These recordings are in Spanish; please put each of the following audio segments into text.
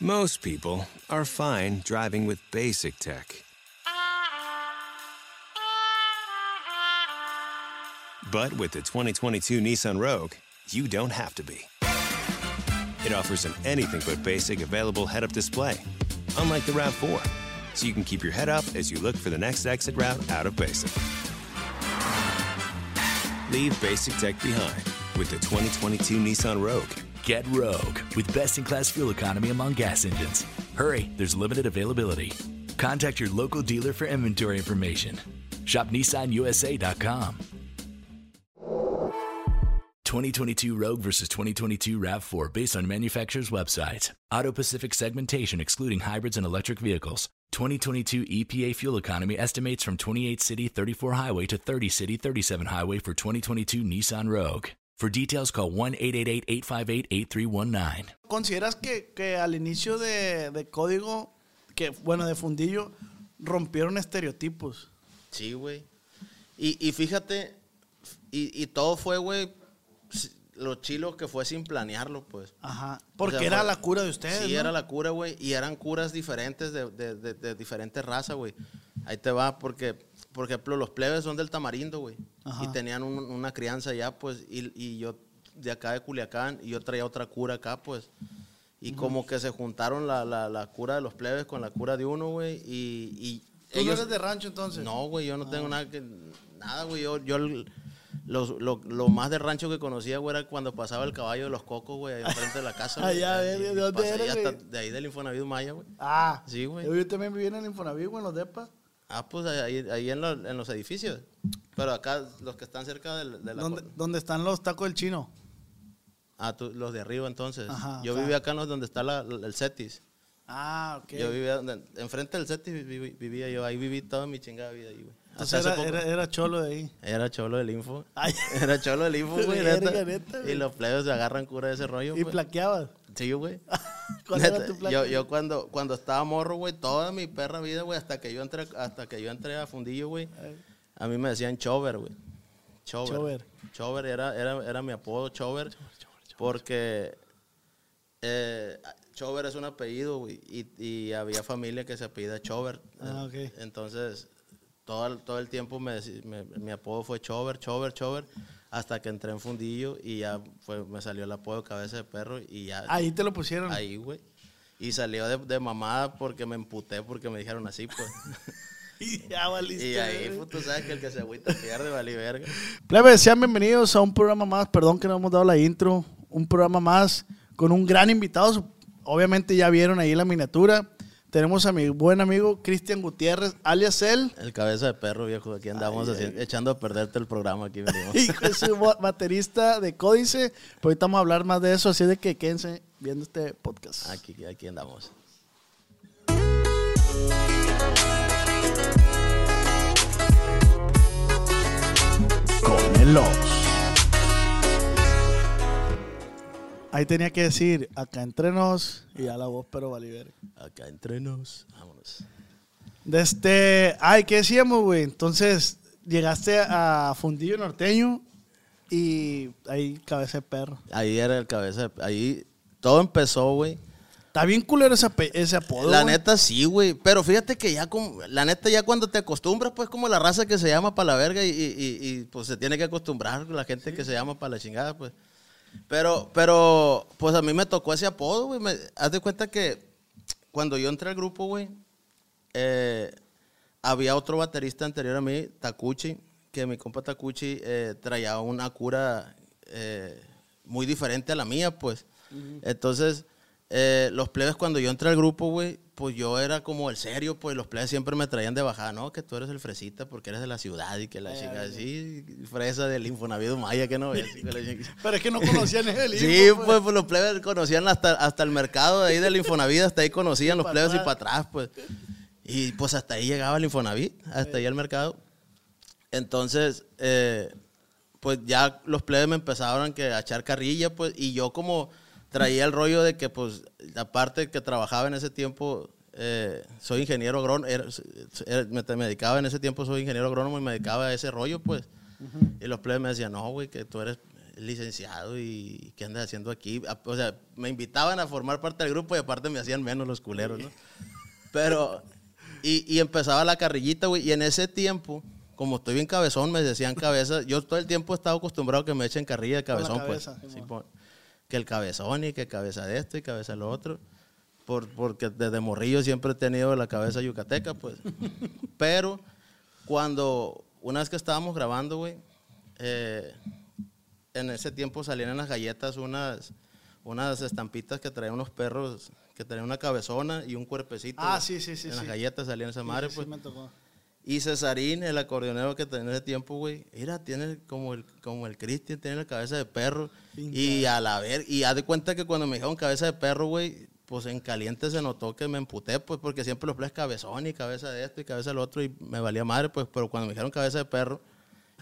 Most people are fine driving with basic tech. But with the 2022 Nissan Rogue, you don't have to be. It offers an anything but basic available head up display, unlike the RAV4, so you can keep your head up as you look for the next exit route out of basic. Leave basic tech behind with the 2022 Nissan Rogue. Get Rogue with best in class fuel economy among gas engines. Hurry, there's limited availability. Contact your local dealer for inventory information. Shop NissanUSA.com. 2022 Rogue versus 2022 RAV4 based on manufacturer's website. Auto Pacific segmentation excluding hybrids and electric vehicles. 2022 EPA fuel economy estimates from 28 city 34 highway to 30 city 37 highway for 2022 Nissan Rogue. For details, call 1-888-858-8319. ¿Consideras que, que al inicio de, de código, que bueno, de fundillo, rompieron estereotipos? Sí, güey. Y, y fíjate, y, y todo fue, güey, lo chilo que fue sin planearlo, pues. Ajá. Porque O sea, era fue- la cura de ustedes. Sí, ¿no? era la cura, güey. Y eran curas diferentes de, de, de, de diferentes razas, güey. Ahí te va, porque, por ejemplo, los plebes son del Tamarindo, güey. Ajá. Y tenían un- una crianza allá, pues. Y, y yo de acá de Culiacán, y yo traía otra cura acá, pues. Y como que se juntaron la, la, la cura de los plebes con la cura de uno, güey. Y, y ¿Tú no eres de rancho entonces? no, güey, yo no tengo nada que. Nada, güey. Yo, yo los- lo, lo más de rancho que conocía, güey, era cuando pasaba el caballo de los cocos, güey, ahí enfrente de la casa. güey. Allá, Ahí, Ah, ¿de dónde pasé eres, hasta güey? de ahí del Infonavit Maya, güey. Ah. Sí, güey. Yo también viví en el Infonavit, güey, en los depas. Ah, pues ahí, ahí en, lo- en los edificios. Pero acá, los que están cerca del- de, la. Donde están los tacos del chino. Ah, tú- los de arriba, entonces. Ajá, yo vivía acá ¿no? donde está la- el Cetis. Ah, ok. Yo vivía donde- enfrente del Cetis vivi- vivía yo. Ahí viví toda mi chingada vida ahí, güey. Entonces era, era, era cholo de ahí. Era cholo del info. Ay. Era cholo del info, güey. Neta. neta, y los plebes se agarran cura de ese rollo. Y pues. plaqueabas. Sí, güey. ¿Cuál Neta, era tu placa? yo, yo cuando, cuando estaba morro, güey, toda mi perra vida, güey, hasta que yo entré, hasta que yo entré a fundillo, güey, a mí me decían Chover, güey. Chover. Chover. Chover era, era, era mi apodo, Chover. Porque eh, Chover es un apellido, güey, y, y había familia que se apellida Chover. Ah, ok. Entonces, todo el, todo el tiempo me, me- mi apodo fue Chover, Chover, Chover, hasta que entré en fundillo y ya fue, me salió el apodo cabeza de perro y ya. Ahí te lo pusieron. Ahí, güey. Y salió de, de mamada porque me emputé porque me dijeron así, pues. Y ya valiste. y ahí, pues, tú sabes que el que se agüita pierde, vale verga. Plebes, sean bienvenidos a un programa más. Perdón que no hemos dado la intro. Un programa más con un gran invitado. Obviamente ya vieron ahí la miniatura. Tenemos a mi buen amigo Cristian Gutiérrez, alias él. El cabeza de perro, viejo. Aquí andamos echando a perderte el programa. Aquí venimos. Hijo, es un ba- baterista de Códice. Pero ahorita vamos a hablar más de eso, así de que quédense viendo este podcast. Aquí, aquí andamos. Con el Ops. Ahí tenía que decir, acá entre nos y a la voz, pero valiver. Acá entre nos. Vámonos. De este, ay, ¿qué decíamos, güey? Entonces, llegaste a Fundillo Norteño y ahí cabeza de perro. Ahí era el cabeza de Ahí todo empezó, güey. Está bien culero ese, ese apodo. La güey. neta sí, güey. Pero fíjate que ya, como, la neta ya cuando te acostumbras, pues como la raza que se llama para la verga y, y- y- pues se tiene que acostumbrar la gente que se llama para la chingada, pues. Pero, pero, pues a mí me tocó ese apodo, güey. Me- Haz de cuenta que cuando yo entré al grupo, güey, eh, había otro baterista anterior a mí, Takuchi, que mi compa Takuchi eh, traía una cura eh, muy diferente a la mía, pues. Entonces, eh, los plebes cuando yo entré al grupo, güey, pues yo era como el serio, pues los plebes siempre me traían de bajada, ¿no? Que tú eres el fresita porque eres de la ciudad y que la chica así, fresa del Infonavido Maya, que no ves. Pero es que no conocían el Sí, info, pues, pues, los plebes conocían hasta, hasta el mercado de ahí del Infonavit, hasta ahí conocían los plebes y para atrás, pues. Y pues hasta ahí llegaba el Infonavit, hasta ahí al mercado. Entonces, eh, pues ya los plebes me empezaron que a echar carrilla, pues, y yo como traía el rollo de que, pues, la parte que trabajaba en ese tiempo, eh, soy ingeniero agrónomo, era- me, me dedicaba en ese tiempo, soy ingeniero agrónomo y me dedicaba a ese rollo, pues. Y los plebes me decían, no, güey, que tú eres, licenciado y qué andas haciendo aquí. A- O sea, me invitaban a formar parte del grupo y aparte me hacían menos los culeros, ¿no? Pero, y, y empezaba la carrillita, güey, y en ese tiempo, como estoy bien cabezón, me decían cabeza. Yo todo el tiempo he estado acostumbrado a que me echen carrilla de cabezón, pues. cabeza, Sí, po- que el cabezón y que cabeza de esto y cabeza de lo otro. Por, porque desde morrillo siempre he tenido la cabeza yucateca, pues. Pero cuando, una vez que estábamos grabando, güey, eh, en ese tiempo salían en las galletas unas, unas estampitas que traían unos perros, que traían una cabezona y un cuerpecito. Ah, sí, sí, sí, En sí. las galletas salían esa madre, Sí, sí, pues. me tocó. Y Cesarín, el acordeonero que tenía en ese tiempo, güey, mira, tiene como el, como el Cristian, tiene la cabeza de perro. Y a la ver, y haz de cuenta que cuando me dijeron cabeza de perro, güey, pues en caliente se notó que me emputé, pues porque siempre los plays cabezón y cabeza de esto y cabeza del otro y me valía madre, pues, pero cuando me dijeron cabeza de perro,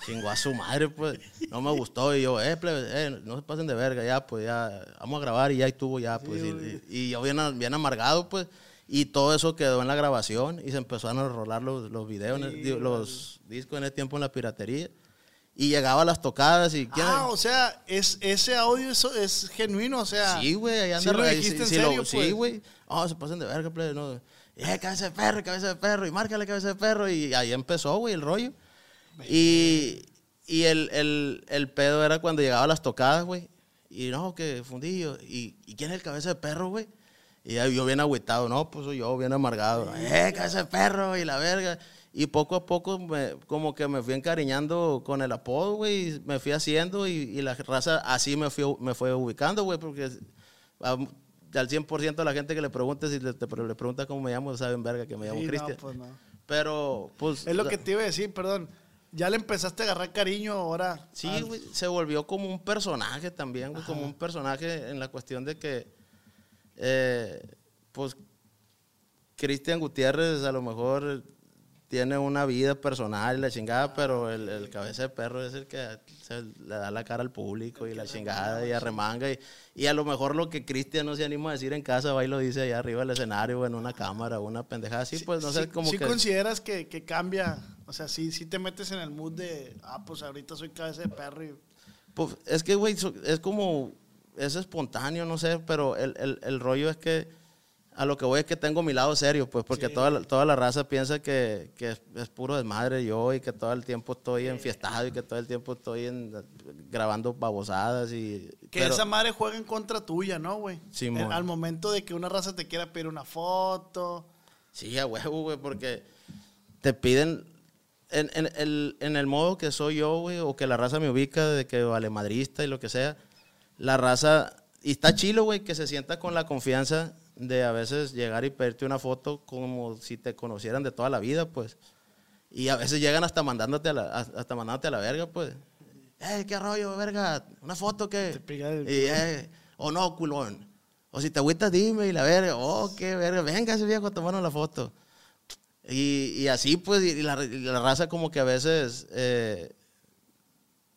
chingó a su madre, pues, no me gustó. Y yo, eh, plebe, eh, no se pasen de verga, ya, pues, ya, vamos a grabar y ya estuvo, ya, pues, y, y- y yo bien, bien amargado, pues, y todo eso quedó en la grabación y se empezaron a rolar los, los videos, el- digo, los discos en ese tiempo en la piratería. Y llegaba a las tocadas y... ¿quién- Ah, o sea, es, ese audio eso es genuino, o sea. Sí, güey, ahí sí anda. sí, sí, güey. Oh, se pasan de verga, plebe, no. Eh, cabeza de perro, cabeza de perro, y márcale cabeza de perro. Y ahí empezó, güey, el rollo. Y, y el, el, el pedo era cuando llegaba a las tocadas, güey. Y no, que fundillo. ¿Y, ¿y quién es el cabeza de perro, güey? Y yo bien agüitado, no, pues soy yo bien amargado. Eh, cabeza de perro y la verga. Y poco a poco me- como que me fui encariñando con el apodo, güey. y Me fui haciendo y, y la raza así me, fui, me fue ubicando, güey, porque a- al 100% de la gente que le pregunte, si le, te- le pregunta cómo me llamo, saben verga que me llamo Sí, no, Cristian. pues no. Pero, pues... Es lo que te iba a decir, perdón. Ya le empezaste a agarrar cariño ahora. Sí, güey, se volvió como un personaje también, güey, como un personaje en la cuestión de que, eh, pues, Cristian Gutiérrez a lo mejor tiene una vida personal y la chingada, pero el, el cabeza de perro es el que se le da la cara al público y la chingada y arremanga. Y, y a lo mejor lo que Cristian no se anima a decir en casa, va y lo dice allá arriba del escenario o en una cámara o una pendejada así, pues no sé, sí, sí que... consideras que, que cambia, o sea, sí, sí te metes en el mood de, ah, pues ahorita soy cabeza de perro y... Pues, es que, güey, es como, es espontáneo, no sé, pero el, el- el rollo es que a lo que voy es que tengo mi lado serio, pues, porque toda, la, toda la raza piensa que, que es, es puro desmadre yo y que todo el tiempo estoy enfiestado y que todo el tiempo estoy en, grabando babosadas y... Que pero- esa madre juega en contra tuya, ¿no, güey? Simón. En- Al momento de que una raza te quiera pedir una foto. Sí, a huevo, güey, porque te piden, en, en el, en el modo que soy yo, güey, o que la raza me ubica, de que vale madrista y lo que sea, la raza, y está chilo, güey, que se sienta con la confianza de a veces llegar y pedirte una foto como si te conocieran de toda la vida, pues. Y a veces llegan hasta mandándote a la, hasta mandándote a la verga, pues. ¡Eh, qué rollo, verga! ¿Una foto el- Y, eh, o no, culón. O si te agüitas, dime, y la verga, oh, qué verga, venga ese viejo a tomarnos la foto. Y, y así, pues, y la, y la raza como que a veces eh,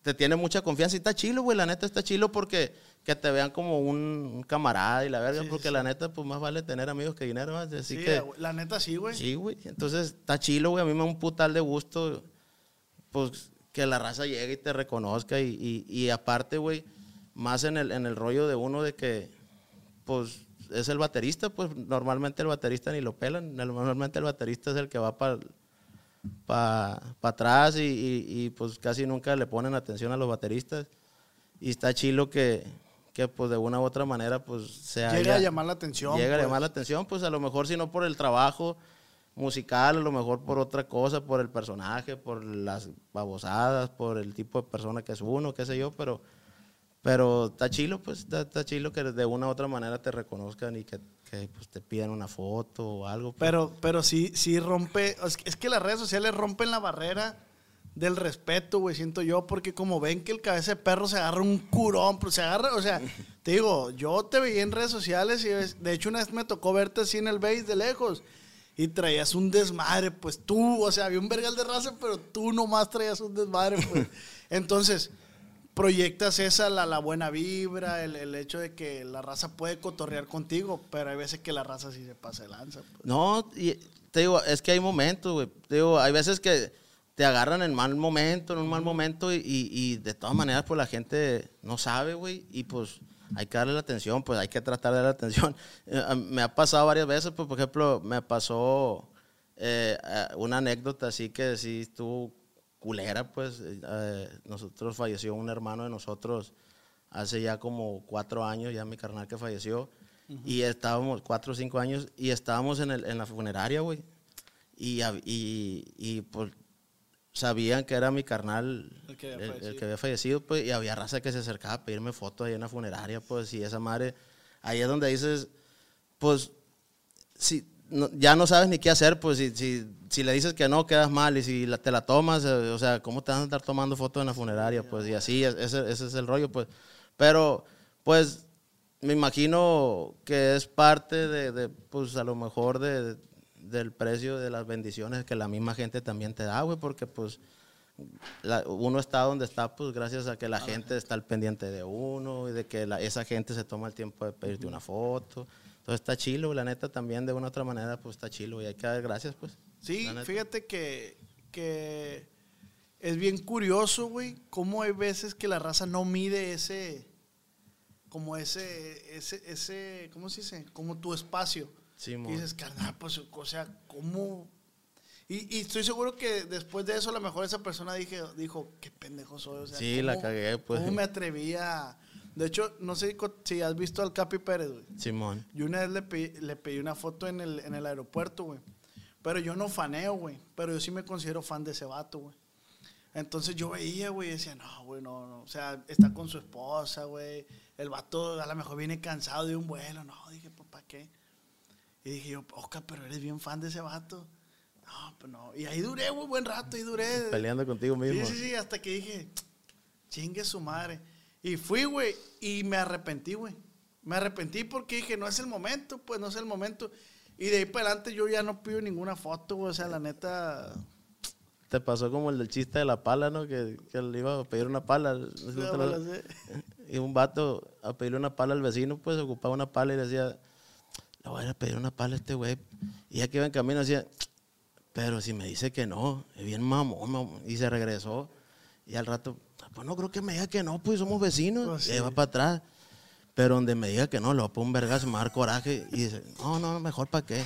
te tiene mucha confianza y está chilo, güey, la neta está chilo porque que te vean como un, un camarada y la verga, porque la neta, pues, más vale tener amigos que dinero, ¿va? así sí, que... güey, la neta sí, güey. Sí, güey. Entonces está chilo, güey. A mí me da un putal de gusto, pues, que la raza llegue y te reconozca. Y, y- y aparte, güey, más en el, en el rollo de uno de que, pues, es el baterista, pues, normalmente el baterista ni lo pelan. Normalmente el baterista es el que va para pa, pa atrás y, y- y, pues, casi nunca le ponen atención a los bateristas. Y está chilo que, que pues, de una u otra manera, pues, se Llega a llamar la atención. Llega a pues. llamar la atención, pues a lo mejor si no por el trabajo musical, a lo mejor por otra cosa, por el personaje, por las babosadas, por el tipo de persona que es uno, qué sé yo, pero pero está chilo, pues está, está chilo que de una u otra manera te reconozcan y que, que, pues, te pidan una foto o algo. pues. Pero, pero sí, sí rompe. Es que, las redes sociales rompen la barrera del respeto, güey, siento yo, porque como ven que el cabeza de perro se agarra un curón, pero se agarra, o sea, te digo, yo te veía en redes sociales y de hecho una vez me tocó verte así en el base de lejos y traías un desmadre, pues tú, o sea, había un vergal de raza, pero tú nomás traías un desmadre, pues. Entonces, proyectas esa, la, la buena vibra, el, el hecho de que la raza puede cotorrear contigo, pero hay veces que la raza sí se pasa de lanza. pues. No, y te digo, es que hay momentos, güey. Te digo, hay veces que, te agarran en mal momento, en un mal momento, y, y- de todas maneras, pues la gente no sabe, güey, y pues hay que darle la atención, pues hay que tratar de darle la atención. Eh, me ha pasado varias veces, pues por ejemplo, me pasó eh, eh, una anécdota así que sí estuvo culera, pues eh, nosotros falleció un hermano de nosotros hace ya como cuatro años, ya mi carnal que falleció, y estábamos, cuatro o cinco años, y estábamos en, el, en la funeraria, güey, y, y, y pues sabían que era mi carnal, El que el, el que había fallecido, pues, y había raza que se acercaba a pedirme fotos ahí en la funeraria, pues, y esa madre, ahí es donde dices, pues, si no- ya no sabes ni qué hacer, pues, si, si, si le dices que no, quedas mal, y si la- te la tomas, eh, o sea, ¿cómo te vas a estar tomando fotos en la funeraria? Pues, y así, es- ese, ese es el rollo, pues, pero, pues, me imagino que es parte de, de, pues, a lo mejor de, del precio de las bendiciones que la misma gente también te da, güey, porque, pues, la- uno está donde está, pues gracias a que la gente está al pendiente de uno y de que la- esa gente se toma el tiempo de pedirte una foto. Entonces está chilo, la neta también de una u otra manera, pues está chilo y hay que dar gracias, pues. Sí, fíjate que, que es bien curioso, güey, cómo hay veces que la raza no mide ese, como ese, ese, ese, ¿cómo se dice? Como tu espacio. Sí, y dices, carnal, pues, o sea, ¿cómo? Y, y estoy seguro que después de eso, a lo mejor esa persona dije, dijo, qué pendejo soy. O sea, Sí, la ¿cómo- cagué, pues. ¿Cómo me atrevía? De hecho, no sé si has visto al Capi Pérez, güey. Simón. Yo una vez le pedí, le pedí una foto en el, en el aeropuerto, güey. Pero yo no faneo, güey. Pero yo sí me considero fan de ese vato, güey. Entonces yo veía, güey, y decía, no, güey, no, no. O sea, está con su esposa, güey. El vato a lo mejor viene cansado de un vuelo. No, dije, pues, ¿para qué? Y dije yo, Oscar, pero eres bien fan de ese vato. No, pues no. Y ahí duré, güey, buen rato, y duré. Peleando contigo mismo. Sí, sí, sí, hasta que dije, chingue su madre. Y fui, güey, y me arrepentí, güey. Me arrepentí porque dije, no es el momento, pues no es el momento. Y de ahí para adelante yo ya no pido ninguna foto, güey. O sea, la neta. Te pasó como el del chiste de la pala, ¿no? Que, que le iba a pedir una pala. no sé te lo-. Y un vato a pedirle una pala al vecino, pues ocupaba una pala y decía, le voy a pedir una pala a este güey. Y ya que iba en camino decía, pero si me dice que no, es bien mamón, mamón". Y se regresó. Y al rato, pues no creo que me diga que no, pues somos vecinos. Pues y sí. va para atrás. Pero donde me diga que no, le a poner un vergazo, me va a dar coraje. Y dice, no, no, mejor para qué.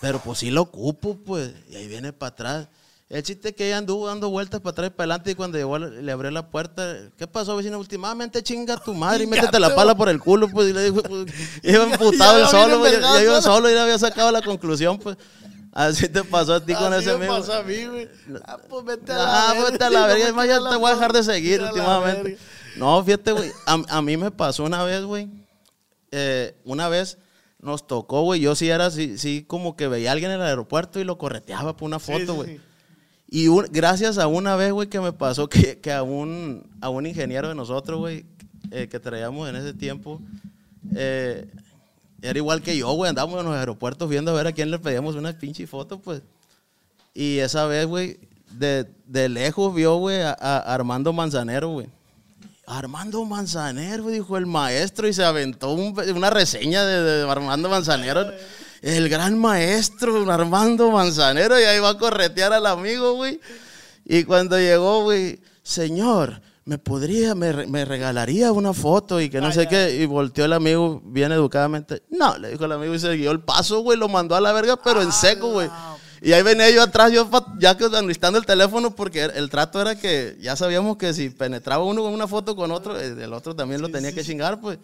Pero pues sí lo ocupo, pues. Y ahí viene para atrás. El chiste que ella anduvo dando vueltas para atrás y para adelante y cuando llegó le abrió la puerta, ¿qué pasó, vecino? Últimamente chinga tu madre y métete la pala por el culo, pues. Y le dijo, pues, iba emputado solo, pues, ya iba solo. y ya había sacado la conclusión, pues. Así te pasó a ti con Así ese me amigo. pasó a mí, güey. Ah, pues vete a la Ah, verga. vete a la verga, es más, me ya te voy a dejar de seguir últimamente. No, fíjate, güey, a, a mí me pasó una vez, güey. eh, una vez nos tocó, güey, yo sí era así, sí como que veía a alguien en el aeropuerto y lo correteaba por una Sí, foto, sí, güey. sí. Y un- gracias a una vez, güey, que me pasó que, que a, un, a un ingeniero de nosotros, güey, eh, que traíamos en ese tiempo, eh, era igual que yo, güey, andábamos en los aeropuertos viendo a ver a quién le pedíamos una pinche foto, pues. Y esa vez, güey, de, lejos vio, güey, a, Armando Manzanero, güey. Armando Manzanero, dijo el maestro, y se aventó un- una reseña de, de Armando Manzanero. El gran maestro, Armando Manzanero, y ahí va a corretear al amigo, güey. Y cuando llegó, güey, señor, me podría, me, me regalaría una foto y que no sé qué. Y volteó el amigo bien educadamente. No, le dijo el amigo y se guió el paso, güey, lo mandó a la verga, pero en seco, güey. Y ahí venía yo atrás, yo ya que anlistando el teléfono, porque el, trato era que ya sabíamos que si penetraba uno con una foto con otro, eh, el otro también lo tenía que chingar, pues.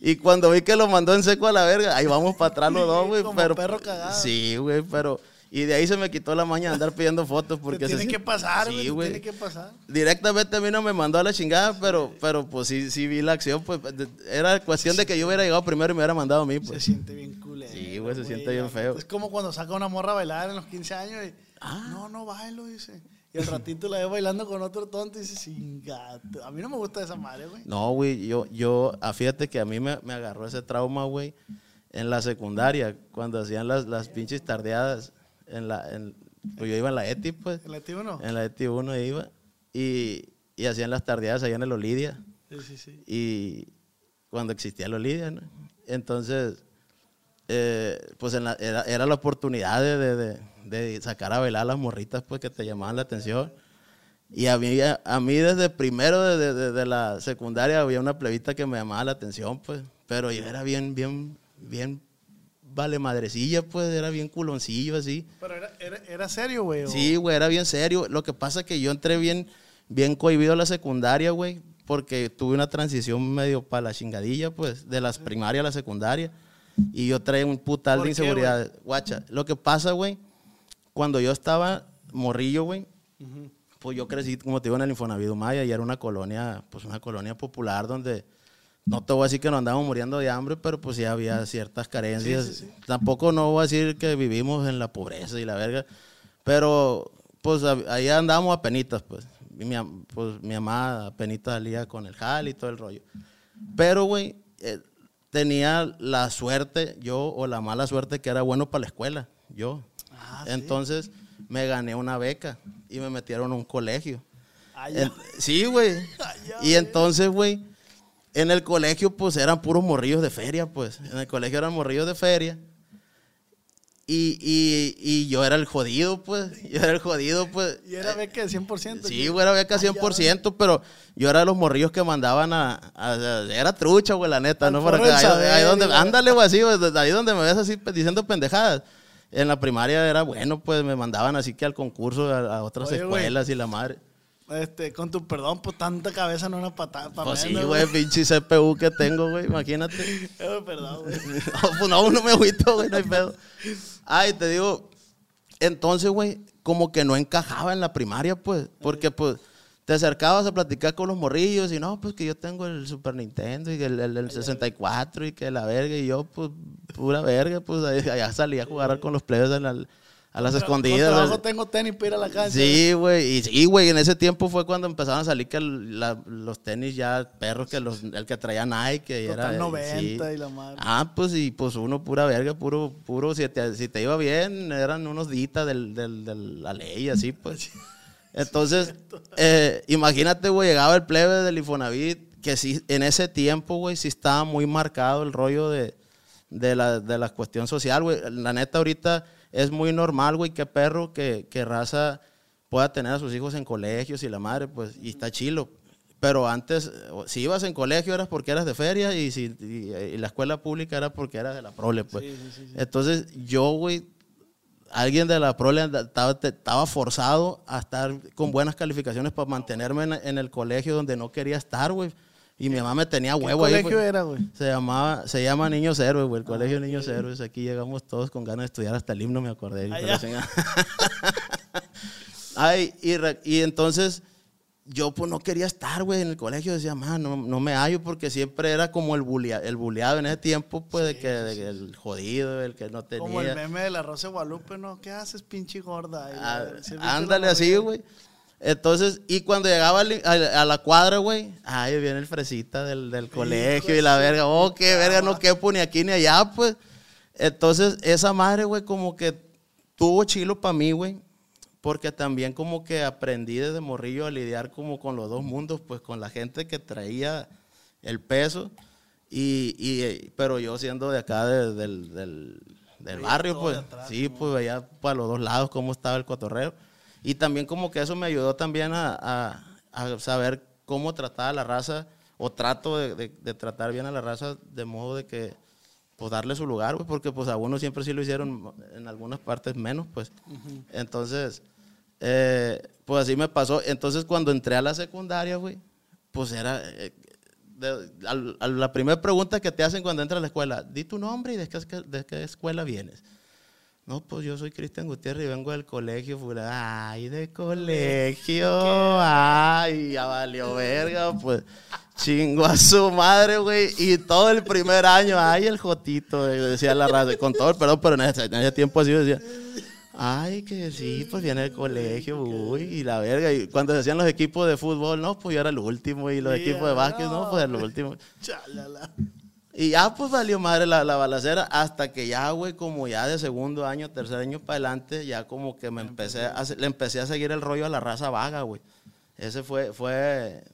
Y cuando vi que lo mandó en seco a la verga, ahí vamos para atrás los dos, güey. Como Pero, perro cagado. Sí, güey, pero... Y de ahí se me quitó la maña de andar pidiendo fotos porque... Te tiene se- que pasar, güey. Sí. Tiene que pasar. Directamente a mí no me mandó a la chingada, pero, pero pues sí, sí vi la acción, pues era cuestión de que yo hubiera llegado primero y me hubiera mandado a mí, Se pues. siente bien culero. Sí, güey, se siente bien feo. Es como cuando saca una morra a bailar en los 15 años y, Ah. no, no bailo, dice. Y al ratito la ve bailando con otro tonto y dice, sin gato. A mí no me gusta esa madre, güey. No, güey, yo, yo, ah, fíjate que a mí me, me agarró ese trauma, güey, en la secundaria, cuando hacían las, las pinches tardeadas, en la, en, pues yo iba en la ETI, pues, ¿El activo no? en la ETI 1 iba, y, y hacían las tardeadas allá en el Olidia, Sí, sí, sí. y cuando existía el Olidia, ¿no? Entonces, eh, pues en la- era, era la oportunidad de, de- de- sacar a bailar a las morritas pues que te llamaban la atención. Y a mí, a, a mí desde primero de, de- de- de la secundaria había una plebita que me llamaba la atención, pues. Pero yo era bien, bien, bien vale madrecilla, pues. Era bien culoncillo, así. Pero era, era, era serio, güey. o- Sí, güey, era bien serio. Lo que pasa es que yo entré bien, bien cohibido a la secundaria, güey, porque tuve una transición medio para la chingadilla, pues, de las primarias a la secundaria. Y yo traía un putal ¿Por de qué, inseguridad. Guacha, lo que pasa, güey, cuando yo estaba morrillo, güey, pues yo crecí, como te digo, en el Infonavit Maya y era una colonia, pues una colonia popular donde no te voy a decir que nos andábamos muriendo de hambre, pero pues sí había ciertas carencias. Tampoco no voy a decir que vivimos en la pobreza y la verga, pero pues ahí andábamos a penitas, pues. Y mi, pues mi mamá a penitas salía con el jal y todo el rollo. Pero, güey, eh, tenía la suerte, yo, o la mala suerte que era bueno para la escuela, yo. Ah, sí. Entonces me gané una beca y me metieron a un colegio. Ah. En- sí, güey. Y entonces, güey, en el colegio, pues eran puros morrillos de feria, pues. En el colegio eran morrillos de feria. Y, y, y yo era el jodido, pues. Yo era el jodido, pues. Y era beca de 100%. Sí, güey, era beca 100%, pero yo era de los morrillos que mandaban a... a- a- era trucha, güey, la neta, ¿no? Para que, ahí, saber, ahí donde, ándale, güey, así, güey, ahí donde me ves así pe- diciendo pendejadas. En la primaria era bueno, pues me mandaban así que al concurso a, a otras Oye, escuelas y la madre. Este, con tu perdón, pues tanta cabeza no una patada. pa' Pues sí, güey, pinche CPU que tengo, güey, imagínate. Eh, perdón, güey. No, pues no, no me agüito, güey, no hay pedo. Ay, te digo, entonces, güey, como que no encajaba en la primaria, pues, porque, pues, te acercabas a platicar con los morrillos y no, pues que yo tengo el Super Nintendo y el, el, el 64 y que la verga y yo, pues, pura verga, pues, allá salía a jugar con los plebes en la- a las Con escondidas. trabajo tengo tenis para ir a la cancha. Sí, güey. Y sí, güey. En ese tiempo fue cuando empezaron a salir que la- los tenis ya perros, que los, el que traía Nike. Que Total era, 90 y la madre. Ah, pues y pues uno pura verga, puro, puro. Si te, si te iba bien, eran unos ditas del, del- de la ley, así pues. Entonces, eh, imagínate, güey, llegaba el plebe del Infonavit, que sí, en ese tiempo, güey, sí estaba muy marcado el rollo de, de, la, de la cuestión social, güey. La neta, ahorita es muy normal, güey, que perro, que, que raza pueda tener a sus hijos en colegios y la madre, pues, y está chilo. Pero antes, si ibas en colegio eras porque eras de feria y, si, y, y la escuela pública era porque eras de la prole, pues. Entonces, yo, güey, alguien de la prole estaba, estaba forzado a estar con buenas calificaciones para mantenerme en, en el colegio donde no quería estar, güey. Y mi mamá me tenía ¿Qué huevo ahí. colegio güey. era, güey? Se llamaba, se llama Niños Héroes, güey, el colegio Niños Héroes. Aquí llegamos todos con ganas de estudiar hasta el himno, me acordé. Ay, y, entonces yo pues no quería estar, güey, en el colegio. Decía, man, no, no me hallo porque siempre era como el, bulea- el buleado en ese tiempo, pues, de que, de el jodido, el que no tenía. Como el meme de la Rosa de Guadalupe, ¿no? ¿Qué haces, pinche gorda? Ah, eh, ¿sí viste ándale así, güey. Entonces, y cuando llegaba a, la cuadra, güey, ay, viene el fresita del, del colegio y la verga, oh, qué verga, no quepo ni aquí ni allá, pues. Entonces, esa madre, güey, como que tuvo chilo para mí, güey, porque también como que aprendí desde morrillo a lidiar como con los dos mundos, pues con la gente que traía el peso, y, y, pero yo siendo de acá de- del, del, del barrio, pues, atrás, sí, pues veía para los dos lados cómo estaba el cotorreo. Y también como que eso me ayudó también a, a- a saber cómo tratar a la raza, o trato de, de- de tratar bien a la raza de modo de que, pues darle su lugar, güey, porque pues a uno siempre sí lo hicieron, en algunas partes menos, pues. Entonces, eh, pues así me pasó. Entonces cuando entré a la secundaria, güey, pues era... eh, de- al- a la primera pregunta que te hacen cuando entras a la escuela, di tu nombre y de qué, de qué escuela vienes. No, pues yo soy Cristian Gutiérrez y vengo del colegio. fulano. Ay, de colegio. Ay, ya valió verga, pues. Chingo a su madre, güey. Y todo el primer año, ay, el jotito, güey, decía la raza. Con todo el perdón, pero en ese, en ese tiempo así decía. Ay, que sí, pues viene del colegio, uy, y la verga. Y cuando se hacían los equipos de fútbol, no, pues yo era el último. Y los equipos de básquet, no, no, pues el último. Chalala. Y ya pues valió madre la, la balacera hasta que ya, güey, como ya de segundo año, tercer año para adelante, ya como que me empecé a, le empecé a seguir el rollo a la raza vaga, güey. Ese fue, fue,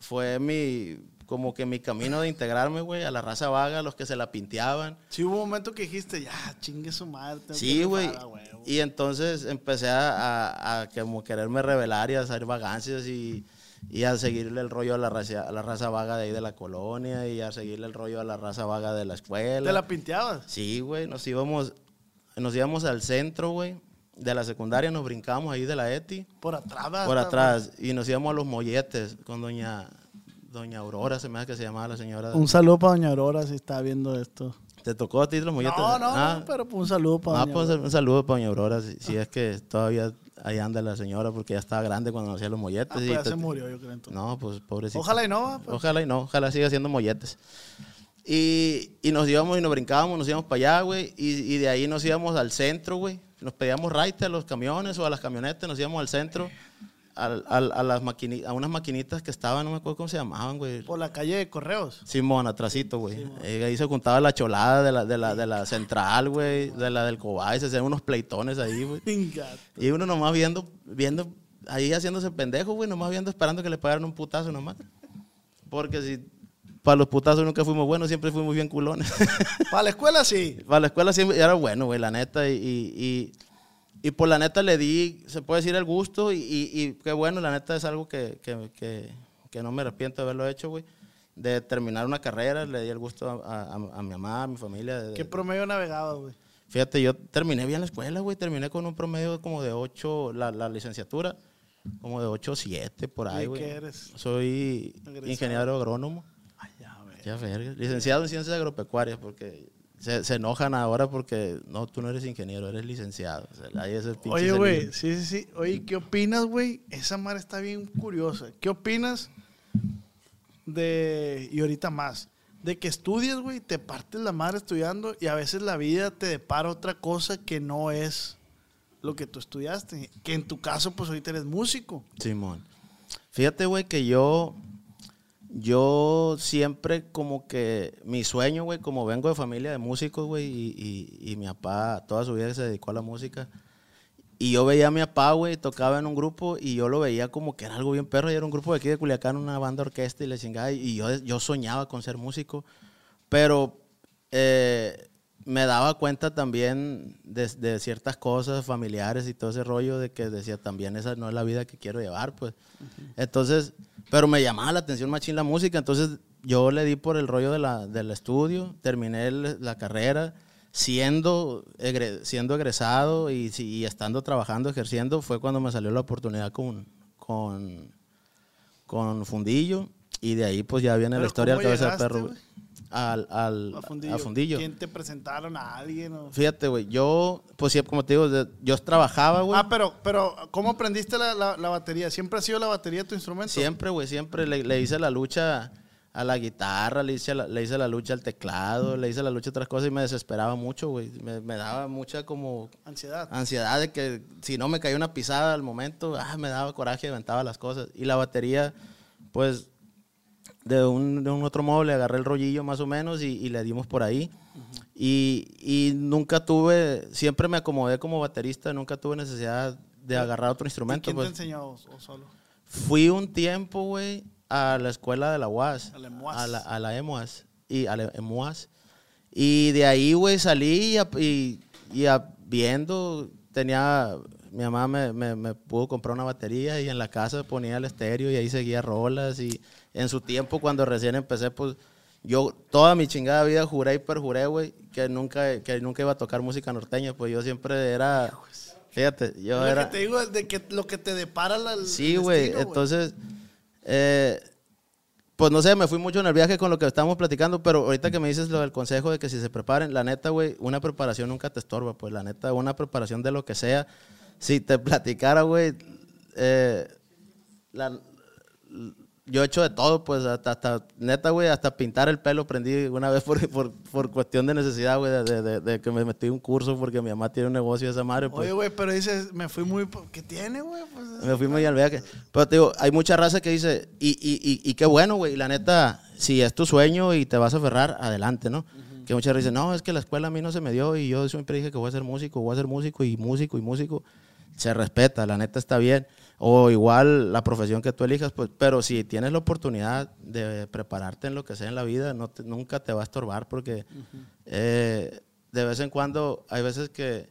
fue mi, como que mi camino de integrarme, güey, a la raza vaga, los que se la pinteaban. Sí, hubo un momento que dijiste, ya, chingue su madre. Sí, güey. a huevo". Y entonces empecé a, a- a como quererme revelar y a hacer vagancias y, y a seguirle el rollo a la, raza, a la raza vaga de ahí de la colonia y a seguirle el rollo a la raza vaga de la escuela. ¿Te la pinteabas? Sí, güey, nos íbamos, nos íbamos al centro, güey, de la secundaria, nos brincamos ahí de la ETI, Por atrás. ¿verdad? por atrás, y nos íbamos a los molletes con doña, doña Aurora, se me hace que se llamaba la señora. Un saludo para Doña Aurora si está viendo esto. ¿Te tocó a ti los molletes? No, no, Ah, no, pero pues un saludo para Ah, Doña pues Aurora. un saludo para doña Aurora, si, si es que todavía ahí anda la señora, porque ya estaba grande cuando hacía los molletes. Ah, pues y ya te- se murió, yo creo. entonces. No, pues pobrecito. Ojalá y no, va, pues. Ojalá y no, ojalá siga haciendo molletes. Y, y nos íbamos y nos brincábamos, nos íbamos para allá, güey. Y, y de ahí nos íbamos al centro, güey. Nos pedíamos raite a los camiones o a las camionetas, nos íbamos al centro, al- al- a, las maquini- a unas maquinitas que estaban, no me acuerdo cómo se llamaban, güey. Por la calle de Correos. Simón, atrasito, güey. Eh, ahí se juntaba la cholada de la, de la, de la central, güey, de la del Cobay, se hacían unos pleitones ahí, güey. Y uno nomás viendo, viendo, ahí haciéndose pendejo, güey, nomás viendo, esperando que le pagaran un putazo nomás. Porque si para los putazos nunca fuimos buenos, siempre fuimos bien culones. Para la escuela sí. para la escuela siempre era bueno, güey, la neta. Y, y, y por la neta le di, se puede decir, el gusto. Y, y, y qué bueno, la neta es algo que, que, que, que no me arrepiento de haberlo hecho, güey. De terminar una carrera, le di el gusto a, a- a mi mamá, a mi familia. de- ¿Qué promedio navegaba, güey? Fíjate, yo terminé bien la escuela, güey. Terminé con un promedio como de 8, la, la licenciatura, como de 8 o 7 por ahí, ¿Y güey. qué eres? Soy ingeniero agrónomo. Ay, ya, güey. Ya verga. Licenciado en ciencias agropecuarias, porque se, se enojan ahora porque no, tú no eres ingeniero, eres licenciado. O sea, ese Oye, güey, sí, sí, sí. Oye, ¿qué opinas, güey? Esa madre está bien curiosa. ¿Qué opinas de, y ahorita más, de que estudias, güey, te partes la madre estudiando y a veces la vida te depara otra cosa que no es lo que tú estudiaste? Que en tu caso, pues ahorita eres músico. Simón. Fíjate, güey, que yo, yo siempre como que mi sueño, güey, como vengo de familia de músicos, güey, y, y- mi papá toda su vida se dedicó a la música. Y yo veía a mi papá, güey, tocaba en un grupo y yo lo veía como que era algo bien perro. Y era un grupo de aquí de Culiacán, una banda orquesta y le chingada. Y yo, yo soñaba con ser músico. Pero eh, me daba cuenta también de, de ciertas cosas familiares y todo ese rollo de que decía también esa no es la vida que quiero llevar, pues. Entonces, pero me llamaba la atención machín la música. Entonces yo le di por el rollo de la, del estudio, terminé la carrera siendo, egre- siendo egresado y, y estando trabajando, ejerciendo, fue cuando me salió la oportunidad con, con, con Fundillo. Y de ahí pues ya viene la historia ¿cómo del cabeza de llegaste, perro. güey? Al, al, A Fundillo. a Fundillo. ¿Quién te presentaron a alguien? o- Fíjate, güey, yo, pues sí, como te digo, yo trabajaba, güey. Ah, pero, pero, ¿cómo aprendiste la, la- la batería? ¿Siempre ha sido la batería tu instrumento? Siempre, güey, siempre le, le hice la lucha a la guitarra, le hice la, le hice la lucha al teclado, le hice la lucha a otras cosas y me desesperaba mucho, güey. Me, me daba mucha como Ansiedad. ansiedad de que si no me caía una pisada al momento, ah, me daba coraje aventaba las cosas. Y la batería, pues, de un, de un otro modo le agarré el rollillo más o menos y, y le dimos por ahí. y, y nunca tuve, siempre me acomodé como baterista, nunca tuve necesidad de agarrar otro ¿Y instrumento. quién pues. te enseñó o, solo? Fui un tiempo, güey, a la escuela de la UAS. A la EMUAS. A la, a la EMUAS. Y a la EMUAS. Y de ahí, güey, salí y, y a- viendo, tenía, mi mamá me, me- me pudo comprar una batería y en la casa ponía el estéreo y ahí seguía rolas. Y en su tiempo, cuando recién empecé, pues yo toda mi chingada vida juré y perjuré, güey, que nunca, que nunca iba a tocar música norteña. Pues yo siempre era, fíjate, yo Lo era... que te digo es de que lo que te depara la, Sí, güey. Entonces, eh, pues no sé, me fui mucho en el viaje con lo que estábamos platicando, pero ahorita que me dices lo del consejo de que si se preparen, la neta, güey, una preparación nunca te estorba, pues la neta, una preparación de lo que sea. Si te platicara, güey, eh, la- yo he hecho de todo, pues hasta, hasta neta, güey, hasta pintar el pelo aprendí una vez por, por, por cuestión de necesidad, güey, de, de- de- que me metí un curso porque mi mamá tiene un negocio de esa madre. Pues. Oye, güey, pero dices, me fui muy... ¿Qué tiene, güey? Pues, Me fui muy al viaje. Pero te digo, hay mucha raza que dice, y, y, y, y qué bueno, güey. La neta, si es tu sueño y te vas a aferrar, adelante, ¿no? Que muchas veces dicen, no, es que la escuela a mí no se me dio y yo siempre dije que voy a ser músico, voy a ser músico y músico y músico. se respeta, la neta está bien. O igual la profesión que tú elijas, pues, pero si tienes la oportunidad de prepararte en lo que sea en la vida, no te- nunca te va a estorbar porque eh, de vez en cuando hay veces que,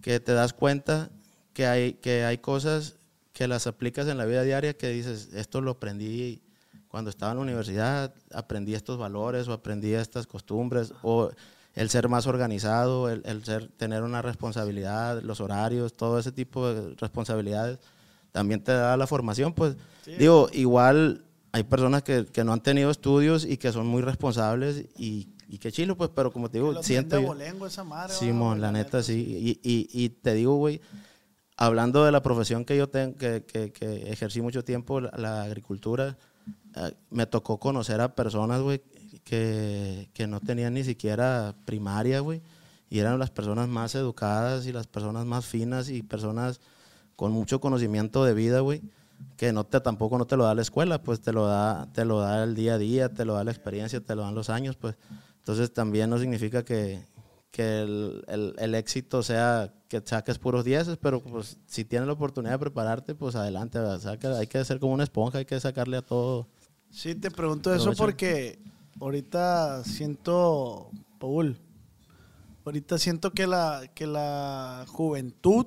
que te das cuenta que hay, que hay cosas que las aplicas en la vida diaria que dices, esto lo aprendí cuando estaba en la universidad, aprendí estos valores o aprendí estas costumbres o el ser más organizado, el, el ser, tener una responsabilidad, los horarios, todo ese tipo de responsabilidades, también te da la formación. Pues digo, igual hay personas que, que no han tenido estudios y que son muy responsables y, y qué chilo, pues, pero como te digo, siento... yo- bolengo esa madre. Simón, la neta sí. Y, y, y te digo, güey, hablando de la profesión que yo tengo, que, que, que ejercí mucho tiempo, la, la agricultura, eh, me tocó conocer a personas, güey, que, que no tenían ni siquiera primaria, güey, y eran las personas más educadas y las personas más finas y personas con mucho conocimiento de vida, güey, que no te, tampoco no te lo da la escuela, pues te lo da, te lo da el día a día, te lo da la experiencia, te lo dan los años, pues. Entonces también no significa que, que el, el- el éxito sea que saques puros dieces, pero pues si tienes la oportunidad de prepararte, pues adelante. Saca- hay que ser como una esponja, hay que sacarle a todo. Sí, te pregunto eso porque ahorita siento, Paul, ahorita siento que la, que la juventud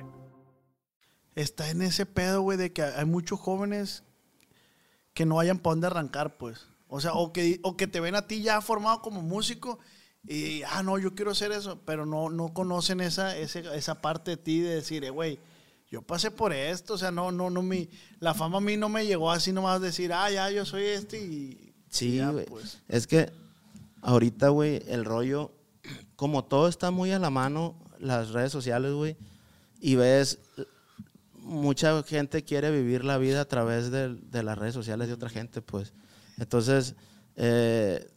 está en ese pedo, güey, de que hay muchos jóvenes que no hayan para dónde arrancar, pues. O sea, o que, o que te ven a ti ya formado como músico y, ah, no, yo quiero hacer eso, pero no, no conocen esa, ese- esa parte de ti de decir, eh, güey, yo pasé por esto, o sea, no, no, no, mi, la fama a mí no me llegó así nomás decir, ah, ya, yo soy este y... Sí, güey. pues. Es que ahorita, güey, el rollo, como todo está muy a la mano, las redes sociales, güey, y ves, mucha gente quiere vivir la vida a través de, las redes sociales de otra gente, pues. Entonces, eh,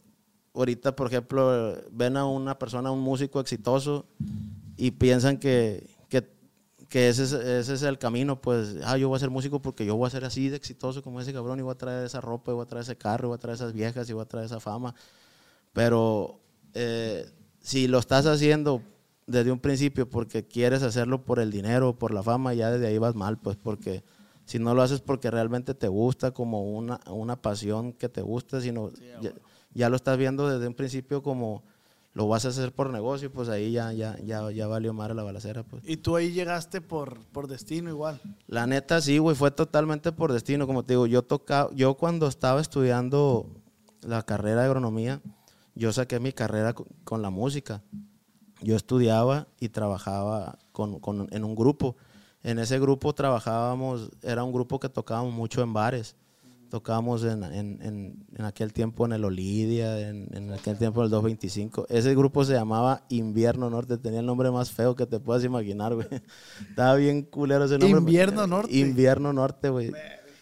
ahorita, por ejemplo, ven a una persona, un músico exitoso, y piensan que, que, que ese, es, ese es el camino, pues, ah, yo voy a ser músico porque yo voy a ser así de exitoso como ese cabrón, y voy a traer esa ropa, y voy a traer ese carro, y voy a traer esas viejas, y voy a traer esa fama. Pero eh, si lo estás haciendo desde un principio porque quieres hacerlo por el dinero, por la fama, ya desde ahí vas mal, pues porque si no lo haces porque realmente te gusta, como una, una pasión que te gusta, sino ya, ya lo estás viendo desde un principio como lo vas a hacer por negocio, pues ahí ya, ya, ya, ya valió madre la balacera, pues. Y tú ahí llegaste por, por destino igual. La neta sí, güey, fue totalmente por destino, como te digo, yo tocaba, yo cuando estaba estudiando la carrera de agronomía, yo saqué mi carrera co- con, la música. Yo estudiaba y trabajaba con, con- en un grupo. En ese grupo trabajábamos, era un grupo que tocábamos mucho en bares. Tocábamos en, en- en- en aquel tiempo en el Olidia, en, en aquel tiempo en el 225. Ese grupo se llamaba Invierno Norte, tenía el nombre más feo que te puedas imaginar, güey. Estaba bien culero ese nombre. Invierno Norte. Invierno Norte, güey.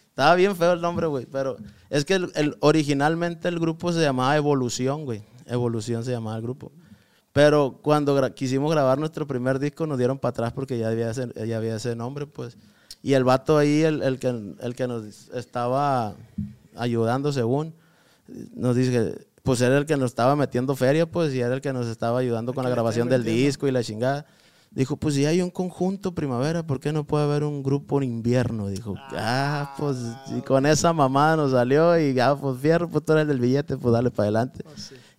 Estaba bien feo el nombre, güey, pero es que el, el- originalmente el grupo se llamaba Evolución, güey. Evolución se llamaba el grupo. Pero cuando gra- quisimos grabar nuestro primer disco nos dieron para atrás porque ya había ese, ya había ese nombre, pues. Y el vato ahí, el, el que, el que nos estaba ayudando según, nos dice que pues era el que nos estaba metiendo feria, pues, y era el que nos estaba ayudando con la grabación del disco y la chingada. Dijo, pues si hay un conjunto primavera, ¿por qué no puede haber un grupo en invierno? Dijo, ah, pues y con esa mamada nos salió y ya, pues fierro, pues tú eres el del billete, pues dale para adelante.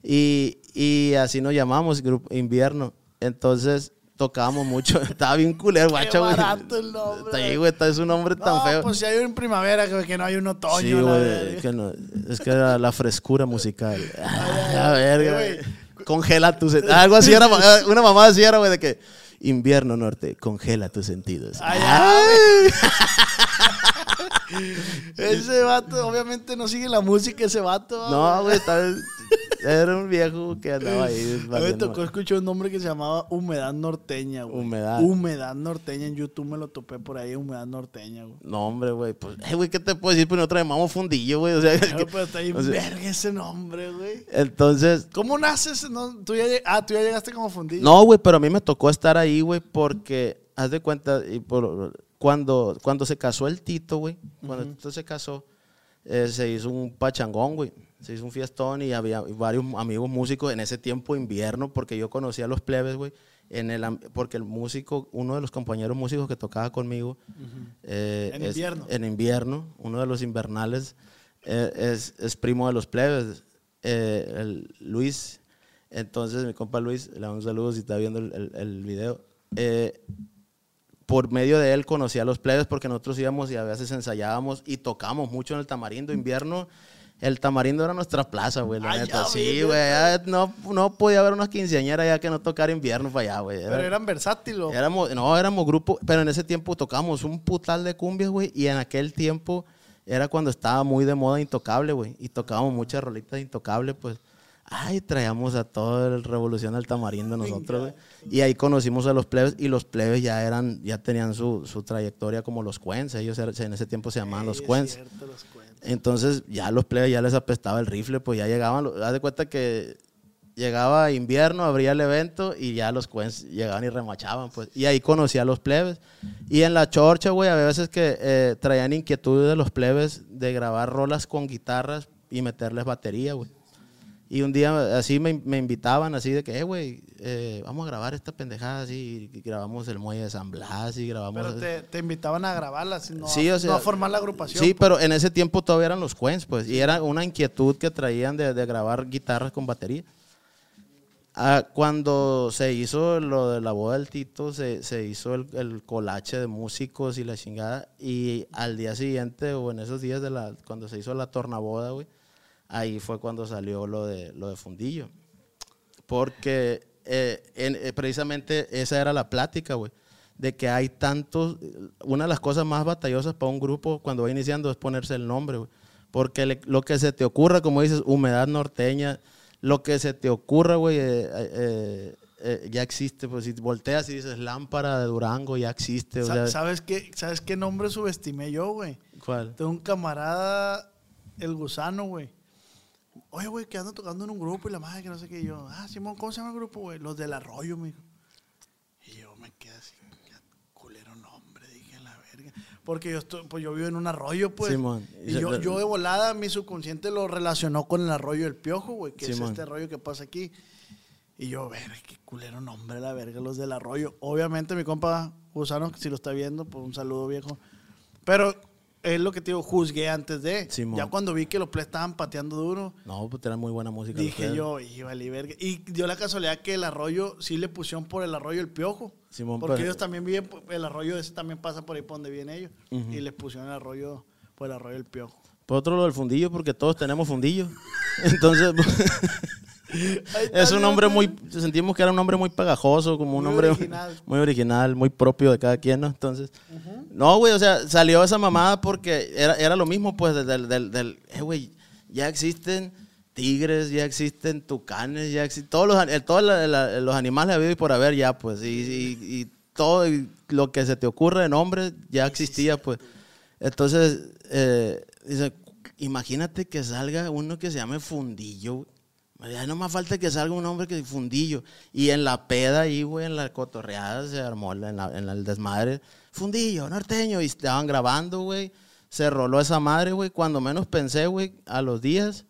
Y, y así nos llamamos, grupo invierno. Entonces tocábamos mucho, estaba bien culero, guacho, güey. barato el nombre. Está ahí, güey, está- es un nombre tan feo. pues si hay un primavera, que, que no hay un otoño. Sí, güey, que no- es que era la frescura musical. ay, a ay, güey. Congela tus. Algo así era, una mamá así era, güey, de que invierno norte, congela tus sentidos. Ay, Ay. Ese vato, obviamente no sigue la música ese vato. No, güey, estaba- era un viejo que andaba ahí. Me tocó escuchar un nombre que se llamaba Humedad Norteña, güey. Humedad. Humedad Norteña. En YouTube me lo topé por ahí, Humedad Norteña, güey. No, hombre, güey. Pues, eh, güey, ¿qué te puedo decir? Pues nosotros llamamos fundillo, güey. O sea, Pero, que- pero está bien o sea, verga ese nombre, güey. entonces, ¿Cómo naces? No, tú ya, ah, tú ya llegaste como fundillo. no, güey, pero a mí me tocó estar ahí, güey, porque, haz de cuenta, y por, cuando, cuando se casó el Tito, güey, cuando Tito se casó, eh, se hizo un pachangón, güey. Se hizo un fiestón y había varios amigos músicos en ese tiempo invierno, porque yo conocía a los plebes, güey. En el, porque el músico, uno de los compañeros músicos que tocaba conmigo, eh, En es- invierno. en invierno, uno de los invernales, eh, es, es primo de los plebes, eh, el Luis. Entonces, mi compa Luis, le damos un saludo si está viendo el, el- el video. Por medio de él conocí a los plebes porque nosotros íbamos y a veces ensayábamos y tocamos mucho en el Tamarindo invierno. El Tamarindo era nuestra plaza, güey, la Ah, neta. ya, Sí, güey, ya No, no podía haber unas quinceañeras ya que no tocara invierno para allá, güey. Pero Era- eran versátiles. Éramos, no, éramos grupo, pero en ese tiempo tocábamos un putal de cumbias, güey, y en aquel tiempo era cuando estaba muy de moda Intocable, güey, y tocábamos muchas rolitas de Intocable, pues, ay, traíamos a toda el Revolución del Tamarindo nosotros, güey, y ahí conocimos a los plebes, y los plebes ya eran, ya tenían su, su trayectoria como los Cuens, ellos en ese tiempo se llamaban los Sí, es Cuens, cierto, los cuentos. entonces ya los plebes ya les apestaba el rifle, pues ya llegaban, haz de cuenta que llegaba invierno, abría el evento y ya los cuens llegaban y remachaban, pues. Y ahí conocí a los plebes. Y en la chorcha, güey, había veces que eh, traían inquietud de los plebes de grabar rolas con guitarras y meterles batería, güey. Y un día así me, me invitaban, así de que, eh, güey, eh, vamos a grabar esta pendejada así. Y grabamos el muelle de San Blas y grabamos... Pero te, te invitaban a grabarlas, no, Sí, o sea, no a formar la agrupación. Sí, pues. pero en ese tiempo todavía eran los Queens, pues, y era una inquietud que traían de, de grabar guitarras con batería. Ah, cuando se hizo lo de la boda del Tito, se, se hizo el, el colache de músicos y la chingada, y al día siguiente, o en esos días de la, cuando se hizo la tornaboda, güey, ahí fue cuando salió lo de, lo de Fundillo. Porque eh, en- eh, precisamente esa era la plática, güey. De que hay tantos. Una de las cosas más batallosas para un grupo cuando va iniciando es ponerse el nombre, güey. Porque le- lo que se te ocurra, como dices, humedad norteña, lo que se te ocurra, güey, eh, ya existe. Pues si volteas y dices lámpara de Durango, ya existe. O sea, ¿Sabes qué, ¿Sabes qué nombre subestimé yo, güey? ¿Cuál? Tengo un camarada, el gusano, güey. Oye, güey, que ando tocando en un grupo y la madre que no sé qué. Y yo, ah, Simón, ¿cómo se llama el grupo, güey? Los del arroyo, me dijo. Y yo me quedé así, qué culero nombre, dije, la verga. Porque yo, estoy, pues yo vivo en un arroyo, pues. Simón. Y yo, yo de volada, mi subconsciente lo relacionó con el arroyo del piojo, güey, que Simón. es este arroyo que pasa aquí. Y yo, verga, qué culero nombre, la verga, los del arroyo. Obviamente, mi compa Gusano, si lo está viendo, pues un saludo, viejo. Pero es lo que te digo, juzgué antes de. Simón. Ya cuando vi que los plebes estaban pateando duro, No, pues era muy buena música. dije yo, y vale, verga. Y dio la casualidad que el arroyo sí le pusieron por el arroyo el piojo. Simón, porque pero- ellos también viven, el arroyo ese también pasa por ahí por donde vienen ellos. Y les pusieron el arroyo por el arroyo el piojo. Por otro lo del fundillo, porque todos tenemos fundillo. Entonces, está, es un mira. muy, sentimos que era un nombre muy pegajoso, como un Muy nombre original. muy original, muy propio de cada quien, ¿no? Entonces, no, güey, o sea, salió esa mamada porque era, era lo mismo, pues, del, del, del eh, güey, ya existen tigres, ya existen tucanes, ya existen, todos los, el- todos la- la- los animales y por haber ya, pues, y, y- y todo lo que se te ocurre de nombre ya existía, pues. Entonces, eh, dice, imagínate que salga uno que se llame Fundillo, no más falta que salga un hombre que Fundillo. Y en la peda ahí, güey, en la cotorreada se armó en, la- en el desmadre. Fundillo, norteño. Y estaban grabando, güey. Se roló esa madre, güey. Cuando menos pensé, güey, a los días.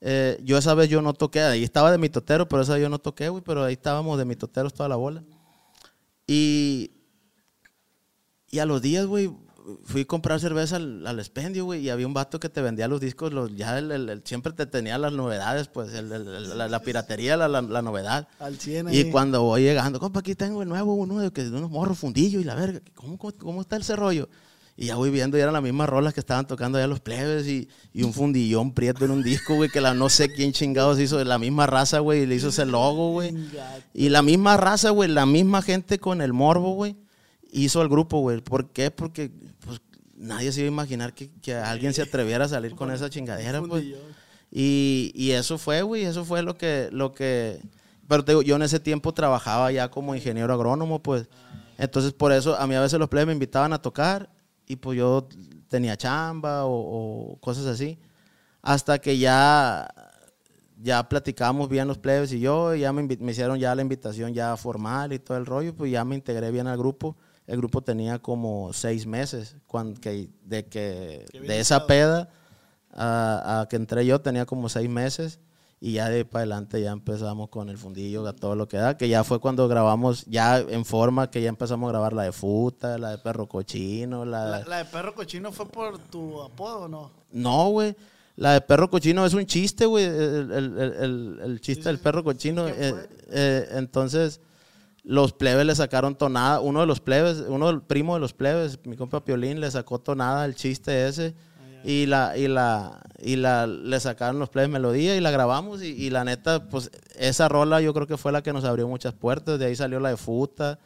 eh, yo esa vez yo no toqué. Ahí estaba de mitotero, pero esa vez yo no toqué, güey. Pero ahí estábamos de mitoteros toda la bola. Y, y a los días, güey, fui a comprar cerveza al, al expendio, güey, y había un vato que te vendía los discos, los, ya el- el- el- siempre te tenía las novedades, pues, el- el- el- la, la piratería, la, la- la novedad. Al 100 Y ahí. cuando voy llegando, compa, aquí tengo el nuevo, uno de, que, de unos morros fundillos y la verga, ¿cómo, cómo, cómo está ese rollo? Y ya voy viendo, y eran las mismas rolas que estaban tocando allá los plebes y, y un fundillón prieto en un disco, güey, que la no sé quién chingados hizo, de la misma raza, güey, y le hizo ese logo, güey. Y la misma raza, güey, la misma gente con el morbo, güey, hizo el grupo, güey. ¿Por qué? Porque nadie se iba a imaginar que, que alguien se atreviera a salir con esa chingadera, pues. Y, y eso fue, güey, eso fue lo que, lo que, pero te digo, yo en ese tiempo trabajaba ya como ingeniero agrónomo, pues, entonces por eso a mí a veces los plebes me invitaban a tocar y pues yo tenía chamba o, o cosas así, hasta que ya, ya platicábamos bien los plebes y yo, y ya me, me hicieron ya la invitación ya formal y todo el rollo, pues ya me integré bien al grupo. El grupo tenía como seis meses cuando, que, de que de esa peda a, a que entré yo tenía como seis meses y ya de ahí para adelante ya empezamos con el fundillo, a todo lo que da, que ya fue cuando grabamos ya en forma, que ya empezamos a grabar la de Futa, la de Perro Cochino, la, La, la de perro cochino fue por tu apodo, ¿o ¿no? no, güey. La de perro cochino es un chiste, güey. El, el- el- chiste del perro cochino. ¿Qué eh, eh, entonces, los plebes le sacaron tonada. Uno de los plebes, uno del primo de los plebes, mi compa Piolín, le sacó tonada el chiste ese. Y la, y la, y la, le sacaron los plebes melodía y la grabamos. Y, y la neta, pues, esa rola yo creo que fue la que nos abrió muchas puertas. De ahí salió la de Futa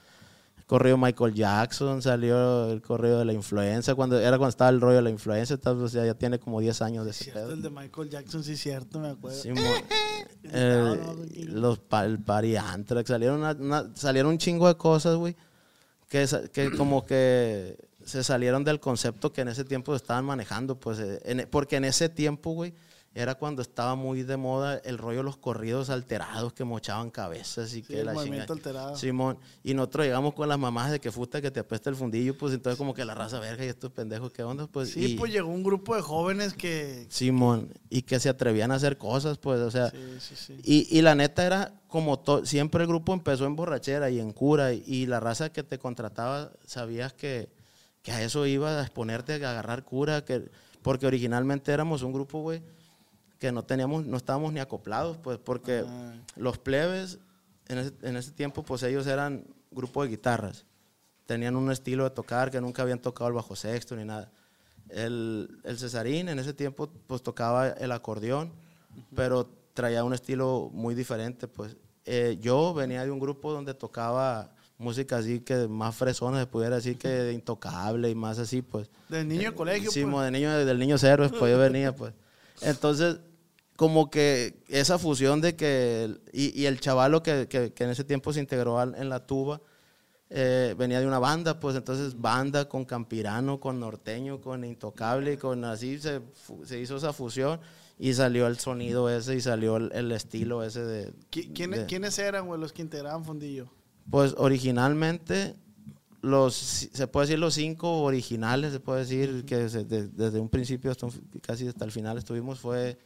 corrido Michael Jackson, salió el corrido de la influencia, cuando era cuando estaba el rollo de la influencia, tal vez ya, ya tiene como 10 años de ese Cierto, pedo. el de Michael Jackson, sí, cierto, me acuerdo. Sí, el- los el Party Anthrax, salieron, una- una- salieron un chingo de cosas, güey, que, que como que se salieron del concepto que en ese tiempo estaban manejando, pues, eh, en- porque en ese tiempo, güey, era cuando estaba muy de moda el rollo de los corridos alterados que mochaban cabezas y Sí, que el la movimiento chinga- alterado. Simón, y nosotros llegamos con las mamás de que fusta que te apesta el fundillo, pues entonces como que la raza verga y estos pendejos, ¿qué onda? Pues, Sí, y- pues llegó un grupo de jóvenes que... Simón, y que se atrevían a hacer cosas, pues, o sea, Sí, sí, sí. y, y la neta era como to- siempre el grupo empezó en borrachera y en cura y, y la raza que te contrataba sabías que, que a eso iba a exponerte a agarrar cura, que, porque originalmente éramos un grupo, güey, que no teníamos, no estábamos ni acoplados, pues, porque Ah. los plebes en ese, en ese tiempo, pues ellos eran grupo de guitarras, tenían un estilo de tocar que nunca habían tocado el bajo sexto ni nada. El, el Cesarín en ese tiempo pues tocaba el acordeón, pero traía un estilo muy diferente. Pues Eh, yo venía de un grupo donde tocaba música así que más fresona, se pudiera decir que de intocable y más así, pues. Del niño de colegio, Sí, pues. de niño, del niño héroes, pues yo venía, pues. Entonces, como que esa fusión de que, y, y el chavalo que, que- que en ese tiempo se integró al- en la tuba, eh, venía de una banda, pues entonces banda con campirano, con norteño, con intocable, con así se, se hizo esa fusión y salió el sonido ese y salió el, el estilo ese de... ¿Qui- quién- de- ¿Quiénes eran, güey, los que integraban Fundillo? pues originalmente, los, se puede decir los cinco originales, se puede decir que se- de- desde un principio hasta un- casi hasta el final estuvimos, fue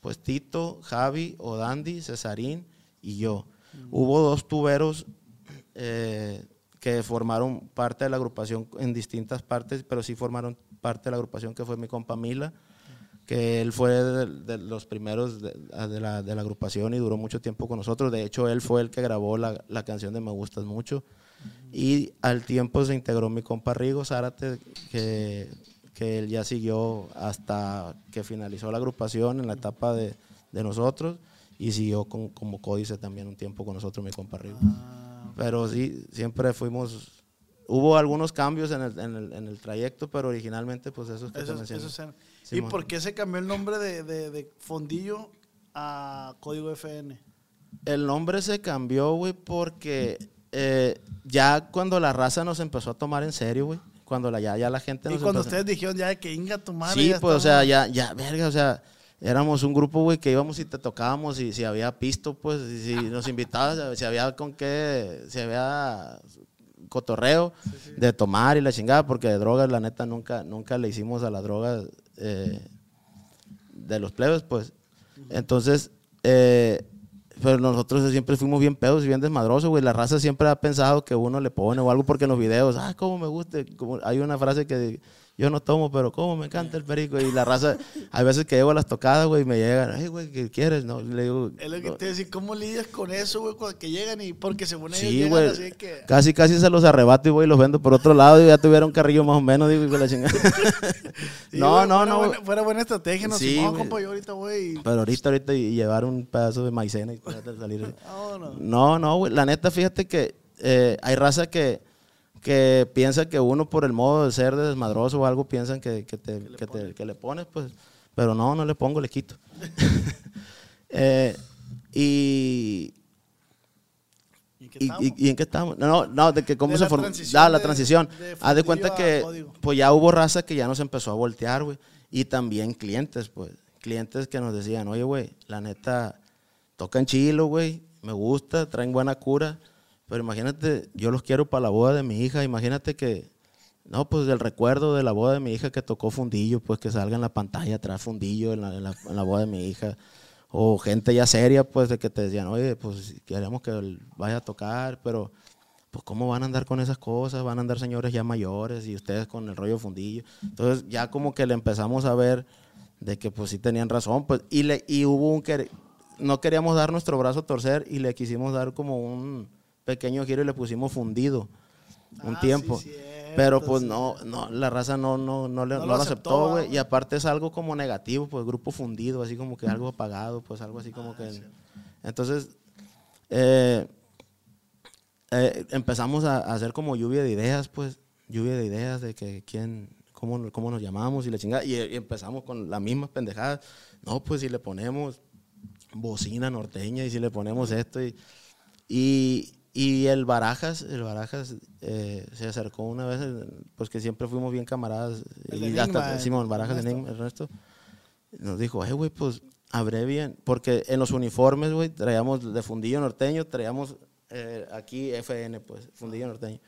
pues Tito, Javi, Odandi, Cesarín y yo. Hubo dos tuberos eh, que formaron parte de la agrupación en distintas partes, pero sí formaron parte de la agrupación que fue mi compa Mila, que él fue de, los primeros de, la, agrupación y duró mucho tiempo con nosotros. De hecho, él fue el que grabó la, la canción de Me Gustas Mucho. Y al tiempo se integró mi compa Rigo Zárate, que, que él ya siguió hasta que finalizó la agrupación en la etapa de, de nosotros y siguió con- como códice también un tiempo con nosotros, mi compa Rigo. Pero sí, siempre fuimos... Hubo algunos cambios en el, en el, en el trayecto, pero originalmente pues esos que esos eran. ¿Y por qué se cambió el nombre de, de, de Fondillo a Código FN? El nombre se cambió, güey, porque eh, ya cuando la raza nos empezó a tomar en serio, güey, cuando la, ya, ya la gente Y nos cuando empezó- ustedes dijeron ya de que inga tu madre. Sí, ya pues, o sea, ya, ya, verga, o sea, éramos un grupo, güey, que íbamos y te tocábamos y si había pisto, pues, y si nos invitabas, si había con qué, si había cotorreo de tomar y la chingada, porque de drogas, la neta, nunca, nunca le hicimos a las drogas eh, de los plebes, pues. Entonces, eh, pero nosotros siempre fuimos bien pedos y bien desmadrosos, güey. La raza siempre ha pensado que uno le pone o algo porque en los videos, ah, cómo me gusta. Como, hay una frase que yo no tomo, pero cómo me encanta el perico. Y la raza, hay veces que llego a las tocadas, güey, y me llegan, ay, güey, ¿qué quieres? No, le digo, Es lo que te decía, ¿cómo lidias con eso, güey, cuando que llegan y porque según ellos Sí, llegan güey. así que... Casi, casi se los arrebato y voy y los vendo por otro lado. Y ya tuviera un carrillo más o menos, digo, y con la chingada. Sí, no, güey, no, no. Buena, fuera buena estrategia, no Sí, güey. compa, yo ahorita, güey. Pero ahorita, ahorita, y llevar un pedazo de maicena y tratar de salir. Vámonos. No, no, güey. La neta, fíjate que eh, hay raza que, que piensa que uno por el modo de ser de desmadroso o algo piensan que, que te, que, te- que le pones, pues, pero no, no le pongo, le quito. Eh, y, ¿Y qué ¿Y, y- en qué estamos? No, no, de que cómo De se la formó. la de- transición. de Haz de cuenta que código. pues ya hubo raza que ya nos empezó a voltear, güey. Y también clientes, pues. Clientes que nos decían, oye, güey, la neta, tocan chilo, güey. Me gusta, traen buena cura. Pero imagínate, yo los quiero para la boda de mi hija. Imagínate que, no, pues el recuerdo de la boda de mi hija que tocó fundillo, pues que salga en la pantalla atrás fundillo en la, boda de mi hija. O gente ya seria, pues, de que te decían, oye, pues queremos que vaya a tocar, pero pues cómo van a andar con esas cosas, van a andar señores ya mayores y ustedes con el rollo fundillo. Entonces ya como que le empezamos a ver de que pues sí tenían razón, pues y le y hubo un que no queríamos dar nuestro brazo a torcer y le quisimos dar como un pequeño giro y le pusimos fundido un Ah, tiempo. sí, cierto, Pero pues sí. no, no, la raza no, no, no, le- No no lo aceptó, aceptó, ¿va, güey. Y aparte es algo como negativo, pues grupo fundido, así como que algo apagado, pues algo así Ah, como que... Entonces, eh, eh, empezamos a, a hacer como lluvia de ideas, pues, lluvia de ideas de que quién, cómo, cómo nos llamamos y la chingada. Y, y empezamos con las mismas pendejadas. No, pues si le ponemos bocina norteña y si le ponemos esto y, y, y el Barajas, el Barajas eh, se acercó una vez, eh, pues que siempre fuimos bien camaradas El y Enigma, hasta el Simón Barajas. Enigma, Ernesto, nos dijo, eh, güey, pues abrevien, porque en los uniformes, güey, traíamos de fundillo norteño, traíamos eh, aquí FN, pues, fundillo norteño.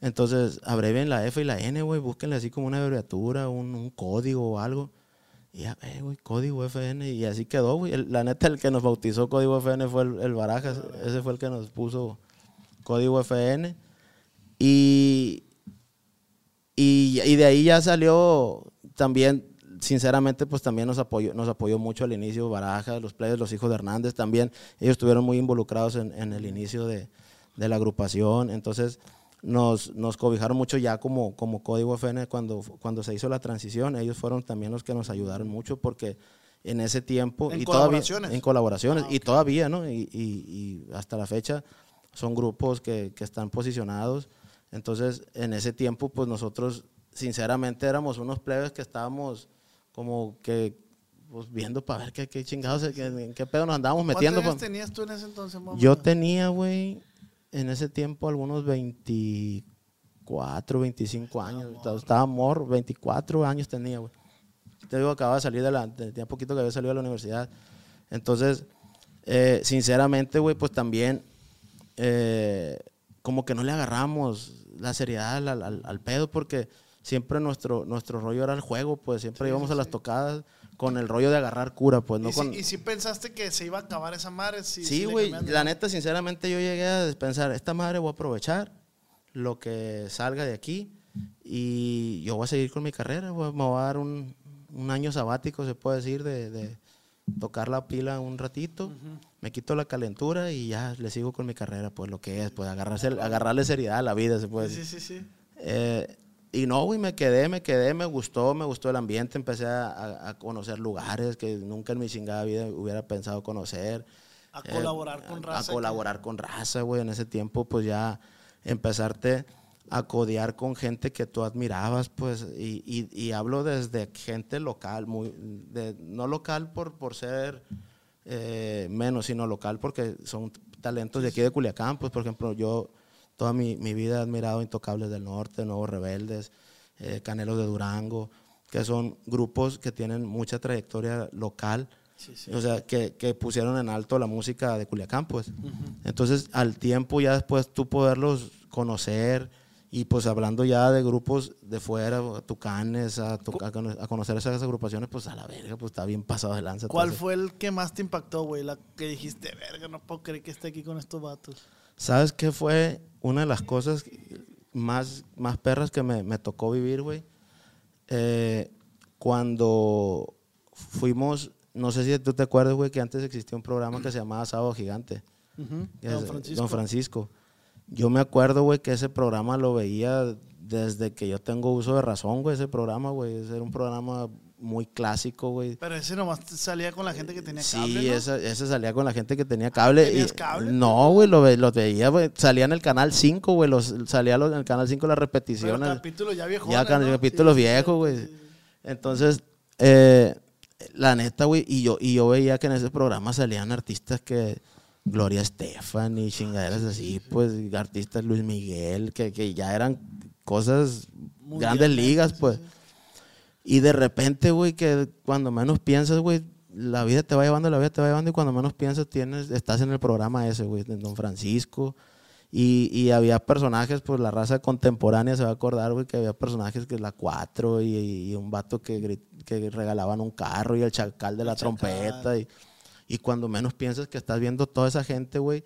Entonces, abrevien la F y la N, güey, búsquenle así como una abreviatura, un, un código o algo. Y ya, eh, güey, código FN, y así quedó, güey. La neta, el que nos bautizó código FN fue el, el Barajas, ese fue el que nos puso código FN. Y, y, y de ahí ya salió también, sinceramente, pues también nos apoyó, nos apoyó mucho al inicio Barajas, los players, los hijos de Hernández también. Ellos estuvieron muy involucrados en, en el inicio de, de la agrupación. Entonces nos, nos cobijaron mucho ya como, como Código FN cuando, cuando se hizo la transición. Ellos fueron también los que nos ayudaron mucho porque en ese tiempo... ¿En y todavía, colaboraciones? en colaboraciones. Ah, Y ok. todavía, ¿no? Y, y- y hasta la fecha son grupos que, que están posicionados. Entonces, en ese tiempo, pues nosotros, sinceramente, éramos unos plebes que estábamos como que pues, viendo para ver qué, qué chingados, qué, en qué pedo nos andábamos metiendo. ¿Cuántos años pa- tenías tú en ese entonces, mamá? Yo tenía, güey, en ese tiempo algunos 24, 25 años. Estaba- Estaba morro, 24 años tenía, güey. Te digo, acababa de salir de la, tenía poquito que había salido de la universidad. Entonces, eh, sinceramente, güey, pues también eh, como que no le agarramos la seriedad al, al- al pedo porque siempre nuestro, nuestro rollo era el juego, pues siempre íbamos a las tocadas con el rollo de agarrar cura, pues no ¿Y, con... si, y si pensaste que se iba a acabar esa madre? Si, Sí, güey, la neta, sinceramente, yo llegué a pensar, esta madre voy a aprovechar lo que salga de aquí y yo voy a seguir con mi carrera, me voy a dar un, un año sabático, se puede decir, de, de tocar la pila un ratito, me quito la calentura y ya le sigo con mi carrera, pues lo que es, pues agarrarse, agarrarle seriedad a la vida, se puede Sí, decir. sí, sí. Eh, y no, güey, me quedé, me quedé, me gustó, me gustó el ambiente, empecé a, a- conocer lugares que nunca en mi chingada vida hubiera pensado conocer. A Eh, colaborar con raza A que- colaborar con raza, güey. En ese tiempo, pues ya empezarte a codear con gente que tú admirabas, pues, y, y- y hablo desde gente local, muy, de- no local por, por ser eh, menos, sino local porque son talentos de aquí de Culiacán, pues, por ejemplo, yo toda mi, mi vida he admirado Intocables del Norte, Nuevos Rebeldes, eh, Canelos de Durango, que son grupos que tienen mucha trayectoria local, o sea, que, que pusieron en alto la música de Culiacán, pues. Entonces, al tiempo ya después tú poderlos conocer y pues hablando ya de grupos de fuera, a Tucanes, a, to- a a conocer esas agrupaciones, pues a la verga, pues está bien pasado de lanza. ¿Cuál fue el que más te impactó, güey? La que dijiste, verga, no puedo creer que esté aquí con estos vatos. ¿Sabes qué fue una de las cosas más, más perras que me, me tocó vivir, güey? Eh, cuando fuimos, no sé si tú te acuerdas, güey, que antes existía un programa que se llamaba Sábado Gigante. Don Francisco. Don Francisco. Yo me acuerdo, güey, que ese programa lo veía desde que yo tengo uso de razón, güey, ese programa, güey. Ese era un programa muy clásico, güey. Pero ese nomás salía con la gente que tenía Sí, cable, ¿no? esa- ese salía con la gente que tenía cable. ¿Tenías y- cable? No, güey, lo, ve- lo veía, güey. Salía en el canal 5, güey. los- Salía en el canal 5 las Pero repeticiones. capítulos ya viejos. Ya can- capítulos viejos, güey. Entonces, eh, la neta, güey, y yo, y yo veía que en ese programa salían artistas que. Gloria Estefan y chingaderas así, pues, artistas Luis Miguel, que, que ya eran cosas grandes ligas, pues. Y de repente, güey, que cuando menos piensas, güey, la vida te va llevando, la vida te va llevando, y cuando menos piensas, tienes, estás en el programa ese, güey, de Don Francisco. Y, y había personajes, pues la raza contemporánea se va a acordar, güey, que había personajes que la 4 y, y un vato que, que regalaban un carro y el chacal de la trompeta. Y, y cuando menos piensas que estás viendo toda esa gente, güey,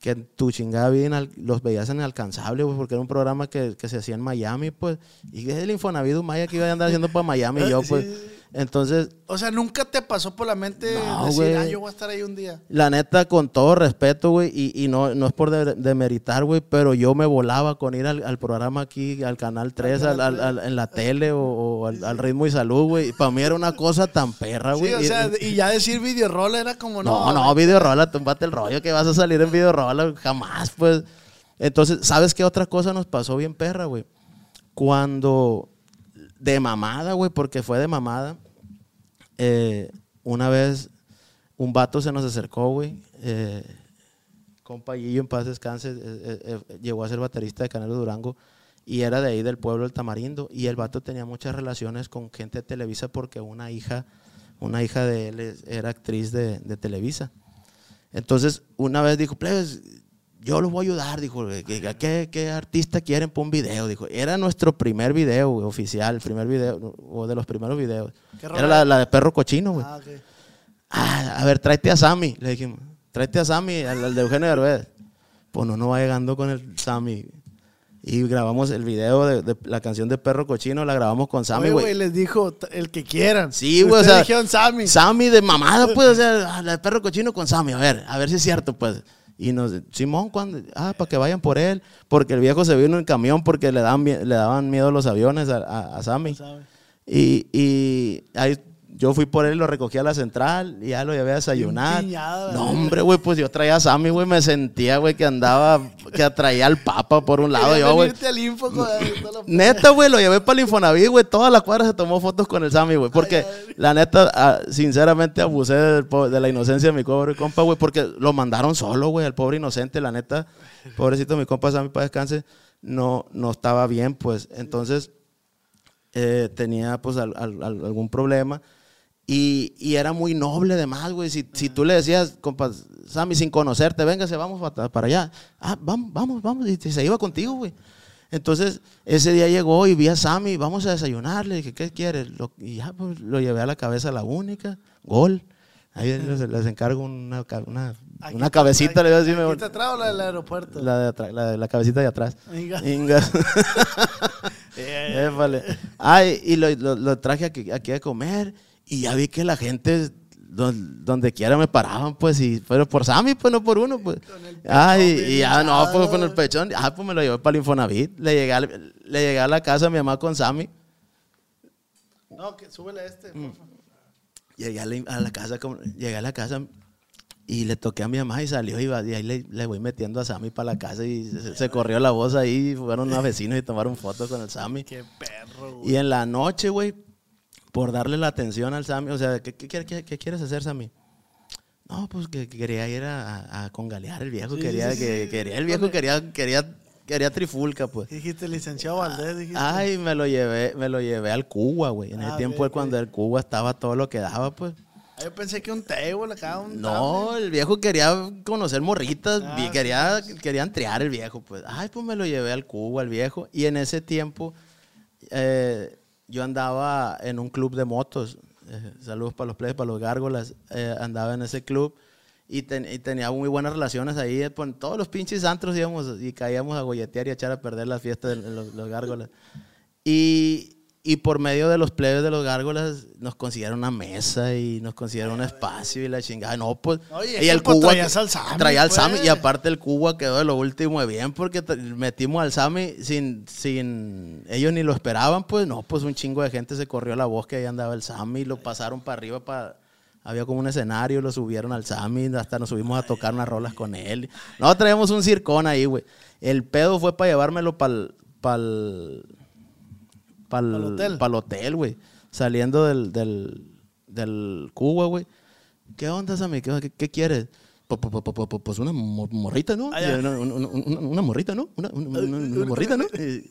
que en tu chingada vida los veías inalcanzables, güey, porque era un programa que, que se hacía en Miami, pues. Y es el Infonavit Maya que iba a andar haciendo para Miami y yo, pues. Entonces, O sea, nunca te pasó por la mente No, decir, ah, yo voy a estar ahí un día. La neta, con todo respeto, güey, y, y no, no es por de- demeritar, güey, pero yo me volaba con ir al, al programa aquí, al Canal 3, al- en la tele o, o al, Ritmo y Salud, güey. Para mí era una cosa tan perra, Sí, güey. o Y- sea, y ya decir video roll era como, no. no, no, video rola, túmbate el rollo que vas a salir en video rola, jamás, pues. Entonces, ¿sabes qué otra cosa nos pasó bien perra, güey? Cuando, de mamada, güey, porque fue de mamada, eh, una vez un vato se nos acercó, güey, eh, en paz descanse, eh, eh, llegó a ser baterista de Canelo Durango y era de ahí del pueblo del Tamarindo. Y el vato tenía muchas relaciones con gente de Televisa porque una hija, una hija de él era actriz de, de Televisa. Entonces, una vez dijo, plebes, yo los voy a ayudar, dijo, ¿qué, qué, qué artista quieren para un video? Dijo, era nuestro primer video, güey, oficial, el primer video, o de los primeros videos. ¿Qué Era la, la de Perro Cochino, güey. Ah, ok. Ah, a ver, tráete a Sammy, le dijimos. Tráete a Sammy, al, al de Eugenio Derbez. Pues no, no va llegando con el Sammy. Y grabamos el video de, de la canción de Perro Cochino, la grabamos con Sammy, güey. les dijo el que quieran. Sí, güey, o sea, dijeron Sammy. Sammy de mamada, pues, o sea, ah, la de perro cochino con Sammy, a ver, a ver si es cierto, pues. Y nos, Simón, cuando, ah, para que vayan por él, porque el viejo se vino en camión porque le daban, mie- le daban miedo los aviones a, a, a Sammy. Sammy. Y, y ahí yo fui por él, lo recogí a la central y ya lo llevé a desayunar. piñado, no, hombre, güey, pues yo traía a Sammy, güey, me sentía, güey, que andaba, que atraía al papa por un lado, yo, güey. Neta, güey, lo llevé para el Infonavit, güey. Toda la cuadra se tomó fotos con el Sammy, güey. Porque la neta, ah, sinceramente, abusé del de la inocencia de mi pobre compa, güey. Porque lo mandaron solo, güey, al pobre inocente. La neta, pobrecito mi compa Sammy, para descanse, no, no estaba bien, pues. Entonces, eh, tenía, pues, al- algún problema. Y, y era muy noble además, güey. Si, si tú le decías, compa, Sammy, sin conocerte, véngase, vamos pa- para allá. Ah, vamos, vamos, vamos. Y se iba contigo, güey. Entonces, ese día llegó y vi a Sammy, vamos a desayunar. Le dije, ¿qué quieres? Lo- y ya, pues, lo llevé a la cabeza la única, gol. Ahí les, les encargo una, una, Aquí cabecita, le voy a decir, ¿Aquí me- te atrás o la del aeropuerto? la, de atrás- la, de- la cabecita de atrás. Venga. Inga. Épale. Ay, y lo, lo- lo traje aquí, aquí a comer y ya vi que la gente don- donde quiera me paraban, pues, y pero por Sammy, pues no por uno, pues. Ay, bien y ya no, pues con el pechón, ah, pues me lo llevé para el Infonavit. Le llegué, al- le llegué a la casa a mi mamá con Sammy. No, que súbele a este. Mm. Llegué a la, a la casa, como- llegué a la casa y le toqué a mi mamá y salió y, va- y ahí le, le voy metiendo a Sammy para la casa y se, se corrió la voz ahí, fueron unos vecinos y tomaron fotos con el Sammy. Qué perro, güey. Y en la noche, güey, por darle la atención al Sammy, o sea, ¿qué, qué, qué- qué quieres hacer, Sammy? No, pues que que quería ir a, a- congalear el viejo, Sí, quería, sí, que, sí. quería el viejo, quería, quería, quería trifulca, pues. Dijiste licenciado Valdés, dijiste. Ay, me lo llevé, me lo llevé al Cuba, güey. En ese Ah, tiempo ok, cuando el Cuba estaba todo lo que daba, pues. Ah, Yo pensé que un table acá, un No, el viejo quería conocer morritas, Ah, quería, quería entrear el viejo, pues. Ay, pues me lo llevé al Cuba, al viejo. Y en ese tiempo eh, yo andaba en un club de motos. eh, saludos para los players, para los gárgolas. eh, andaba en ese club y, ten- y tenía muy buenas relaciones ahí. eh, Con todos los pinches antros íbamos y caíamos a golletear y a echar a perder la fiesta de los, los gárgolas. Y y por medio de los plebes de los gárgolas nos consiguieron una mesa y nos consiguieron un espacio y la chingada. No, pues. Oye, y el pues Cuba. traías al Sammy, Traía al pues. Sammy y aparte el Cuba quedó de lo último de bien porque metimos al Sammy sin, sin. Ellos ni lo esperaban, pues. No, pues un chingo de gente se corrió la voz que ahí andaba el Sammy, lo pasaron para arriba para. Había como un escenario, lo subieron al Sammy, hasta nos subimos a tocar unas rolas con él. No, traíamos un circón ahí, güey. El pedo fue para llevármelo para el. Pa'l, Pa'l hotel. pa'l hotel, güey. Saliendo del, del, del Cuba, güey. ¿Qué onda, Sammy? ¿Qué, qué, qué quieres? Pues, una mo- morrita, ¿no? Una, una- una- una morrita, ¿no? Una, morrita, ¿no? Y,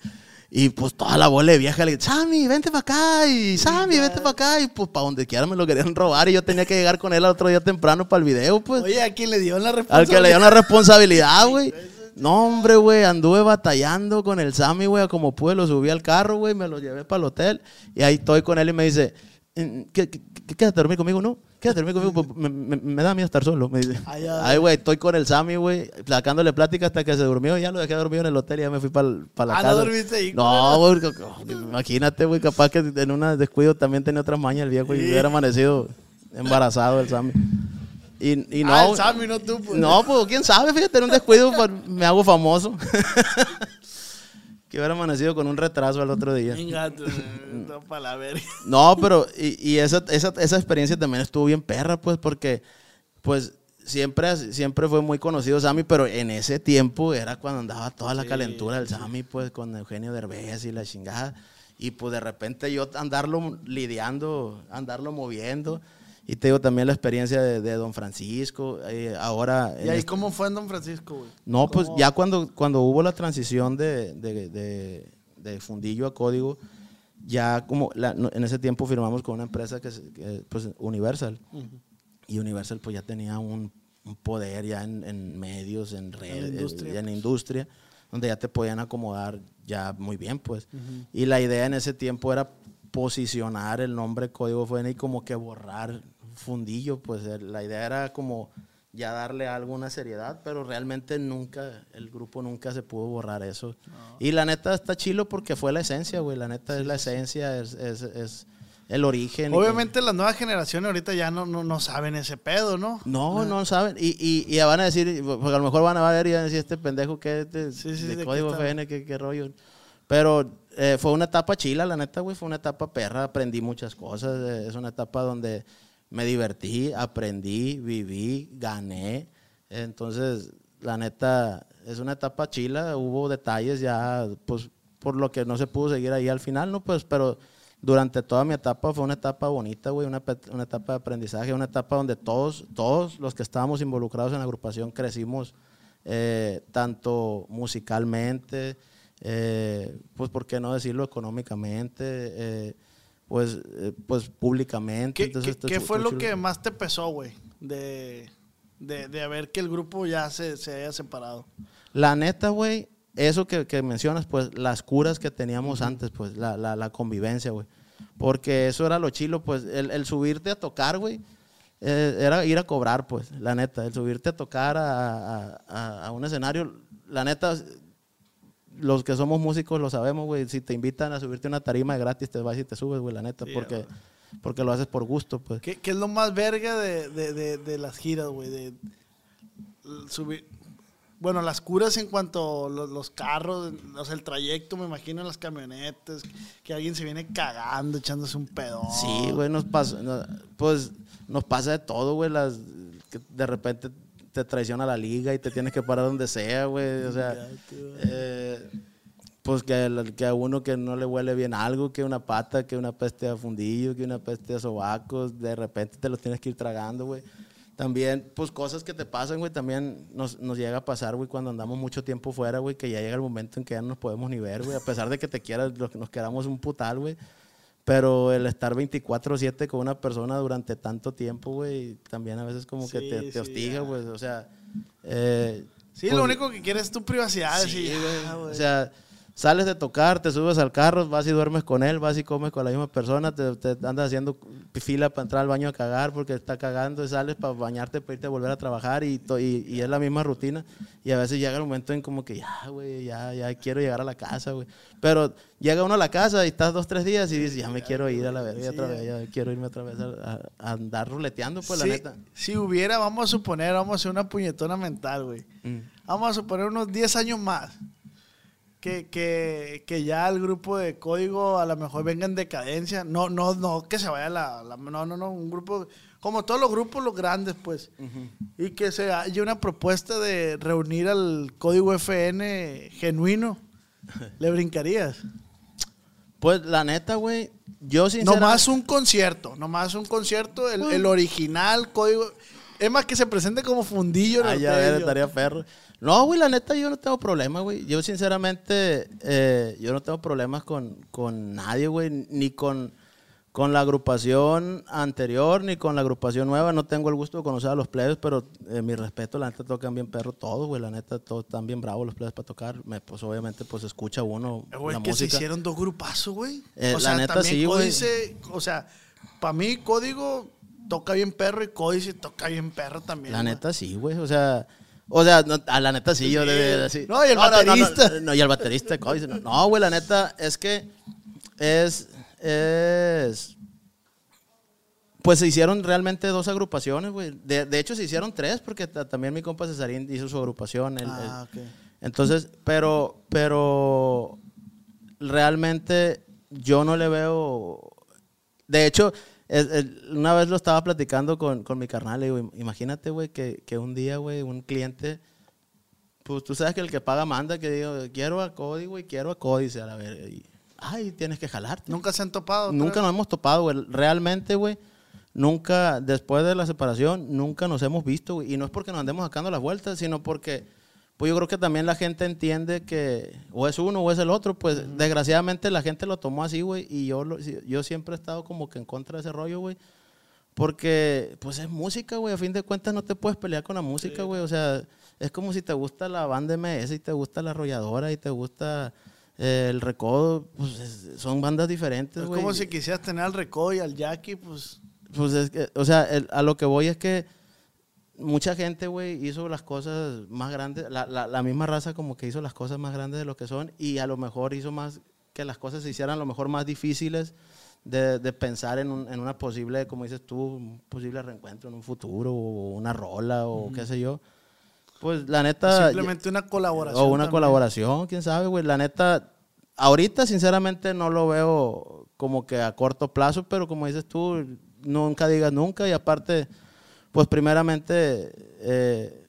y, pues toda la bola de vieja le Sammy, vente para acá. Y Sammy, vente para acá. Y pues para donde quiera me lo querían robar. Y yo tenía que llegar con él al otro día temprano para el video, pues. Oye, ¿a quién le dio la Al responsabilidad? que le dio una responsabilidad, güey. No, hombre, güey, anduve batallando con el Sammy, güey, a como pude, lo subí al carro, güey, me lo llevé para el hotel y ahí estoy con él y me dice, "Mm, ¿qué, qué- qué- quédate a dormir conmigo, ¿no? Quédate a dormir conmigo, pues, me, me- me da miedo estar solo, me dice. Ay, güey, estoy con el Sammy, güey, sacándole plática hasta que se durmió, ya lo dejé dormido en el hotel y ya me fui para la Ah, ¿no casa. dormiste ahí, No, güey, imagínate, güey, capaz que en un descuido también tenía otras mañas el viejo y hubiera amanecido embarazado el Sammy. Y, y no, Ah, el Sammy, no tú, pues. no, pues quién sabe, fíjate, en un descuido me hago famoso. que hubiera amanecido con un retraso al otro día. No, para la verga. No, pero y, y esa, esa, esa experiencia también estuvo bien perra, pues, porque pues siempre, siempre fue muy conocido Sammy, pero en ese tiempo era cuando andaba toda la calentura del Sammy, pues, con Eugenio Derbez y la chingada. Y pues de repente yo andarlo lidiando, andarlo moviendo. Y te digo también la experiencia de, de Don Francisco. eh, ahora. ¿Y en ahí este- cómo fue en Don Francisco, güey? no, pues ya cuando, cuando hubo la transición de, de, de- fundillo a código, ya como la- en ese tiempo firmamos con una empresa que es pues, Universal. Y Universal pues ya tenía un, un poder ya en, en medios, en redes, industria, ya en industria, donde ya te podían acomodar ya muy bien, pues. Y la idea en ese tiempo era posicionar el nombre Código FN y como que borrar fundillo, pues el- la idea era como ya darle alguna seriedad, pero realmente nunca, el grupo nunca se pudo borrar eso. Y la neta está chilo porque fue la esencia, güey, la neta es la esencia, es, es, es el origen. Obviamente las nuevas generaciones ahorita ya no, no, no saben ese pedo, ¿no? No, no saben. Y, y, y van a decir, porque a lo mejor van a ver y van a decir, este pendejo que es de, Sí, sí, de ¿de qué código está? FN, qué, qué rollo. Pero eh, fue una etapa chila, la neta, güey, fue una etapa perra, aprendí muchas cosas. eh, es una etapa donde me divertí, aprendí, viví, gané. Entonces, la neta, es una etapa chila, hubo detalles ya, pues, por lo que no se pudo seguir ahí al final, ¿no? Pues, pero durante toda mi etapa fue una etapa bonita, güey, una, una etapa de aprendizaje, una etapa donde todos, todos los que estábamos involucrados en la agrupación crecimos eh, tanto musicalmente, eh, pues por qué no decirlo económicamente, eh, pues, eh, pues públicamente. ¿Qué, Entonces, qué- estuvo- fue lo que más te pesó, güey? De, de, de ver que el grupo ya se, se haya separado. La neta, güey, eso que, que mencionas, pues las curas que teníamos antes, pues la, la, la convivencia, güey. Porque eso era lo chilo, pues el, el subirte a tocar, güey, eh, era ir a cobrar, pues, la neta. El subirte a tocar a, a- a- a un escenario, la neta, los que somos músicos lo sabemos, güey. Si te invitan a subirte a una tarima de gratis, te vas y te subes, güey, la neta, Sí, porque, güey. porque lo haces por gusto, pues. ¿Qué, qué es lo más verga de, de, de, de las giras, güey? De, subir. Bueno, las curas en cuanto a los, los carros, o sea, el trayecto, me imagino en las camionetas, que alguien se viene cagando, echándose un pedón. Sí, güey, nos pasa, no- pues nos pasa de todo, güey, las que de repente te traiciona la liga y te tienes que parar donde sea, güey, o sea, eh, pues que, que a uno que no le huele bien algo, que una pata, que una peste de fundillo, que una peste de sobacos, de repente te los tienes que ir tragando, güey. También, pues cosas que te pasan, güey, también nos, nos llega a pasar, güey, cuando andamos mucho tiempo fuera, güey, que ya llega el momento en que ya no nos podemos ni ver, güey, a pesar de que te quieras, lo nos queramos un putal, güey. Pero el estar 24/7 con una persona durante tanto tiempo, güey, también a veces como que te, te sí, hostiga, güey. O sea, eh, Sí, pues, lo único que quieres es tu privacidad. sí, güey. O sea, sales de tocar, te subes al carro, vas y duermes con él, vas y comes con la misma persona, te, te andas haciendo fila para entrar al baño a cagar porque está cagando y sales para bañarte, para irte a volver a trabajar y, y, y es la misma rutina. Y a veces llega el momento en como que ya, güey, ya, ya quiero llegar a la casa, güey. Pero llega uno a la casa y estás dos, tres días y dices, ya me quiero ir a la verga otra vez, ya quiero irme otra vez a, a- a andar ruleteando, pues Sí, la neta. Si hubiera, vamos a suponer, vamos a hacer una puñetona mental, güey. Mm. Vamos a suponer unos 10 años más. Que, que, que ya el grupo de código a lo mejor venga en decadencia. No, no, no, que se vaya la, la- No, no, no. Un grupo. Como todos los grupos, los grandes, pues. Y que se haya una propuesta de reunir al código FN genuino. ¿Le brincarías? Pues la neta, güey, yo sinceramente... Nomás un concierto. Nomás un concierto. El, el original código. Es más que se presente como fundillo. Ah, ya estaría perro. No, güey, la neta, yo no tengo problema, güey. Yo, sinceramente, eh, yo no tengo problemas con, con nadie, güey. Ni con, con la agrupación anterior, ni con la agrupación nueva. No tengo el gusto de conocer a los plebes, pero eh, mi respeto, la neta, tocan bien perro todos, güey. La neta, todos están bien bravos los plebes para tocar. Me, pues, obviamente, pues, escucha uno Eh, Güey, la que se música. hicieron dos grupazos, güey. Eh, o la sea, neta, también sí, güey. Códice, o sea, para mí Código toca bien perro y Códice toca bien perro también. La güey. neta sí, güey. O sea, o sea, no, a la neta sí, yo de, de- de- sí. No, y el no, baterista. No, no, y el baterista. No, güey, la neta es que es, es, pues se hicieron realmente dos agrupaciones, güey. De, de hecho, se hicieron tres porque ta- también mi compa Cesarín hizo su agrupación. el- Ah, el- ok. Entonces, pero, pero realmente yo no le veo. De hecho, es- el- una vez lo estaba platicando con, con mi carnal. Le digo, imagínate, güey, que, que un día, güey, un cliente. Pues tú sabes que el que paga manda, que digo, quiero a Cody, güey, quiero a Códice, a. Y, ay, tienes que jalarte. Nunca se han topado. Nunca vez? nos hemos topado, güey. Realmente, güey, nunca, después de la separación, nunca nos hemos visto, güey. Y no es porque nos andemos sacando las vueltas, sino porque, pues yo creo que también la gente entiende que o es uno o es el otro. Pues desgraciadamente la gente lo tomó así, güey. Y yo, lo- yo siempre he estado como que en contra de ese rollo, güey. Porque, pues es música, güey. A fin de cuentas no te puedes pelear con la música, güey. O sea, es como si te gusta la banda MS y te gusta la arrolladora y te gusta eh, el recodo. Pues es- son bandas diferentes, Es güey. como si quisieras tener al Recodo y al Jackie, pues. Pues es que, o sea, el- a lo que voy es que mucha gente, güey, hizo las cosas más grandes, la, la, la misma raza como que hizo las cosas más grandes de lo que son y a lo mejor hizo más que las cosas se hicieran a lo mejor más difíciles de, de pensar en, un- en una posible, como dices tú, un posible reencuentro en un futuro o una rola o qué sé yo. Pues la neta... Simplemente una colaboración. O una también. colaboración, quién sabe, güey. La neta, ahorita sinceramente no lo veo como que a corto plazo, pero como dices tú, nunca digas nunca. Y aparte, pues primeramente, eh,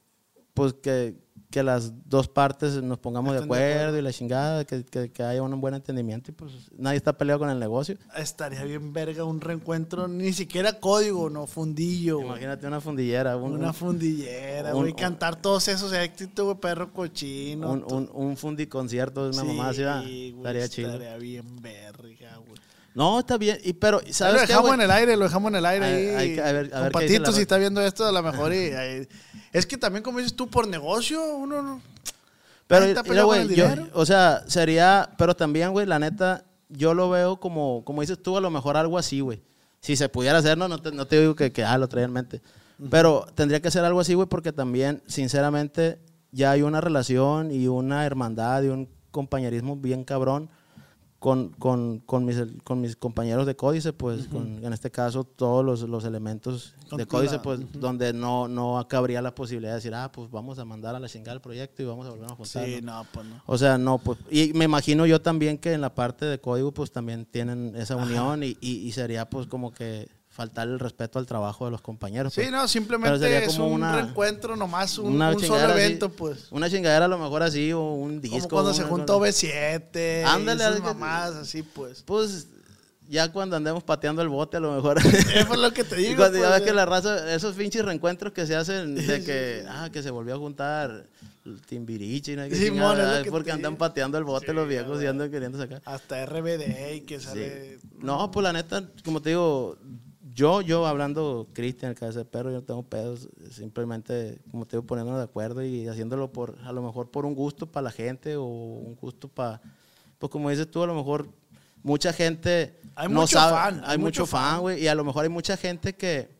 pues que, que las dos partes nos pongamos de acuerdo, y la chingada, que, que, que haya un buen entendimiento y pues nadie está peleado con el negocio. Estaría bien verga un reencuentro, ni siquiera código, no, fundillo. Imagínate una fundillera, un, Una un- fundillera, un- güey. Cantar todos esos éxitos, güey, perro cochino. un, un, un fundiconcierto de una mamá así, ¿verdad? güey, estaría chido. Estaría bien verga. No, está bien, y, pero ¿sabes lo dejamos en el aire, lo dejamos en el aire Hay- ahí. hay que- a ver- ver Patito, si está viendo esto, a lo mejor. y- ahí- es que también, como dices tú, por negocio, uno no. Pero, está mira, güey, yo- o sea, sería, pero también, güey, la neta, yo lo veo como, como dices tú, a lo mejor algo así, güey. Si se pudiera hacer, no, no te, no te digo que, que ah, lo traía en mente. Pero tendría que ser algo así, güey, porque también, sinceramente, ya hay una relación y una hermandad y un compañerismo bien cabrón con, con, con, mis, con mis compañeros de códice, pues, con, en este caso, todos los, los elementos de códice, pues, donde no, no cabría la posibilidad de decir, ah, pues vamos a mandar a la chingada el proyecto y vamos a volver a juntar. Sí, ¿no? no, pues no. O sea, no, pues, y me imagino yo también que en la parte de código, pues también tienen esa unión y, y- y sería, pues, como que faltar el respeto al trabajo de los compañeros. Sí, pues. no, simplemente sería es como un una- reencuentro nomás, un, una un solo así, evento, pues. Una chingadera a lo mejor así, o un disco. Como cuando se juntó cosa- B7, Ándale, esas mamadas así, pues. Pues, ya cuando andemos pateando el bote, a lo mejor. Eso es lo que te Y digo. cuando ya pues, ves que la raza, esos pinches reencuentros que se hacen de que, ah, que se volvió a juntar el Timbiriche y no Simón, chingada, es que porque andan digo. pateando el bote Sí, los viejos y andan queriendo sacar. Hasta RBD y que Sí. sale... No, pues la neta, como te digo, yo, yo hablando Cristian, el cabeza de perro, yo no tengo pedos, simplemente, como te digo, poniéndonos de acuerdo y haciéndolo por, a lo mejor por un gusto para la gente o un gusto para pues como dices tú, a lo mejor mucha gente Hay no mucho sabe, fan, hay, hay mucho mucho fan, fan. güey, y a lo mejor hay mucha gente que,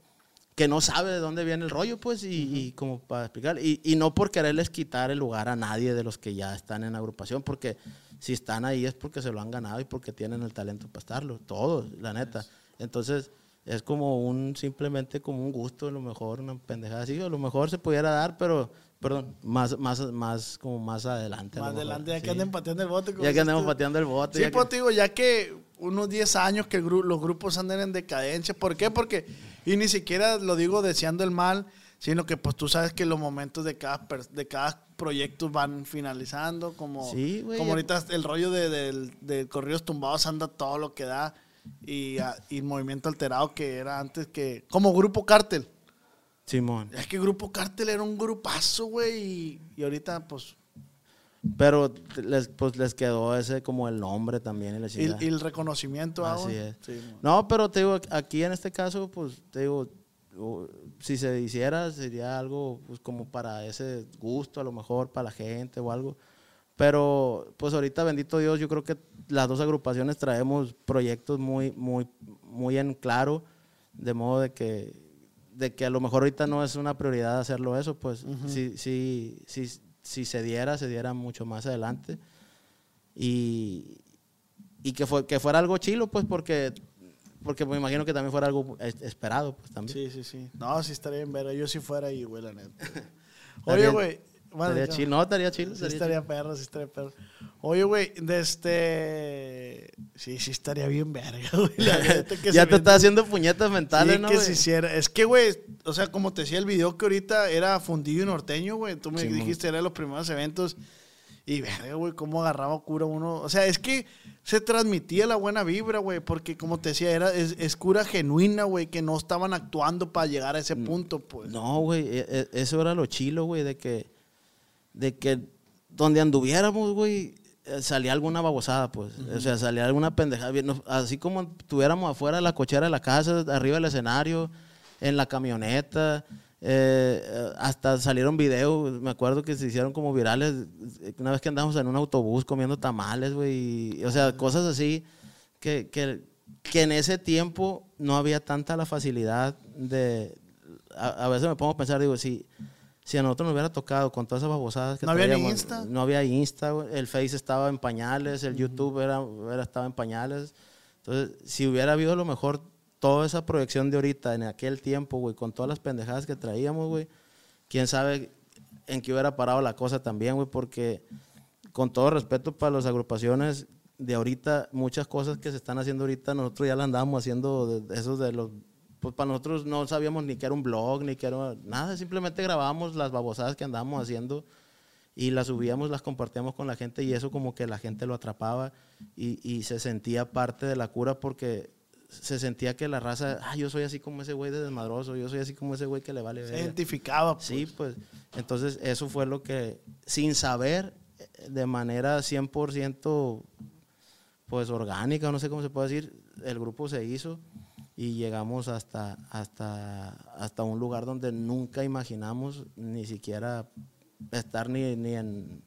que no sabe de dónde viene el rollo, pues, y, y como para explicar, y, y no por quererles quitar el lugar a nadie de los que ya están en agrupación, porque si están ahí es porque se lo han ganado y porque tienen el talento para estarlo, todos, la neta. Entonces, es como un, simplemente como un gusto, a lo mejor una pendejada así, a lo mejor se pudiera dar, pero, perdón, más, más, más, como más adelante. Más adelante, ya que anden pateando el bote. Ya que tú. pateando el bote. Sí, ya pues digo, ya que unos 10 años que gru- los grupos andan en decadencia. ¿Por qué? Porque, y ni siquiera lo digo deseando el mal, sino que pues tú sabes que los momentos de cada, de cada proyecto van finalizando, como, Sí, como ya- ahorita el rollo de, del, del Corridos Tumbados anda todo lo que da y, ah, y Movimiento Alterado que era antes que, como Grupo Cártel. Simón. Es que Grupo Cártel era un grupazo, güey, y, y ahorita pues... Pero les, pues les quedó ese como el nombre también y Y, y el reconocimiento, Así es. Sí. No, pero te digo, aquí en este caso, pues te digo, si se hiciera, sería algo pues como para ese gusto, a lo mejor para la gente o algo. Pero pues ahorita, bendito Dios, yo creo que las dos agrupaciones traemos proyectos muy, muy, muy en claro, de modo de que, de que a lo mejor ahorita no es una prioridad hacerlo eso, pues si, si, si, si se diera, se diera mucho más adelante. Y, y que, fue, que fuera algo chilo, pues, porque, porque me imagino que también fuera algo es- esperado, pues, también. Sí, sí, sí. No, sí estaría bien ver. Yo si fuera ahí, güey, la neta. Oye, güey. Bueno, estaría no, estaría chilo. Sí estaría perro, sí estaría perro. Oye, güey, de este... Sí, sí estaría bien verga, güey. ya te viene- estás haciendo puñetas mentales, Sí, ¿no? que se hiciera. Es que, güey, o sea, como te decía el video que ahorita era fundido y norteño, güey. Tú me Sí, dijiste, era de los primeros eventos. Y verga, güey, cómo agarraba cura uno. O sea, es que se transmitía la buena vibra, güey. Porque, como te decía, era, es, es cura genuina, güey, que no estaban actuando para llegar a ese punto, pues. Mm, No, güey, e- e- eso era lo chilo, güey, de que, de que donde anduviéramos, güey, eh, salía alguna babosada, pues. O sea, salía alguna pendejada. Así como estuviéramos afuera de la cochera de la casa, arriba del escenario, en la camioneta. eh, eh, hasta salieron videos, me acuerdo que se hicieron como virales, una vez que andamos en un autobús comiendo tamales, güey, o sea, cosas así que, que, que en ese tiempo no había tanta la facilidad de... A, a veces me pongo a pensar, digo, si, si a nosotros nos hubiera tocado con todas esas babosadas que No había ni Insta. No había Insta, el Face estaba en pañales, el YouTube era, era- estaba en pañales. Entonces, si hubiera habido a lo mejor toda esa proyección de ahorita en aquel tiempo, güey, con todas las pendejadas que traíamos, güey, quién sabe en qué hubiera parado la cosa también, güey, porque con todo respeto para las agrupaciones de ahorita, muchas cosas que se están haciendo ahorita, nosotros ya las andábamos haciendo, de esos de los, pues para nosotros no sabíamos ni que era un blog, ni que era nada, simplemente grabábamos las babosadas que andábamos haciendo y las subíamos, las compartíamos con la gente y eso como que la gente lo atrapaba y, y se sentía parte de la cura porque se sentía que la raza, ah, yo soy así como ese güey de desmadroso, yo soy así como ese güey que le vale Se verga". identificaba, pues. Sí, pues entonces eso fue lo que, sin saber, eh, de manera 100% pues orgánica, no sé cómo se puede decir, el grupo se hizo y llegamos hasta, hasta, hasta un lugar donde nunca imaginamos ni siquiera estar ni, ni en,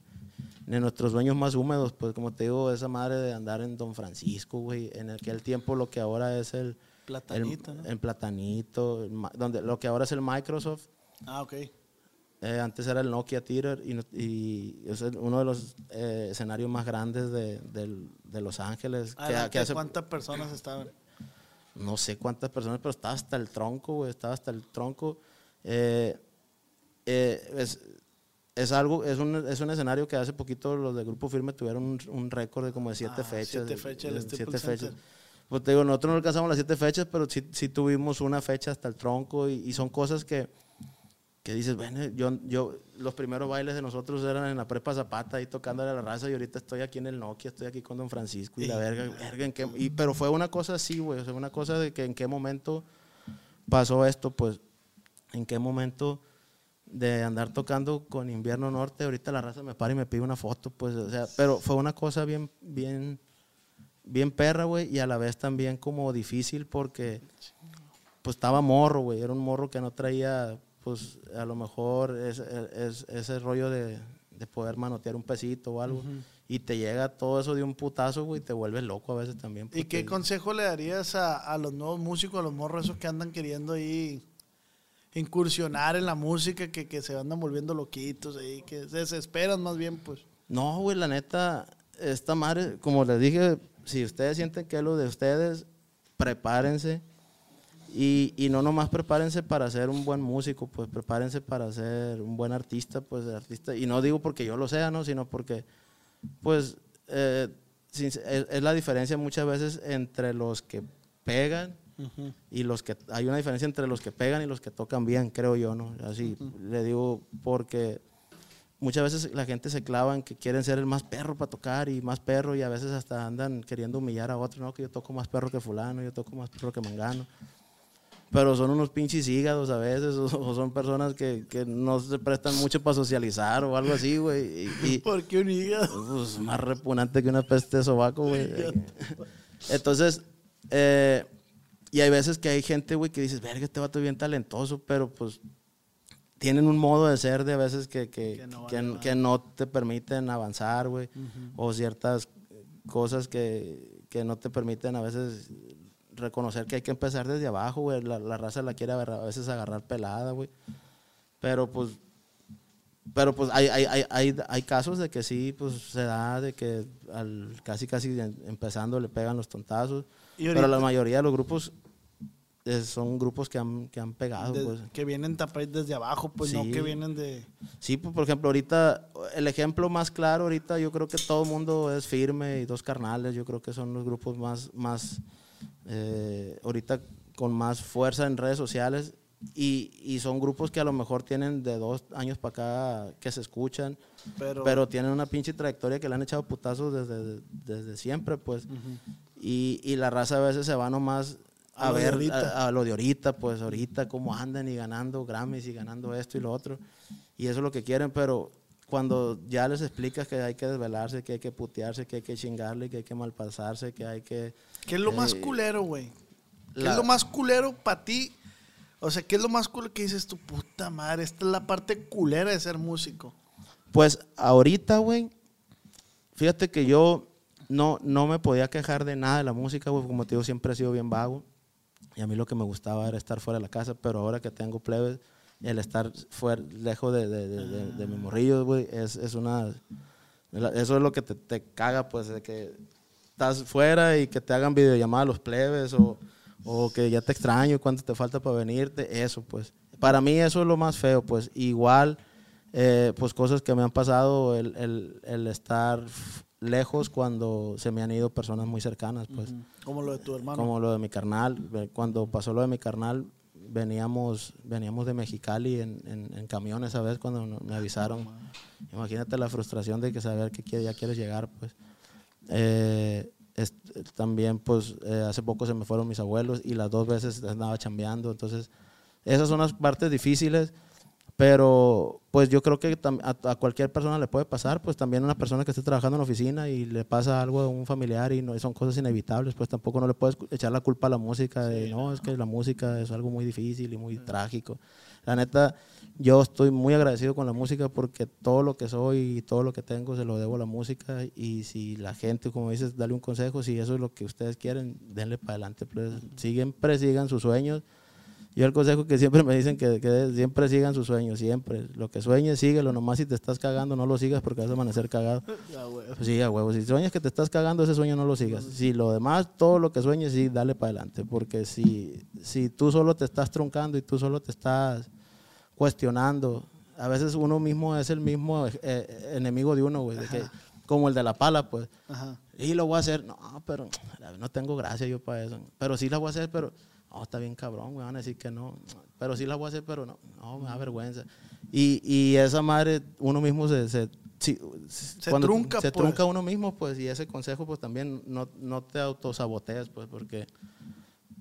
ni en nuestros sueños más húmedos, pues como te digo, esa madre de andar en Don Francisco, güey, en aquel tiempo lo que ahora es el... Platanito, el, ¿no? el platanito, el donde, lo que ahora es el Microsoft, Ah, ok. eh, antes era el Nokia Theater y, y es uno de los eh, escenarios más grandes de, del- de Los Ángeles. que- Adelante, que hace- ¿Cuántas personas estaban? No sé cuántas personas, pero estaba hasta el tronco, güey, estaba hasta el tronco. Eh, eh, es, es algo, es un, es un escenario que hace poquito los de Grupo Firme tuvieron un, un récord de como de siete Ah, fechas. siete fechas, el de- Staples siete fechas. Center. Pues te digo, nosotros no alcanzamos las siete fechas, pero sí, sí tuvimos una fecha hasta el tronco y, y son cosas que, que dices, bueno, yo, yo, los primeros bailes de nosotros eran en la prepa Zapata, ahí tocándole a la raza, y ahorita estoy aquí en el Nokia, estoy aquí con Don Francisco y la verga, verga, ¿en qué- y- pero fue una cosa así, güey, o sea, una cosa de que en qué momento pasó esto, pues, en qué momento de andar tocando con Invierno Norte, ahorita la raza me para y me pide una foto, pues, o sea, pero fue una cosa bien, bien, bien perra, güey, y a la vez también como difícil porque pues estaba morro, güey. Era un morro que no traía, pues a lo mejor es, es- ese rollo de, de poder manotear un pesito o algo. y te llega todo eso de un putazo, güey, y te vuelves loco a veces también. ¿Y qué consejo le darías a, a los nuevos músicos, a los morros esos que andan queriendo ahí incursionar en la música, que, que se andan volviendo loquitos ahí, que se desesperan más bien, pues? No, güey, la neta, esta madre, como les dije, si ustedes sienten que es lo de ustedes, prepárense. Y, y no nomás prepárense para ser un buen músico, pues prepárense para ser un buen artista, pues artista. Y no digo porque yo lo sea, ¿no? Sino porque, pues, eh, es la diferencia muchas veces entre los que pegan y los que... Hay una diferencia entre los que pegan y los que tocan bien, creo yo, ¿no? Así le digo porque muchas veces la gente se clava en que quieren ser el más perro para tocar y más perro y a veces hasta andan queriendo humillar a otro, ¿no? Que yo toco más perro que fulano, yo toco más perro que mangano. Pero son unos pinches hígados a veces o, o son personas que, que no se prestan mucho para socializar o algo así, güey. Y, y- ¿Por qué un hígado? pues, más repugnante que una peste de sobaco, güey. Entonces, eh, y hay veces que hay gente, güey, que dices, verga, este vato es bien talentoso, pero pues tienen un modo de ser de a veces que, que, Que no que- vale que no te permiten avanzar, güey. O ciertas cosas que, que no te permiten a veces reconocer que hay que empezar desde abajo, güey. La, la raza la quiere agarrar- a veces agarrar pelada, güey. Pero pues pero pues hay, hay, hay, hay, hay casos de que sí, pues se da de que al casi casi empezando le pegan los tontazos. Y Pero la mayoría de los grupos eh, son grupos que han, que han pegado. De- pues. que vienen tapados desde abajo, pues no Sí. que vienen de... Sí, pues, por ejemplo, ahorita, el ejemplo más claro ahorita, yo creo que todo el mundo es firme y dos carnales, yo creo que son los grupos más, más eh, ahorita con más fuerza en redes sociales y, y son grupos que a lo mejor tienen de dos años para acá que se escuchan, Pero, pero, tienen una pinche trayectoria que le han echado putazos desde, desde siempre, pues. y, y la raza a veces se va nomás A ver a, a lo de ahorita, pues ahorita cómo andan y ganando Grammys y ganando esto y lo otro. Y eso es lo que quieren, pero cuando ya les explicas que hay que desvelarse, que hay que putearse, que hay que chingarle, que hay que malpasarse, que hay que... ¿qué es lo más eh, culero, güey? ¿Qué la- es lo más culero para ti? O sea, ¿qué es lo más culero que dices tu puta madre? Esta es la parte culera de ser músico. Pues ahorita, güey, fíjate que yo no, no me podía quejar de nada de la música, güey, como te digo, siempre he sido bien vago. Y a mí lo que me gustaba era estar fuera de la casa, pero ahora que tengo plebes, el estar fuera, lejos de, de, de, de- de mis morrillos, güey, es, es una... Eso es lo que te, te caga, pues, de que estás fuera y que te hagan videollamada los plebes o, o que ya te extraño y cuánto te falta para venirte, eso, pues. Para mí eso es lo más feo, pues. Igual, eh, pues cosas que me han pasado, el, el- el estar lejos cuando se me han ido personas muy cercanas, pues. Como lo de tu hermano. Como lo de mi carnal. Cuando pasó lo de mi carnal, veníamos, veníamos de Mexicali en, en, en camión esa vez cuando me avisaron. Imagínate la frustración de que saber que ya quieres llegar, pues. Eh, es- también, pues, eh, hace poco se me fueron mis abuelos y las dos veces andaba chambeando. Entonces, esas son las partes difíciles. Pero, pues yo creo que a, cualquier persona le puede pasar, pues también a una persona que esté trabajando en la oficina y le pasa algo a un familiar y no son cosas inevitables, pues tampoco no le puedes echar la culpa a la música de, no, es que la música es algo muy difícil y muy trágico. La neta, yo estoy muy agradecido con la música porque todo lo que soy y todo lo que tengo se lo debo a la música y si la gente, como dices, dale un consejo, si eso es lo que ustedes quieren, denle para adelante, pues, siempre sigan sus sueños. Yo el consejo que siempre me dicen que, que siempre sigan sus sueños, siempre. Lo que sueñes, síguelo. Nomás si te estás cagando, no lo sigas porque vas a amanecer cagado. Ya, güey. Pues sí, a huevo. Si sueñas que te estás cagando, ese sueño no lo sigas. Si lo demás, todo lo que sueñes, sí, dale para adelante. Porque si, si tú solo te estás truncando y tú solo te estás cuestionando, a veces uno mismo es el mismo eh, eh, enemigo de uno, güey. de que- Como el de la pala, pues. Ajá. Y lo voy a hacer. No, pero no tengo gracia yo para eso. Pero sí la voy a hacer, pero. No, está bien cabrón, me van a decir que no. Pero sí la voy a hacer, pero no. No, me da vergüenza. Y, y esa madre, uno mismo se. Se, sí, Se trunca, Se pues. trunca uno mismo, pues. Y ese consejo, pues también no, no te autosabotees, pues, porque.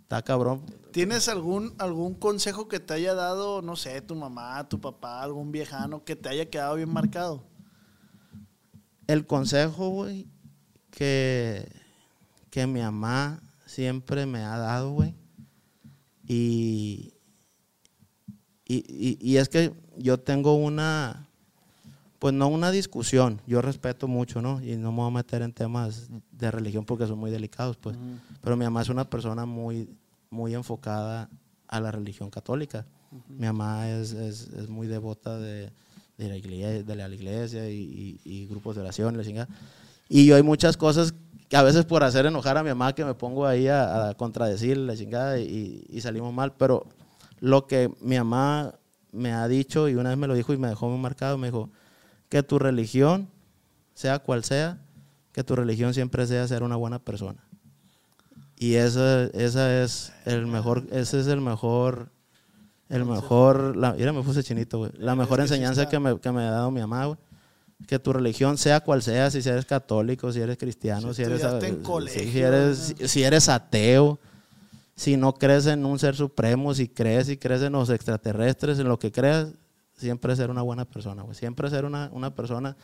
Está cabrón. ¿Tienes algún, algún consejo que te haya dado, no sé, tu mamá, tu papá, algún viejano que te haya quedado bien marcado? El consejo, güey, que, que mi mamá siempre me ha dado, güey. Y, y, y- y es que yo tengo una, pues no una discusión, yo respeto mucho, ¿no? Y no me voy a meter en temas de religión porque son muy delicados, pues. Pero mi mamá es una persona muy, muy enfocada a la religión católica. Mi mamá es, es, es muy devota de, de la iglesia, de la iglesia y, grupos de oración, la chingada. Y yo hay muchas cosas que a veces por hacer enojar a mi mamá que me pongo ahí a, a contradecir la chingada y, y salimos mal, pero lo que mi mamá me ha dicho y una vez me lo dijo y me dejó muy marcado, me dijo que tu religión, sea cual sea, que tu religión siempre sea ser una buena persona. Y esa, esa es el mejor, ese es el mejor, el mejor, la, mira, me puse chinito, güey. La mejor enseñanza que me, que me ha dado mi mamá, güey. Que tu religión, sea cual sea, si eres católico, si eres cristiano, Si si, eres, si- colegio, si, eres, si, si eres ateo, si no crees en un ser supremo, si crees y crees en los extraterrestres, en lo que creas, siempre ser una buena persona, güey. Siempre ser una, una persona,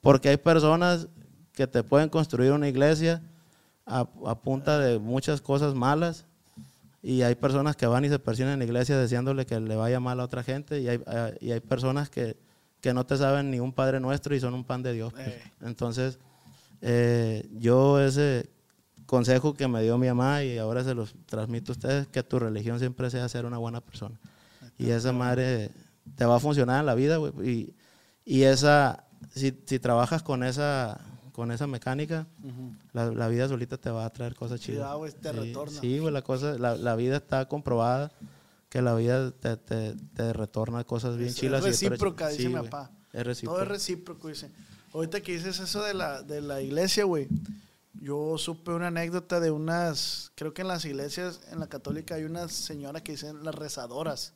porque hay personas que te pueden construir una iglesia a, a punta de muchas cosas malas y hay personas que van y se persiguen en la iglesia deseándole que le vaya mal a otra gente y hay, eh, y hay personas que, que no te saben ni un Padre Nuestro y son un pan de Dios. pues. Eh. Entonces, eh, yo ese consejo que me dio mi mamá y ahora se los transmito a ustedes, que tu religión siempre sea ser una buena persona. Y esa madre te va a funcionar en la vida, güey. Y, y esa, si, si trabajas con esa, con esa mecánica, la, la vida solita te va a traer cosas Sí, chidas. ah, güey, te Sí, retorna. Sí, güey, la, cosa, la, la vida está comprobada que la vida te, te, te retorna cosas bien Es- chilas. Es y recíproca, dice sí, mi papá. Es recíproco. Todo es recíproco, dice. Ahorita que dices eso de la, de la iglesia, güey. Yo supe una anécdota de unas, creo que en las iglesias, en la católica hay unas señoras que dicen las rezadoras.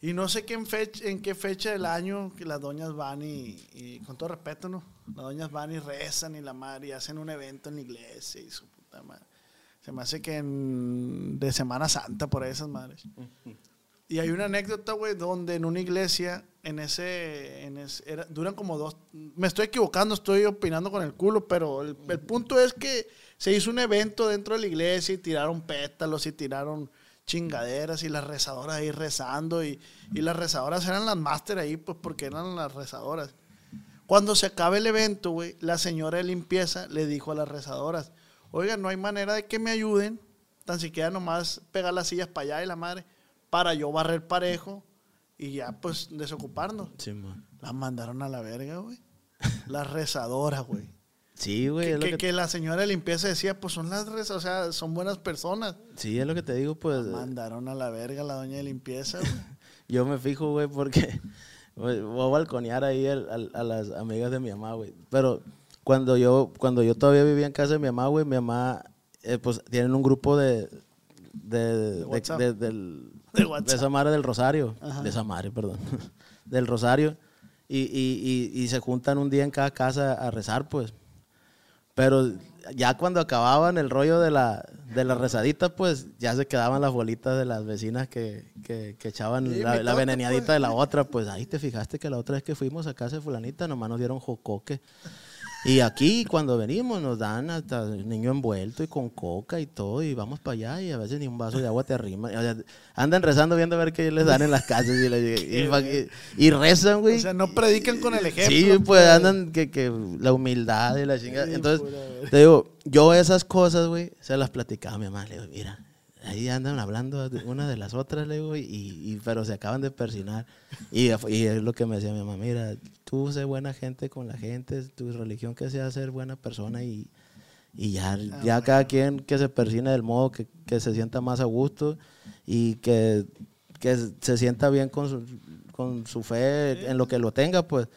Y no sé qué en, fecha, en qué fecha del año que las doñas van y, y, con todo respeto, ¿no? Las doñas van y rezan y la madre y hacen un evento en la iglesia y su puta madre. Se me hace que en, de Semana Santa por esas madres. Y hay una anécdota, güey, donde en una iglesia, en ese, en ese- era- duran como dos, me estoy equivocando, estoy opinando con el culo, pero el, el punto es que se hizo un evento dentro de la iglesia y tiraron pétalos y tiraron chingaderas y las rezadoras ahí rezando y, y las rezadoras eran las máster ahí, pues porque eran las rezadoras. Cuando se acaba el evento, güey, la señora de limpieza le dijo a las rezadoras, oiga, no hay manera de que me ayuden, tan siquiera nomás pegar las sillas para allá y la madre, para yo barrer parejo y ya pues desocuparnos. Sí, man. Las mandaron a la verga, güey. Las rezadoras, güey. Sí, güey. Que, es que- que- que la señora de limpieza decía, pues son las rezadoras, o sea, son buenas personas. Sí, es lo que te digo, pues. Mandaron a la verga a la doña de limpieza, güey. Yo me fijo, güey, porque voy a balconear ahí a las amigas de mi mamá, güey. Pero cuando yo, cuando yo todavía vivía en casa de mi mamá, güey, mi mamá, eh, pues tienen un grupo de. De, de, de- del- De esa madre del Rosario. Ajá. De esa madre, perdón. del Rosario. Y, y, y, y se juntan un día en cada casa a rezar, pues. Pero ya cuando acababan el rollo de la, de la rezadita, pues ya se quedaban las bolitas de las vecinas que, que, que echaban Sí, la, la pues. de la otra. Pues ahí te fijaste que la otra vez que fuimos a casa de fulanita nomás nos dieron jocoque. Y aquí cuando venimos nos dan hasta niño envuelto y con coca y todo y vamos para allá y a veces ni un vaso de agua te arrima. O sea, andan rezando viendo a ver qué les dan en las casas y, les- y- y- rezan, güey. O sea, no predican con el ejemplo. Sí, pues andan que, que la humildad y la chingada. Entonces, te digo, yo esas cosas, güey, se las platicaba a mi mamá. Le digo, mira, ahí andan hablando una de las otras, le digo, y, y- pero se acaban de persinar. Y, y es lo que me decía mi mamá, mira, tú sé buena gente con la gente, tu religión que sea ser buena persona y, y ya, Ah, ya cada quien que se persine del modo que, que se sienta más a gusto y que, que se sienta bien con su, con su fe en lo que lo tenga, pues.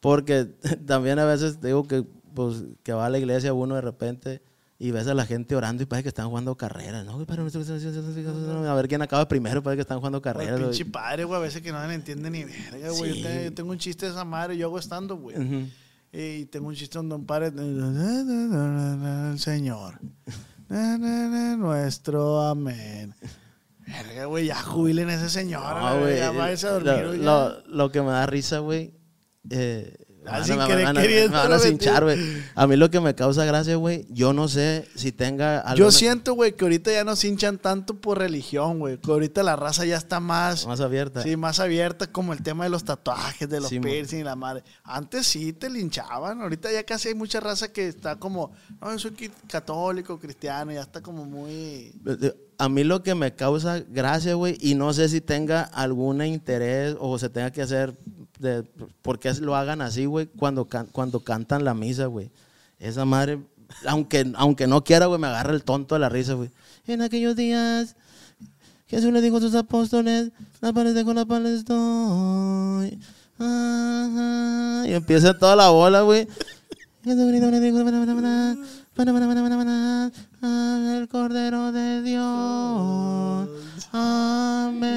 Porque también a veces digo que, pues, que va a la iglesia uno de repente y ves a la gente orando y parece que están jugando carreras, ¿no? A ver quién acaba primero, parece que están jugando el carreras. pinche padre, güey, a veces que no le entiende ni verga, güey. Sí. Yo, tengo, yo tengo un chiste de esa madre, yo hago estando, güey. Y tengo un chiste donde un padre. El Señor. Na, na, na, Nuestro amén. Verga, güey, ya jubilen a ese señor. No, güey, güey, ya váyase a lo, dormir. güey, ya. lo- lo que me da risa, güey, eh, Así que me van a- me van a cinchar, güey. A mí lo que me causa gracia, güey, yo no sé si tenga Yo siento, güey, que ahorita ya no se hinchan tanto por religión, güey. Que ahorita la raza ya está más, más abierta. sí, más abierta, como el tema de los tatuajes, de los Sí, piercing y la madre. Antes sí te linchaban. Ahorita ya casi hay mucha raza que está como, no, yo soy católico, cristiano, ya está como muy. A mí lo que me causa gracia, güey, y no sé si tenga algún interés o se tenga que hacer, de, por qué lo hagan así, güey, cuando, cuando cantan la misa, güey. Esa madre, aunque, aunque no quiera, güey, me agarra el tonto de la risa, güey. En aquellos días, Jesús le dijo a sus apóstoles, la les dejo, la doy. Ah, ah. Y empieza toda la bola, güey. Jesucristo le dijo, "Para, para, para, para, para, para, para, para, ah, el Cordero de Dios. Amén.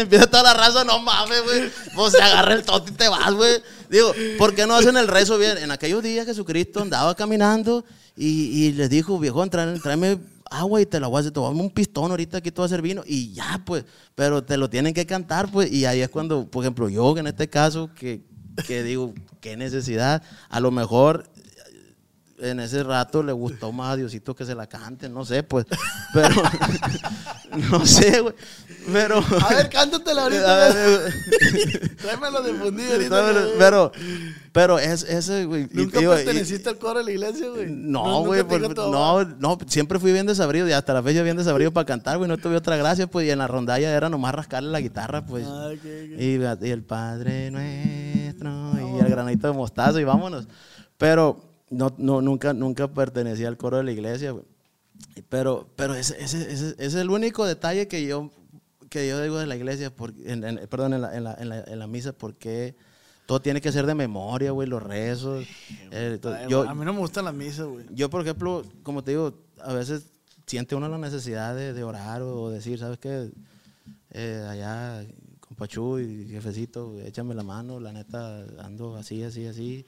Empieza toda la raza, no mames, güey. Agarra el tonto y te vas, güey. Digo, ¿por qué no hacen el rezo bien? En aquellos días Jesucristo andaba caminando y, y les dijo, viejón, tráeme, agua y te la voy a hacer, dar un pistón ahorita aquí te voy a hacer vino y ya, pues, pero te lo tienen que cantar, pues, y ahí es cuando, por ejemplo, yo en este caso, que digo, qué necesidad, a lo mejor en ese rato le gustó más a Diosito que se la cante, no sé, pues, pero, no sé, güey, pero... A ver, cántatela A ahorita. ver, Tráemelo de fundido ahorita. pero, pero, pero es ese, güey. y Nunca y- perteneciste al coro de la iglesia, güey. no, güey, mamá. no, no, siempre fui bien desabrido y hasta la fecha bien desabrido para cantar, güey, no tuve otra gracia, pues, y en la rondalla era nomás rascarle la guitarra, pues. Ah, ok, ok. Y, y el Padre Nuestro, y el granito de mostaza, y vámonos. Pero no, no, nunca, nunca pertenecía al coro de la iglesia, güey. Pero, pero ese, ese, ese- es el único detalle que yo, que yo digo de la iglesia, porque, en- en- perdón, en la, en, la, en, la, en la misa, porque todo tiene que ser de memoria, güey, los rezos. eh, todo. Ay, yo, a mí no me gustan las misas, güey. yo, por ejemplo, como te digo, a veces siente uno la necesidad de, de orar o decir, ¿sabes qué? Eh, allá con Pachú y jefecito, échame la mano, la neta, ando así, así, así.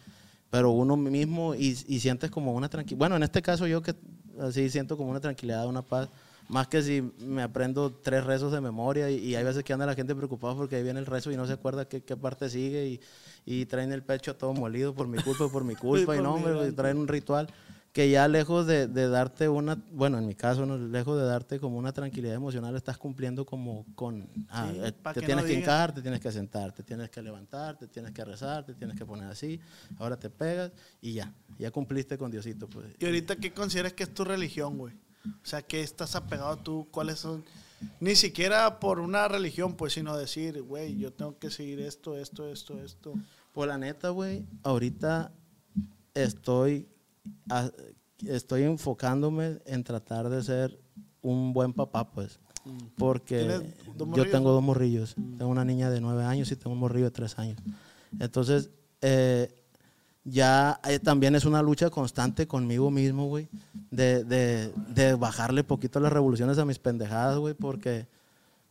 Pero uno mismo y, y sientes como una tranquilidad. Bueno, en este caso yo que así siento como una tranquilidad, una paz. Más que si me aprendo tres rezos de memoria y, y hay veces que anda la gente preocupada porque ahí viene el rezo y no se acuerda qué, qué parte sigue y, y traen el pecho todo molido por mi culpa, por mi culpa y Por no, delante. traen un ritual que ya lejos de, de darte una, bueno, en mi caso, ¿no? lejos de darte como una tranquilidad emocional, estás cumpliendo como con, ah, Sí, eh, te que tienes no que hincar, te tienes que sentar, te tienes que levantar, te tienes que rezar, te tienes que poner así, ahora te pegas y ya, ya cumpliste con Diosito. Pues. ¿Y ahorita qué consideras que es tu religión, güey? O sea, ¿qué estás apegado tú? ¿Cuáles son? Ni siquiera por una religión, pues, sino decir, güey, yo tengo que seguir esto, esto, esto, esto. Pues la neta, güey, ahorita estoy, a- estoy enfocándome en tratar de ser un buen papá, pues. Porque Mm. ¿Tienes dos yo tengo dos morrillos. Tengo una niña de nueve años y tengo un morrillo de tres años. Entonces, eh, ya eh, también es una lucha constante conmigo mismo, güey, de, de, de bajarle poquito las revoluciones a mis pendejadas, güey, porque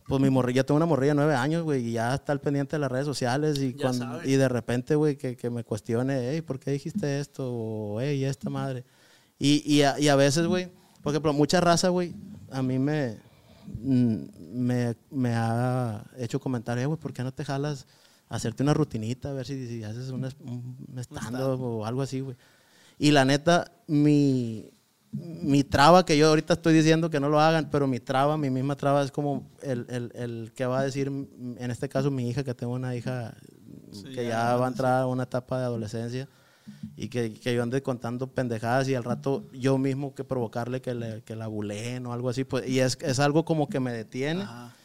pues mi morrilla, tengo una morrilla de nueve años, güey, y ya está al pendiente de las redes sociales y, cuando- y de repente, güey, que, que me cuestione, hey, ¿por qué dijiste esto? O, hey, esta madre. Y, y, a, y a veces, güey, por ejemplo, mucha raza, güey, a mí me, mm, me, me ha hecho comentarios, "Eh, güey, ¿por qué no te jalas a hacerte una rutinita, a ver si, si haces un, un stand-up o algo así, güey? Y la neta, mi, mi traba que yo ahorita estoy diciendo que no lo hagan, pero mi traba, mi misma traba es como el, el, el que va a decir, en este caso mi hija, que tengo una hija que ya, va a entrar a una etapa de adolescencia y que, que yo ande contando pendejadas y al rato yo mismo que provocarle que, le, que la buleen o algo así, pues, y es, es algo como que me detiene, Ajá.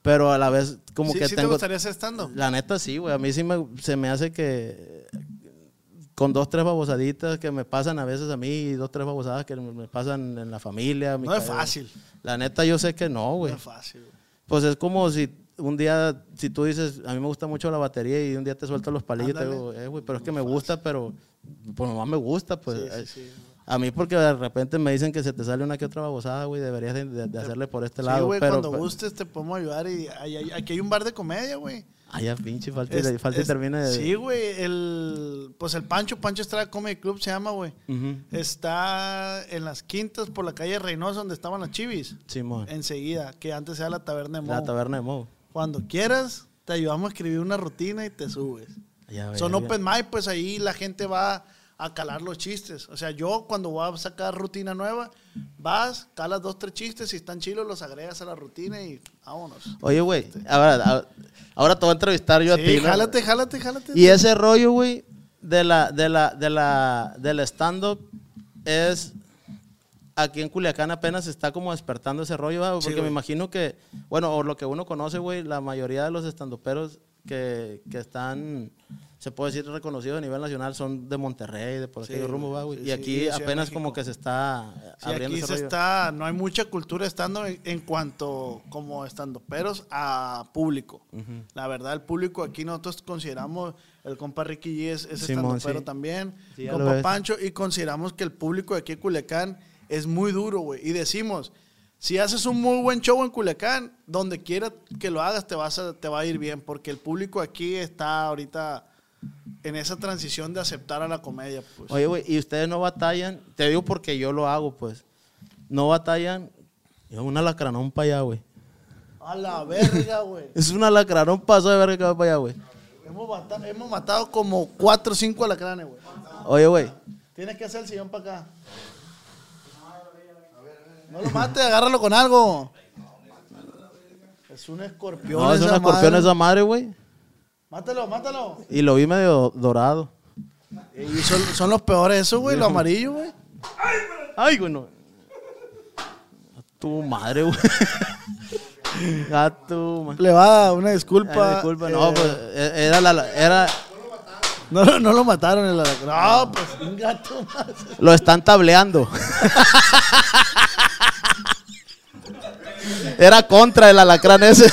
pero a la vez como ¿Sí, que sí te tengo... gustaría estando? La neta sí, güey. A mí sí me, se me hace que con dos, tres babosaditas que me pasan a veces a mí y dos, tres babosadas que me pasan en la familia. mi No es fácil. La neta yo sé que no, No güey. es fácil, güey. Pues es como si un día, si tú dices, a mí me gusta mucho la batería y un día te suelto los palillos y te Ándale. digo, eh, güey, pero es que me gusta, pero pues nomás me gusta, pues. Sí, sí, eh, sí. A mí porque de repente me dicen que se te sale una que otra babosada, güey, deberías de, de- de hacerle por este Sí, lado. güey, pero, cuando pero- gustes te podemos ayudar y hay- hay- aquí hay un bar de comedia, güey. Ay, ya pinche, falta, Es- falta y termine de... Sí, güey, el, pues el Pancho, Pancho Estrada Comedy Club se llama, güey. Está en las quintas por la calle Reynosa donde estaban las chivis. Simón. Enseguida, que antes era la taberna de La Mo. taberna de Mo. Cuando quieras, te ayudamos a escribir una rutina y te subes. Ya, Son verga. open mic, pues ahí la gente va a calar los chistes. O sea, yo cuando voy a sacar rutina nueva, vas, calas dos, tres chistes, si están chilos los agregas a la rutina y vámonos. Oye, güey, ahora, ahora- te voy a entrevistar yo a Sí, ti. ¿no? jálate, jálate, jálate. Y ese rollo, güey, de la, de la, de la, del stand-up es aquí en Culiacán apenas está como despertando ese rollo, ¿va? porque me güey. imagino que, bueno, o lo que uno conoce, güey, la mayoría de los estandoperos que, que están, se puede decir, reconocidos a nivel nacional son de Monterrey, de por Sí, aquel rumbo, güey, va, güey. sí, y sí, aquí apenas como que se está Sí, abriendo aquí ese se rollo. está, no hay mucha cultura estando en, cuanto como estando peros a público. La verdad, el público aquí nosotros consideramos, el compa Ricky G es, estando pero sí. también, Sí, compa. Pancho, y consideramos que el público de aquí en Culiacán es muy duro, güey. Y decimos, si haces un muy buen show en Culiacán, donde quiera que lo hagas te, vas a, te va a ir bien, porque el público aquí está ahorita en esa transición de aceptar a la comedia. Pues. Oye, güey, y ustedes no batallan, te digo porque yo lo hago, pues. No batallan, es un alacranón para allá, güey. A la verga, güey. Es un alacranón paso de verga que va para allá, güey. Hemos, mata- hemos matado como 4 o 5 alacranes, güey. Oye, güey, Tienes que hacer el sillón para acá. No lo mates, agárralo con algo. Es un escorpión. no, es un escorpión madre. esa madre, güey. Mátalo, mátalo. Y lo vi medio dorado. Y son, son los peores eso, güey, lo amarillo, güey. Ay, güey, no. A tu madre, güey. A tu madre. Le va a dar una Ay, disculpa. disculpa, eh, no, pues era la, era, no, no lo mataron el alacrán. No, pues un gato más. lo están tableando. Era contra el alacrán ese.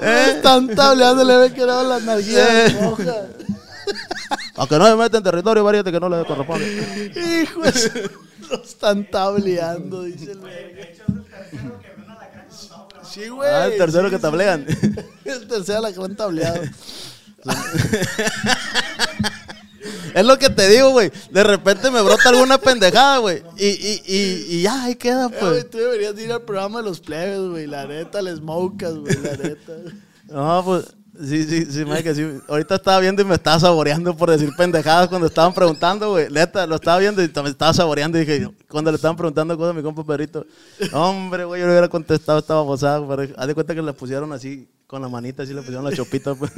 Están tableando, le ven que no las narguillas Eh. rojas. Aunque no se mete en territorio, varios que no le corresponde. Hijo Lo están tableando, dice el. Sí, güey. Ah, el tercero sí, que sí. tablean. El tercero alacrán tableado. Es lo que te digo, güey. De repente me brota alguna pendejada, güey. Y, y, y, y ya, ahí queda, Eh, pues. tú deberías de ir al programa de los plebes, güey. La neta, les moucas, güey. La neta. No, pues, sí, sí, sí, Mike, sí. Ahorita estaba viendo y me estaba saboreando por decir pendejadas cuando estaban preguntando, güey. Neta, lo estaba viendo y me estaba saboreando y dije, cuando le estaban preguntando cosas a mi compa perrito, hombre, güey, yo le hubiera contestado, estaba babosada, haz de cuenta que le pusieron así, con la manita, así le pusieron la chopita, pues.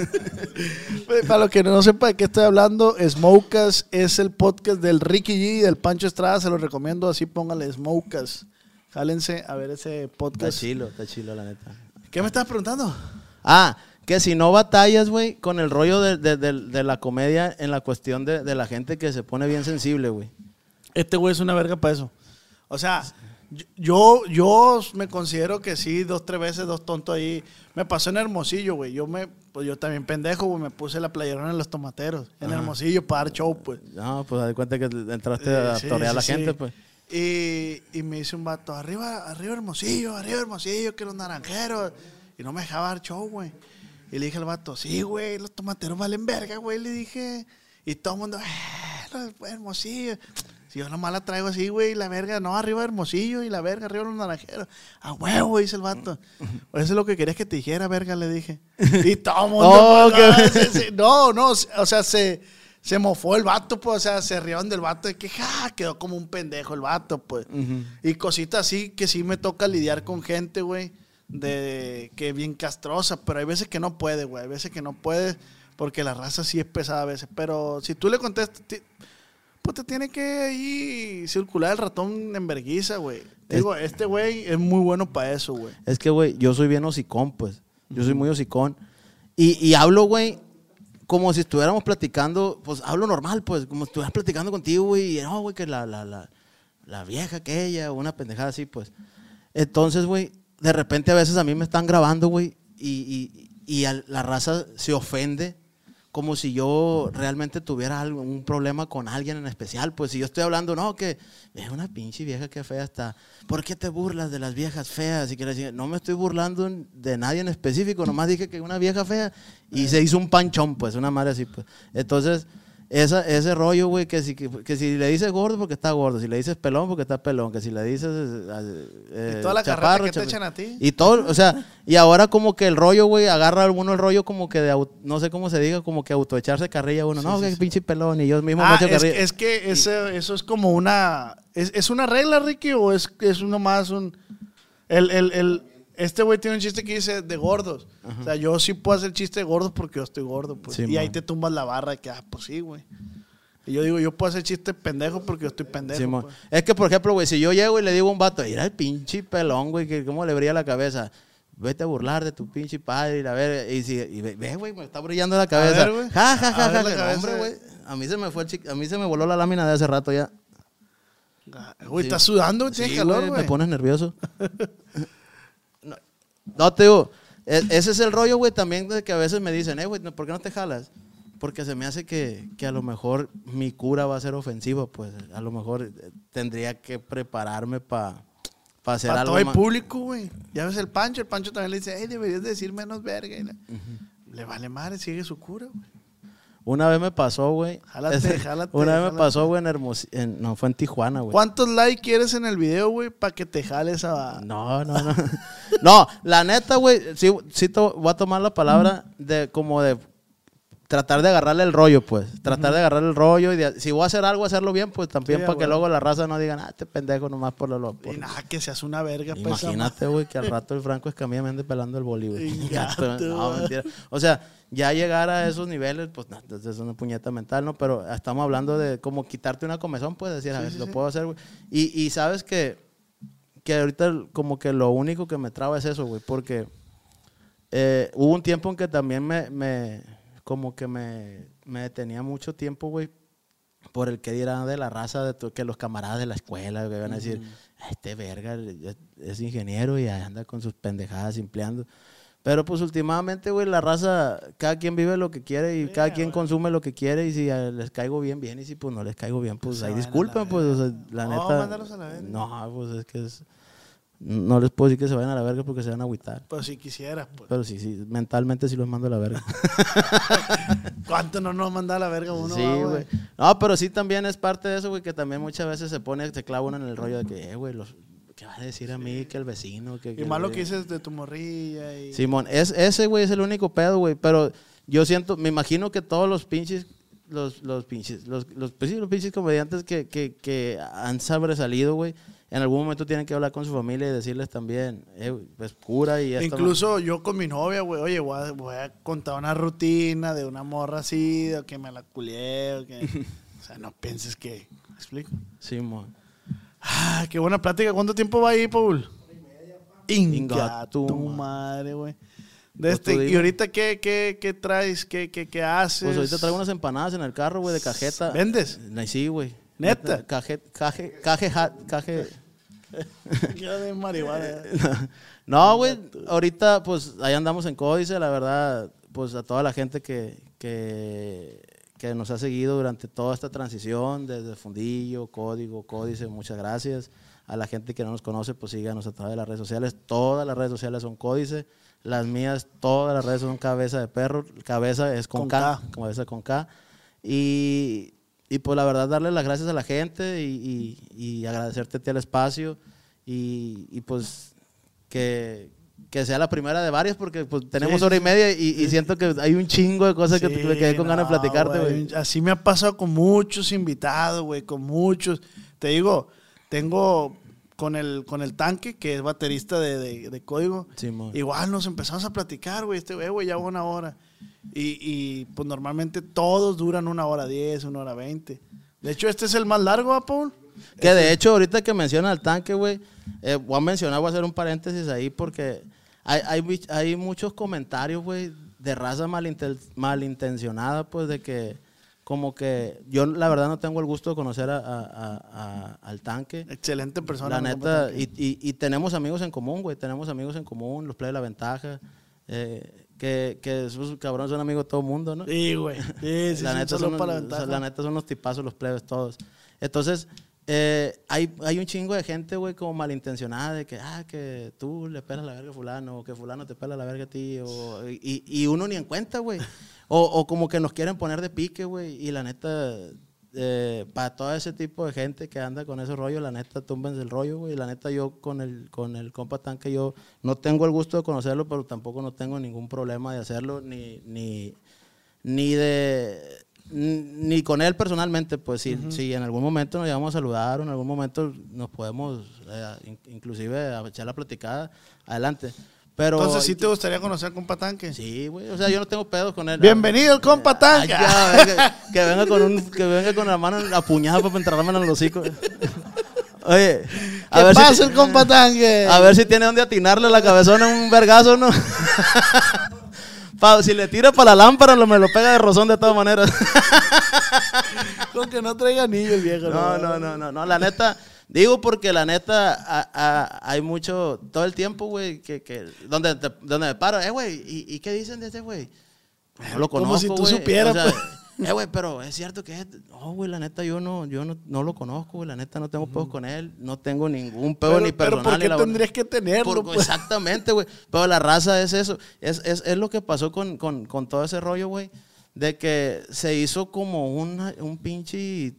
Para los que no sepan de qué estoy hablando, Smokas es el podcast del Ricky G y del Pancho Estrada. Se lo recomiendo, así póngale Smokas. Jálense a ver ese Está podcast. chilo, está chilo, la neta. ¿Qué me estabas preguntando? Ah, que si no batallas, güey, con el rollo de, de- de- de la comedia en la cuestión de, de la gente que se pone bien sensible, güey. Este güey es una verga para eso. O sea, yo, yo me considero que sí, dos, tres veces, dos tontos ahí. Me pasó en Hermosillo, güey. Yo me, pues yo también pendejo, güey. Me puse la playerona en los tomateros. En Hermosillo para dar show, pues. No, pues de cuenta que entraste a Sí, torear a la sí, gente, pues. Y, y me dice un vato, arriba, arriba Hermosillo, arriba Hermosillo, que los naranjeros. Y no me dejaba dar show, güey. Y le dije al vato, sí, güey, los tomateros valen verga, güey. Le dije. Y todo el mundo, eh, los Hermosillo. Si yo nomás la traigo así, güey, y la verga, no, arriba Hermosillo y la verga, arriba los naranjeros. A huevo, dice el vato. Eso es lo que querías que te dijera, verga, le dije. Y todo mundo, Oh, pues, no, no, no, o sea, se, se mofó el vato, pues, o sea, se rieron del vato de que, ja, quedó como un pendejo el vato, pues. Y cositas así que sí me toca lidiar con gente, güey, de que bien castrosa, pero hay veces que no puede, güey, hay veces que no puede porque la raza sí es pesada a veces, pero si tú le contestas, pues te tiene que ahí circular el ratón en verguiza, güey. Te Digo, este güey es muy bueno para eso, güey. Es que, güey, yo soy bien hocicón, pues. Yo soy muy hocicón. Y, y hablo, güey, como si estuviéramos platicando, pues hablo normal, pues, como si estuvieras platicando contigo, güey, y no, güey, que la, la, la, la vieja aquella, o una pendejada así, pues. Entonces, güey, de repente a veces a mí me están grabando, güey, y, y, y al- la raza se ofende como si yo realmente tuviera algo- un problema con alguien en especial. Pues si yo estoy hablando, no, que es una pinche vieja que fea está. ¿Por qué te burlas de las viejas feas? Y que decía, no me estoy burlando de nadie en específico, nomás dije que una vieja fea y se hizo un panchón, pues, una madre así, pues. Entonces, esa, ese rollo, güey, que si, que, que si le dices gordo porque está gordo, si le dices pelón porque está pelón, que si le dices eh, Y toda la chaparro, que te echan a ti. Y todo, o sea, y ahora como que el rollo, güey, agarra alguno el rollo como que de, no sé cómo se diga, como que autoecharse carrilla uno, no, que pinche pelón, y yo mismo me Ah, echo es, carrilla. es que eso, eso es como una. ¿Es, es una regla, Ricky? ¿O es, es uno más un.? El, el, el- este güey tiene un chiste que dice de gordos. O sea, yo sí puedo hacer chiste de gordos porque yo estoy gordo. Pues. Sí, y ahí te tumbas la barra de que, ah, pues sí, güey. Y yo digo, yo puedo hacer chiste pendejo porque yo estoy pendejo. Pues. Es que, por ejemplo, güey, si yo llego y le digo a un vato, mira el pinche pelón, güey, que cómo le brilla la cabeza. Vete a burlar de tu pinche padre y a ver, y si, y ve, güey, me está brillando la cabeza. ver, ja, ja, A ja, ver ja, la ja. cabeza. Hombre, güey, a mí se me fue el chi- a mí se me voló la lámina de hace rato ya. Güey, Sí. estás sudando, güey, tienes Sí, calor, güey. me pones nervioso. no, te digo, e- ese es el rollo, güey, también de que a veces me dicen, eh, güey, ¿por qué no te jalas? Porque se me hace que, que a lo mejor mi cura va a ser ofensiva, pues a lo mejor eh, tendría que prepararme para hacer Para algo todo el público, güey. Ya ves el Pancho, el Pancho también le dice, hey, deberías de decir menos verga. Y la- Le vale madre, sigue su cura, güey. Una vez me pasó, güey. Jálate, jálate, Una vez me pasó, güey, en Hermos... en- no, fue en Tijuana, güey. ¿Cuántos likes quieres en el video, güey, para que te jales a... No, no, no. No, la neta, güey, sí, sí to- voy a tomar la palabra de como de tratar de agarrarle el rollo, pues. Tratar de agarrarle el rollo y de- si voy a hacer algo, hacerlo bien, pues también Sí, para que luego la raza no digan, ah, este pendejo nomás por lo... por-". Y nada, que seas una verga, pues. Imagínate, güey, que al rato el Franco Escamilla me ande pelando el boli, güey. Ingato, Pero, no, mentira. O sea, ya llegar a esos niveles, pues, es una puñeta mental, ¿no? Pero estamos hablando de como quitarte una comezón, pues, decir, a ver, lo puedo hacer, güey. Y, y sabes que, que ahorita como que lo único que me traba es eso, güey, porque eh, hubo un tiempo en que también me, me como que me, me detenía mucho tiempo, güey, por el que dirán de la raza, de que los camaradas de la escuela, que van a decir, "Ah, este verga es, ingeniero y anda con sus pendejadas empleando. Pero pues últimamente, güey, la raza, cada quien vive lo que quiere y cada quien consume lo que quiere y si les caigo bien, bien, y si pues no les caigo bien, pues se ahí disculpen, pues, o sea, la No, neta. No, pues es que es, no les puedo decir que se vayan a la verga porque se van a agüitar. Pues si quisieras, pues. Pero sí, sí, mentalmente sí los mando a la verga. ¿Cuánto no nos manda a la verga uno? sí, güey. No, pero sí también es parte de eso, güey, que también muchas veces se pone, se clava uno en el rollo de que, eh, güey, los, ¿qué va a decir a mí? Que el vecino, que... Y que más lo que dices de tu morrilla y... Simón, es, ese, güey, es el único pedo, güey, pero yo siento, me imagino que todos los pinches, los, los pinches, los, los, pues sí, los pinches comediantes que, que, que han sobresalido, güey, en algún momento tienen que hablar con su familia y decirles también, eh, pues cura y esto. Incluso yo con mi novia, güey, oye, voy a, voy a contar una rutina de una morra así, de que me la culié, o que... o sea, no pienses que... ¿Me explico? Simón. Ah, qué buena plática. ¿Cuánto tiempo va ahí, Paul? Inga, Inga tu madre, güey. De Pues este, ¿Y ahorita qué, qué, qué traes? ¿Qué, qué, qué haces? Pues ahorita traigo unas empanadas en el carro, güey, de cajeta. ¿Vendes? Sí, güey. ¿Neta? Caje, caje, caje, caje. Ya de marihuana. No, güey, ahorita pues ahí andamos en Códice, la verdad, pues a toda la gente que, que, que nos ha seguido durante toda esta transición, desde Fundillo, Código, Códice, muchas gracias. A la gente que no nos conoce, pues síganos a través de las redes sociales. Todas las redes sociales son Códice. Las mías, todas las redes son Cabeza de Perro. Cabeza es con, Con K, K. Cabeza con K. Y, y pues la verdad, darle las gracias a la gente y, y- y agradecerte a ti el espacio. Y, y, pues que, que sea la primera de varias porque pues tenemos Sí, hora y sí, media y, siento que hay un chingo de cosas que Sí, me quedé con ganas de no, platicarte, güey. Así me ha pasado con muchos invitados, güey, con muchos. Te digo, tengo con el, con el tanque, que es baterista de, de- de código. Simón. Igual nos empezamos a platicar, güey, este güey, güey, ya una hora. Y, y, pues normalmente todos duran una hora diez, una hora veinte. De hecho, este es el más largo, ¿ah, Paul? Que de hecho, ahorita que menciona el tanque, güey, eh, voy a mencionar, voy a hacer un paréntesis ahí porque hay, hay, much- hay muchos comentarios, güey, de raza malinten- malintencionada, pues de que como que yo la verdad no tengo el gusto de conocer a- a- a- a- al tanque. Excelente persona. La neta, y tenemos amigos en común, güey. Tenemos amigos en común, los play de la ventaja. eh, que, que esos cabrones son amigos de todo el mundo, ¿no? Sí, güey. Sí, sí, la, sí, neta son, para la la neta son unos tipazos los plebes todos. Entonces, eh, hay, hay un chingo de gente, güey, como malintencionada de que, ah, que tú le pelas la verga a fulano, o que fulano te pela la verga a ti, o, y, y uno ni en cuenta, güey. O, o como que nos quieren poner de pique, güey, y la neta, eh, para todo ese tipo de gente que anda con ese rollo, la neta, túmbense el rollo, güey. La neta, yo con el, con el compa tanque, yo no tengo el gusto de conocerlo, pero tampoco no tengo ningún problema de hacerlo, ni, ni, ni de ni con él personalmente, pues si, si en algún momento nos llevamos a saludar o en algún momento nos podemos eh, in- inclusive echar la platicada, adelante. Pero Entonces, ¿sí te gustaría conocer al compa tanque? Sí, güey, o sea, yo no tengo pedos con él. Bienvenido, el compa Ay, tanque. que venga con un que venga con la mano apuñada para enterrarme en el hocico. Oye, a ¿Qué ver pasa si el compa tanque? a ver si tiene donde atinarle la cabezona un vergazo, ¿no? Pa- si le tira para la lámpara, lo, me lo pega de rozón de todas maneras. Con que no traiga anillo el viejo. No, no, no, no, no, la neta, digo porque la neta a- a- hay mucho, todo el tiempo, güey, que, que, donde, te- donde me paro, eh, güey, ¿y, y qué dicen de este güey? No lo Como conozco, si tú güey. supieras, O sea, pues. eh, güey, pero es cierto que es, no, güey, la neta yo no, yo no, no lo conozco, güey, la neta no tengo pedos con él, no tengo ningún pedo Pero, ni pero personal. ¿por ni qué tendrías que tenerlo? Por- pues? Exactamente, güey. Pero la raza es eso. Es, es, es lo que pasó con, con, con todo ese rollo, güey. De que se hizo como una, un pinche.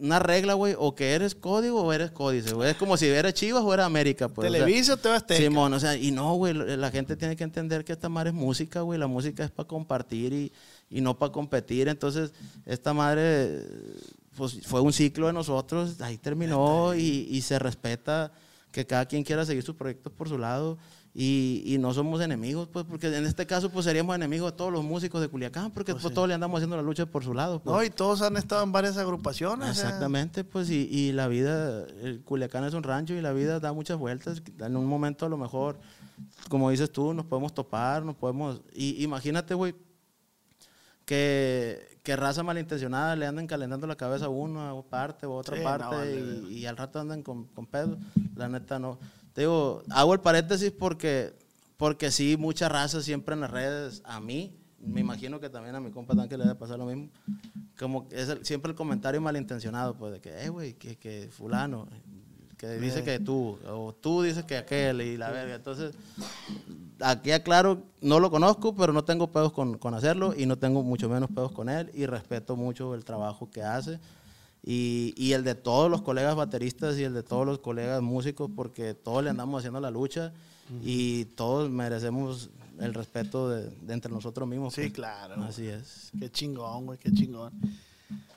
Una regla, güey. O que eres código o eres códice, güey. Es como si eres Chivas o eres América, pues. o sea, Televisa o TV Azteca. Simón, o sea, y no, güey, la gente tiene que entender que esta madre es música, güey, la música es para compartir y, y no para competir, entonces esta madre, pues fue un ciclo de nosotros, ahí terminó y, y se respeta que cada quien quiera seguir sus proyectos por su lado y, y no somos enemigos, pues, porque en este caso, pues seríamos enemigos de todos los músicos de Culiacán, porque pues, todos le andamos haciendo la lucha por su lado. pues. No, y todos han estado en varias agrupaciones. Exactamente, pues y, y la vida, el Culiacán es un rancho y la vida da muchas vueltas. En un momento a lo mejor, como dices tú, nos podemos topar, nos podemos... Y imagínate, güey, que, que raza malintencionada le anden calentando la cabeza a uno, a parte o a otra Sí, no, parte vale. y, y al rato andan con, con pedo. La neta no. Te digo, hago el paréntesis porque, porque sí, mucha raza siempre en las redes, a mí, me imagino que también a mi compa que le debe pasar lo mismo, como es el- siempre el comentario malintencionado, pues de que, eh, güey, que, que fulano, que dice que tú, o tú dices que aquel y la verga. Entonces, aquí aclaro, no lo conozco, pero no tengo pedos con, con hacerlo y no tengo mucho menos pedos con él y respeto mucho el trabajo que hace y, y el de todos los colegas bateristas y el de todos los colegas músicos porque todos le andamos haciendo la lucha y todos merecemos el respeto de, de entre nosotros mismos. Sí, pues. claro. Así es. Qué chingón, güey, qué chingón.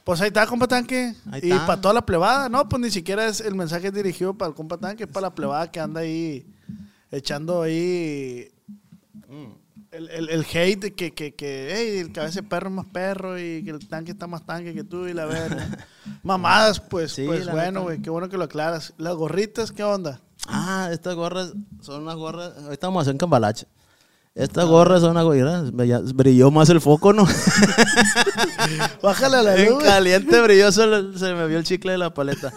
Pues ahí está, compa tanque. Ahí y está. para toda la plebada, no, pues ni siquiera es el mensaje dirigido para el compa tanque, es para la plebada que anda ahí echando ahí Mm. El, el, el hate que, que, que hey, el cabeza de perro es más perro y que el tanque está más tanque que tú y la verga. Mamadas, pues, Sí, pues bueno, güey, qué bueno que lo aclaras. Las gorritas, ¿qué onda? Ah, estas gorras son unas gorras. Ahorita vamos a hacer en cambalache. Estas gorras son unas gorras. Brilló más el foco, ¿no? Bájale a la en luz. güey. caliente brilló, se, se me vio el chicle de la paleta.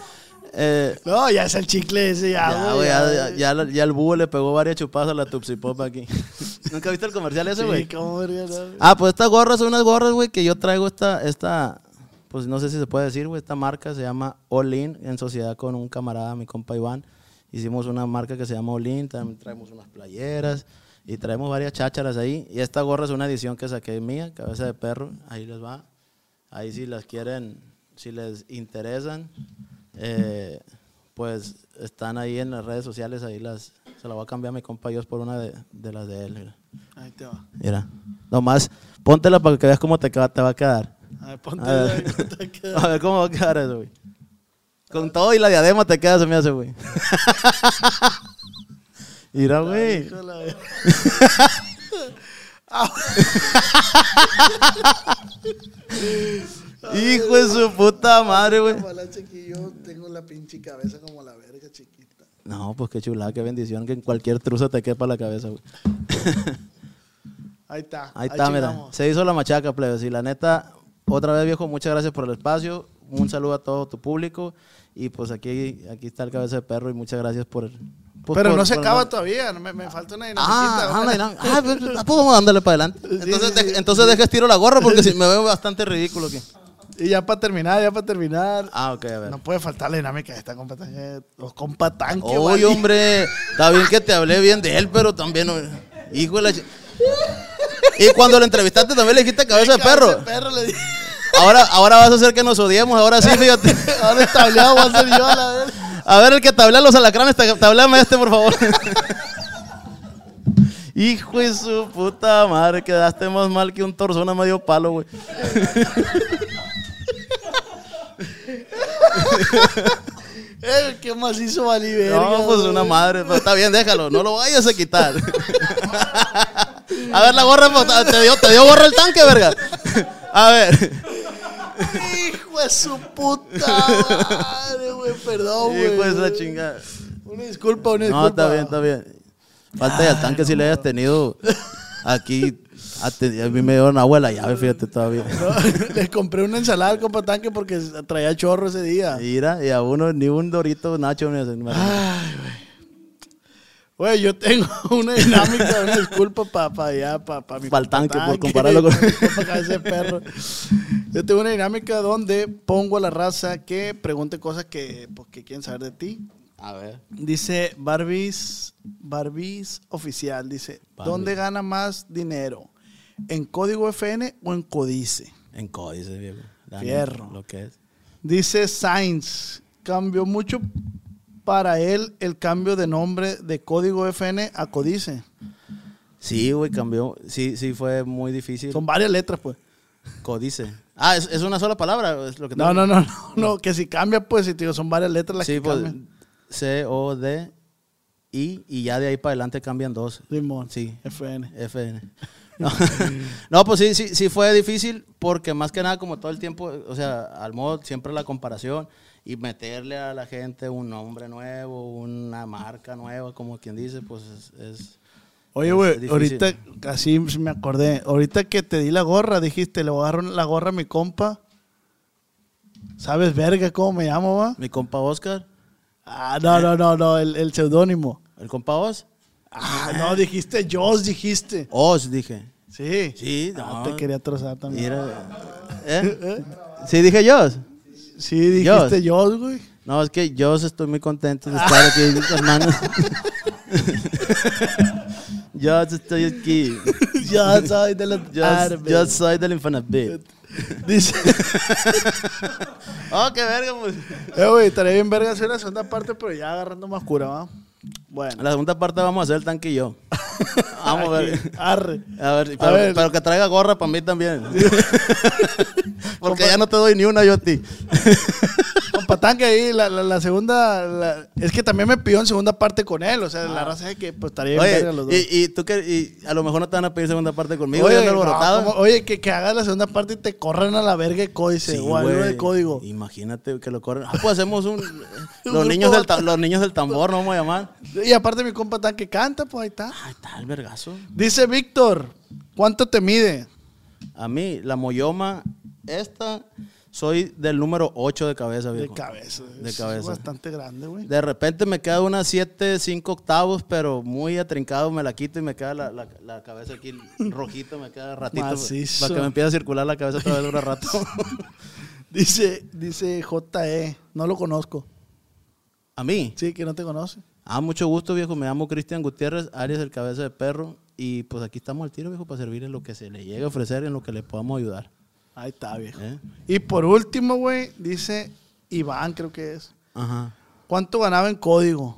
Eh, No, ya es el chicle ese, ya, ya, güey. ya, ya, ya, ya la- ya el búho le pegó varias chupadas a la Tupsi Pop aquí. ¿Nunca viste el comercial ese, Sí, güey? cómo verga, no, güey. Ah, pues estas gorras son unas gorras, güey, que yo traigo esta, esta, pues no sé si se puede decir, güey, esta marca se llama All In, en sociedad con un camarada, mi compa Iván. Hicimos una marca que se llama All In, también traemos unas playeras y traemos varias chácharas ahí. Y esta gorra es una edición que saqué mía, cabeza de perro, ahí les va. Ahí si las quieren, si les interesan, eh, pues están ahí en las redes sociales, ahí las, se la voy a cambiar a mi compa Dios por una de, de las de él, mira. Ahí te va. Mira, nomás póntela para que veas cómo te, te va a quedar. A ver, ponte. A ver. ponte aquí. A ver cómo va a quedar eso, güey. Con todo y la diadema te queda, se me hace, güey. Mira, güey. Hijo de su puta madre, güey. Malache que yo tengo la pinche cabeza como la verga chiquita. No, pues qué chulada, qué bendición que en cualquier truza te quepa la cabeza, güey. Ahí está. Ahí está, mira. Se hizo la machaca, plebes. Y la neta, otra vez, viejo, muchas gracias por el espacio. Un saludo a todo tu público. Y pues aquí, aquí está el cabeza de perro y muchas gracias por... pues, Pero por- no se por- acaba todavía. Me, me falta una Ah, dinamiquita. ah, una dinámica. Ah, pues, ah, pues vamos dándole para adelante. Entonces, sí, sí. entonces deja estiro la gorra porque si me veo bastante ridículo aquí. Y ya para terminar, ya para terminar. Ah, ok, a ver. No puede faltar la dinámica de esta compa tanque. Los compa tanque, Oye, hombre, está bien que te hablé bien de él, pero también, eh, hijo de la... Y cuando lo entrevistaste también le dijiste cabeza de perro. Ese perro le dije. Ahora, ahora vas a hacer que nos odiemos, ahora sí, fíjate. Ahora tableado voy a ser yo a la vez. A ver, el que tablea los alacranes, ta- tableame este, por favor. Hijo de su puta madre, quedaste más mal que un torzón a medio palo, güey. Qué macizo vali verga. No, pues una madre, pero está bien, déjalo, no lo vayas a quitar. A ver, la gorra, pues, te dio, te dio gorra el tanque, verga. A ver. Hijo de su puta madre, güey. Perdón, güey. Hijo de esa chingada. Una disculpa, una disculpa. No, está bien, está bien. Falta de al tanque si le hayas tenido aquí. A, te- a mí me dieron agua de la llave, fíjate, todavía. No, le compré una ensalada al compa tanque porque traía chorro ese día. Mira, y a uno ni un dorito nacho ni así. Güey, yo tengo una dinámica, una disculpa para pa allá, para pa mi compa tanque, por compararlo con- de perro. Yo tengo una dinámica donde pongo a la raza que pregunte cosas que, pues, que quieren saber de ti. A ver. Dice Barbies, Barbies Oficial, dice, Barbie. ¿dónde gana más dinero? ¿En código FN o en códice? En códice, viejo. Fierro. Lo que es. Dice Sainz, cambió mucho para él el cambio de nombre de código FN a códice. Sí, güey, cambió. Sí, sí, fue muy difícil. Son varias letras, pues. Códice. Ah, ¿es, es una sola palabra. Es lo que No, no, no, no, no, que si cambia, pues, si te digo, son varias letras las Sí, que pues cambian. C, O, D, I, y ya de ahí para adelante cambian dos. Simón, Sí. FN. FN. No, No, pues sí, sí, sí fue difícil porque más que nada como todo el tiempo, o sea, al modo siempre la comparación y meterle a la gente un nombre nuevo, una marca nueva, como quien dice, pues es... es- Oye, güey, ahorita, así me acordé, ahorita que te di la gorra, dijiste, le voy a agarrar la gorra a mi compa. ¿Sabes, verga, cómo me llamo, va? Mi compa Oscar, Ah, no, no, no, no, el, el seudónimo. el compa Oz, Ah, no, dijiste Joss, dijiste. Oz dije. Sí. Sí, Ah, no. te quería trozar también. Mira. ¿Eh? Sí, dije yo. Sí, dijiste Joss, güey. No, es que yo estoy muy contento de estar aquí, hermano. yo estoy aquí. Yo soy de los Yo, yo soy del Infonavit. Dice, Oh, qué verga, pues. eh, güey, estaría bien verga hacer la segunda parte, pero ya agarrando más cura, ¿va? Bueno. En la segunda parte vamos a hacer el tanque y yo. Vamos a ver. Arre. A ver, A pero, ver. pero que traiga gorra para mí también. Porque ya no te doy ni una yo a ti. Compa Tanque ahí, la, la, la segunda, la- es que también me pidió en segunda parte con él, o sea, la raza de que pues estaría bien Oye, verga los dos. y, y tú que y a lo mejor no te van a pedir segunda parte conmigo, Oye, no, como- oye, que, que hagas la segunda parte y te corran a la verga de códice Sí, o algo güey. de código. Imagínate que lo corren. Ah, pues hacemos un. los, niños del los niños del tambor, ¿no vamos a llamar? Y aparte mi compa Tanque canta, pues ahí está. Ahí está el vergazo. Dice Víctor, ¿cuánto te mide? A mí, la moyoma, esta, soy del número 8 de cabeza, De viejo. cabeza. De es cabeza. bastante grande, güey. De repente me queda una 7, 5 octavos, pero muy atrincado me la quito y me queda la, la- la cabeza aquí rojita, me queda ratito. Macizo. Para que me empiece a circular la cabeza otra vez un rato. Dice, dice JE, no lo conozco. a mí. Sí, que no te conoce. Ah, mucho gusto, viejo. Me llamo Cristian Gutiérrez, Arias el cabeza de perro. Y pues aquí estamos al tiro, viejo, para servir en lo que se le llegue a ofrecer, en lo que le podamos ayudar. Ahí está, viejo. ¿eh? Y por último, güey, dice Iván, creo que es. Ajá. ¿Cuánto ganaba en código?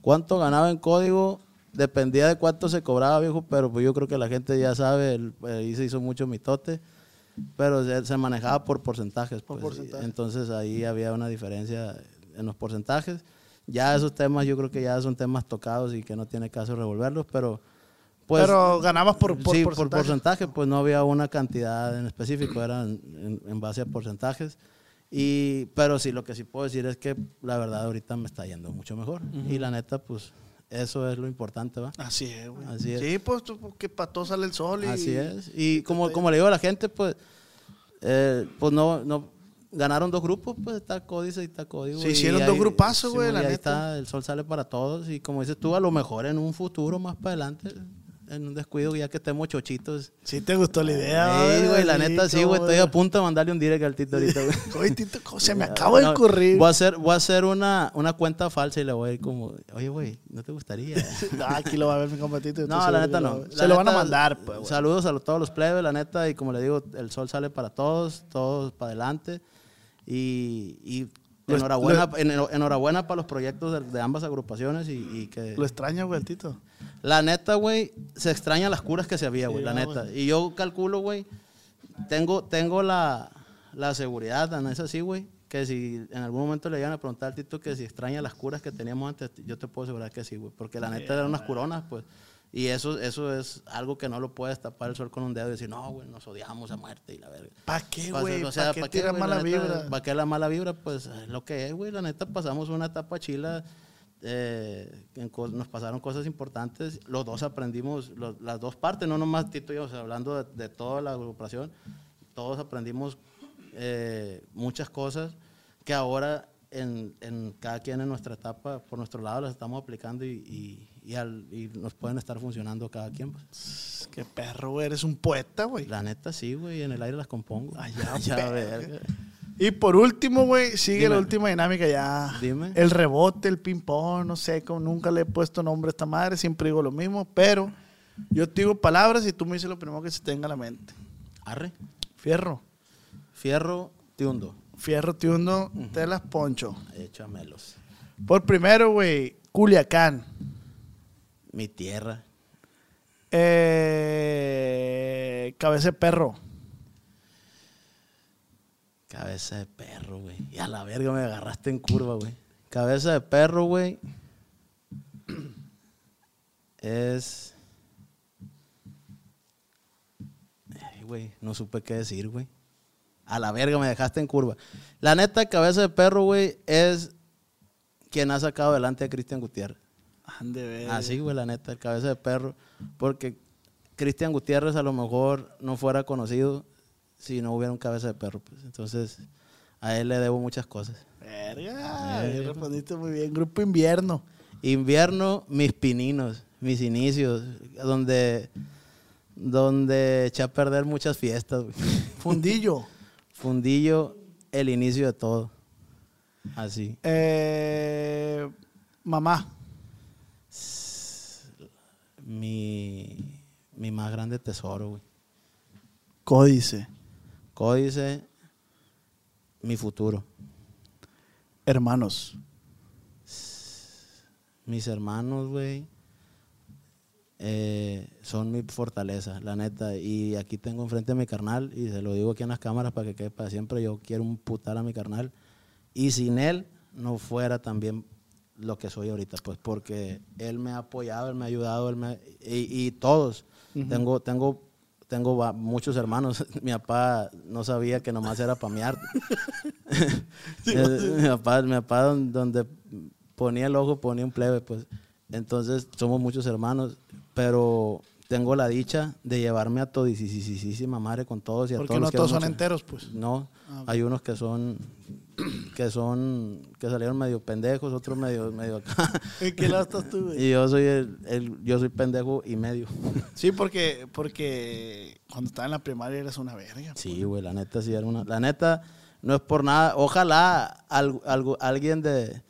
¿Cuánto ganaba en código? Dependía de cuánto se cobraba, viejo, pero pues yo creo que la gente ya sabe, el- ahí se hizo mucho mitote, pero se, se manejaba por porcentajes. Por pues, porcentaje. Entonces ahí había una diferencia en los porcentajes. Ya esos temas yo creo que ya son temas tocados y que no tiene caso revolverlos, pero pues... Pero ganabas por, por sí, porcentaje. por porcentaje, pues no había una cantidad en específico, eran en, en base a porcentajes. Y, pero sí, lo que sí puedo decir es que la verdad ahorita me está yendo mucho mejor. Y la neta, pues eso es lo importante, ¿va? Así es, güey. Así es. Sí, pues tú, que para todo sale el sol. Y, Así es. Y como, como le digo a la gente, pues, eh, pues no, no, ganaron dos grupos, pues está Códice y está Código. Se hicieron dos ahí- grupazos, güey, la ahí neta. está, el sol sale para todos. Y como dices tú, a lo mejor en un futuro más para adelante en un descuido, ya que estemos chochitos. Sí te gustó la idea. Sí, güey, la neta sí, güey. Estoy a punto de mandarle un direct al Tito ahorita, güey. Oye, Tito, ¿cómo se me acaba de No, ocurrir. Voy a hacer, voy a hacer una, una cuenta falsa y le voy a ir como, oye, güey, ¿no te gustaría? No, aquí lo va a ver mi compa Tito, yo No, la neta no. La Se lo van a neta, mandar, pues. güey. Saludos a todos los plebes, la neta, y como le digo, el sol sale para todos, todos para adelante. Y, y Lo- enhorabuena, enho- enhorabuena para los proyectos de, de ambas agrupaciones y, y que... Lo extraño, güey, el Tito. La neta, güey, se extrañan las curas que se había, güey, Sí, la no, neta. Y yo calculo, güey, tengo, tengo la, la seguridad, tan es así, güey, que si en algún momento le llegan a preguntar al Tito que si extraña las curas que teníamos antes, yo te puedo asegurar que sí, güey. Porque la neta eran unas curonas, pues. Y eso, eso es algo que no lo puedes tapar el sol con un dedo y decir, no, güey, nos odiamos a muerte y la verga. ¿Para qué, Pues, güey? o sea, ¿Para qué ¿pa' qué, güey? mala neta, vibra? ¿Para qué la mala vibra? Pues es lo que es, güey. La neta, pasamos una etapa chila. eh, nos pasaron cosas importantes. Los dos aprendimos, los- las dos partes, no nomás Tito y yo, o sea, hablando de, de toda la agrupación, todos aprendimos eh, muchas cosas que ahora en, en cada quien en nuestra etapa, por nuestro lado, las estamos aplicando y, y- y al- y nos pueden estar funcionando cada quien. pues. Qué perro, güey. Eres un poeta, güey. La neta, sí, güey, en el aire las compongo. Ay, ya, verga. Y por último, güey, sigue Dime. la última dinámica ya. Dime. El rebote, el ping-pong, no sé, como nunca le he puesto nombre a esta madre, siempre digo lo mismo, pero yo te digo palabras y tú me dices lo primero que se tenga a la mente. Arre. Fierro. Fierro, tiundo. Fierro, tiundo, telas, poncho. Échamelos. Por primero, güey, Culiacán. Mi tierra. Eh, cabeza de perro. Cabeza de perro, güey. Y a la verga me agarraste en curva, güey. Cabeza de perro, güey. Es. Ay, güey, no supe qué decir, güey. A la verga me dejaste en curva. La neta, cabeza de perro, güey, es quien ha sacado adelante a Cristian Gutiérrez. Ande, ver. Así, güey, la neta, el cabeza de perro. Porque Cristian Gutiérrez a lo mejor no fuera conocido si no hubiera un cabeza de perro. Pues. Entonces, a él le debo muchas cosas. Verga, Eh. respondiste muy bien. Grupo invierno. Invierno, mis pininos, mis inicios, donde, donde eché a perder muchas fiestas. güey. Fundillo. Fundillo, el inicio de todo. Así. Eh, mamá. Mi, mi más grande tesoro, güey. Códice. Códice, mi futuro. Hermanos. Mis hermanos, güey, eh, son mi fortaleza, la neta. Y aquí tengo enfrente a mi carnal, y se lo digo aquí en las cámaras para que quede para siempre. Yo quiero un putar a mi carnal. Y sin él no fuera también lo que soy ahorita, pues porque él me ha apoyado, él me ha ayudado, él me, y, y todos. Tengo, tengo, tengo muchos hermanos. mi papá no sabía que nomás era pamear. Eh, mi papá, mi papá don- donde ponía el ojo ponía un plebe, pues. Entonces somos muchos hermanos, pero tengo la dicha de llevarme a todisísima madre con todos y a Porque todos no los quiero todos son enteros, pues. No, Ah, hay unos que son que son que salieron medio pendejos, otros medio medio acá. ¿En qué lado estás tú, güey? y yo soy el, el- yo soy pendejo y medio. Sí, porque, porque cuando estaba en la primaria eras una verga. Sí, güey, la neta sí era una. La neta, no es por nada. Ojalá al- algo- alguien de,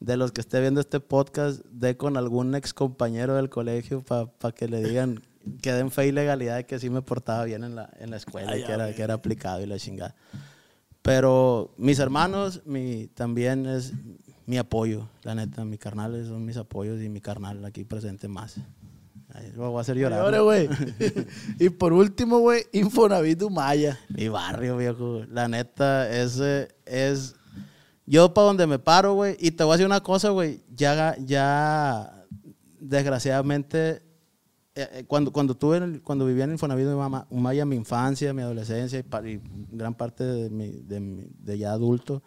de los que esté viendo este podcast dé con algún ex compañero del colegio para que le digan que den fe y legalidad de que sí me portaba bien en la, en la escuela Ay, y que era, que era aplicado y la chingada. Pero mis hermanos mi, también es mi apoyo, la neta. Mis carnales son mis apoyos y mi carnal aquí presente más. Ahí lo voy a hacer llorar. Güey. y por último, güey, Infonavit Humaya. Mi barrio, viejo. La neta, ese es. Yo para donde me paro, güey. Y te voy a decir una cosa, güey. Ya, ya, desgraciadamente, eh, eh, cuando, cuando tuve, el- cuando vivía en Infonavit de Mama- Humaya, mi infancia, mi adolescencia y, y gran parte de, mi, de, mi- de ya adulto,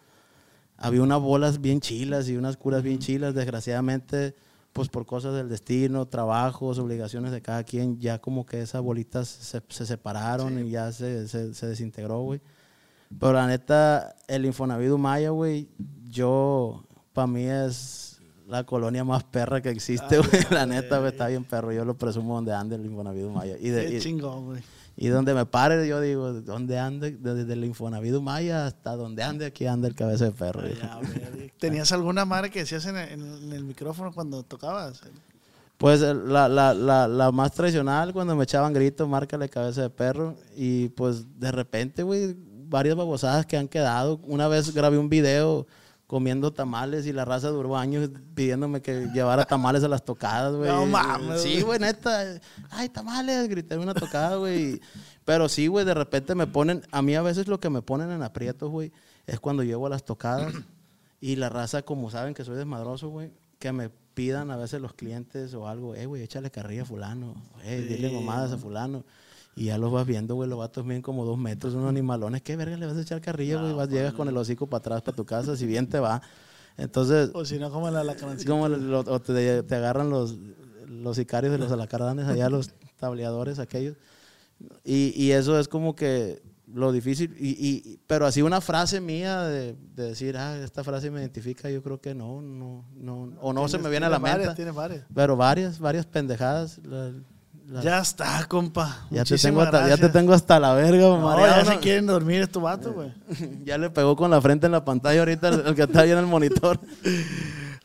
había unas bolas bien chilas y unas curas bien chilas. Desgraciadamente, pues por cosas del destino, trabajos, obligaciones de cada quien, ya como que esas bolitas se, se separaron y ya se, se, se desintegró, güey. Pero la neta, el Infonavit Maya, güey, yo, para mí es la colonia más perra que existe, güey. La neta, güey, está bien perro. Yo lo presumo donde ande el Infonavido Maya. Y, de- Qué chingón, güey. y donde me pare, yo digo, donde ande, desde el Infonavido Maya hasta donde ande, aquí anda el cabeza de perro. Ya. ¿Tenías alguna madre que decías en el, en el micrófono cuando tocabas? Pues la, la, la, la más tradicional, cuando me echaban gritos, márcale cabeza de perro. Y pues de repente, güey, varias babosadas que han quedado. Una vez grabé un video comiendo tamales y la raza duró años pidiéndome que llevara tamales a las tocadas, güey. No mames, Sí, güey, neta. Ay, tamales, grité en una tocada, güey. Pero sí, güey, de repente me ponen, a mí a veces lo que me ponen en aprietos, güey, es cuando llego a las tocadas y la raza, como saben que soy desmadroso, güey, que me pidan a veces los clientes o algo, eh, güey, échale carrilla a fulano, eh, dile mamadas a fulano. Y ya los vas viendo, güey, los vatos miden como dos metros, unos animalones. ¿Qué verga le vas a echar carrilla, güey? Vas, llegas con el hocico para atrás, para tu casa, si bien te va. Entonces, O si no, como la lacrancita. como lo- o te, te agarran los, los sicarios de los alacardanes allá, los tableadores aquellos. Y, y eso es como que lo difícil. Y, y- pero así una frase mía de, de decir, ah, esta frase me identifica, yo creo que no, no, no. O no se me viene a la Tienes varias, mente. Tienes varias. Pero varias, varias pendejadas. la- la- Ya está, compa. ya, te tengo hasta, ya te gracias. tengo hasta la verga, No, ya se quieren dormir estos vatos, güey. Ya le pegó con la frente en la pantalla ahorita el, el que está ahí en el monitor.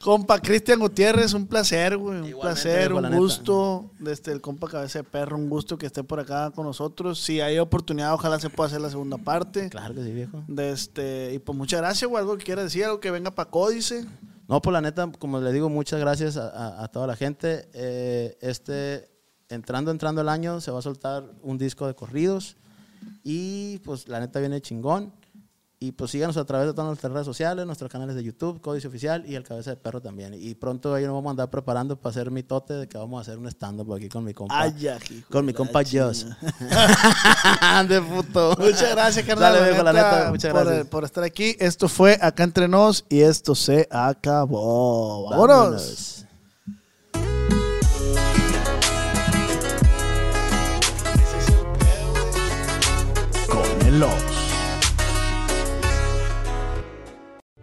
Compa Cristian Gutiérrez, un placer, güey. Un placer, un gusto. Desde el compa Cabeza de Perro, un gusto que esté por acá con nosotros. Si hay oportunidad, ojalá se pueda hacer la segunda parte. Claro que sí, viejo. De este, y pues muchas gracias, güey. Algo que quiera decir, algo que venga para Códice. No, pues la neta, como le digo, muchas gracias a, a- a toda la gente. Eh, este, entrando, entrando el año, se va a soltar un disco de corridos. Y pues la neta viene chingón. Y pues síganos a través de todas nuestras redes sociales, nuestros canales de YouTube, Códice Oficial y El Cabeza de Perro también. Y pronto ahí nos vamos a andar preparando para hacer mi tote de que vamos a hacer un stand-up aquí con mi compa. Ay, con mi compa la Joss. chingada. de puto. Muchas gracias, carnal. Dale, viejo, la neta, muchas por, gracias. por estar aquí. Esto fue Acá Entre Nos y esto se acabó. ¡Vámonos! Con el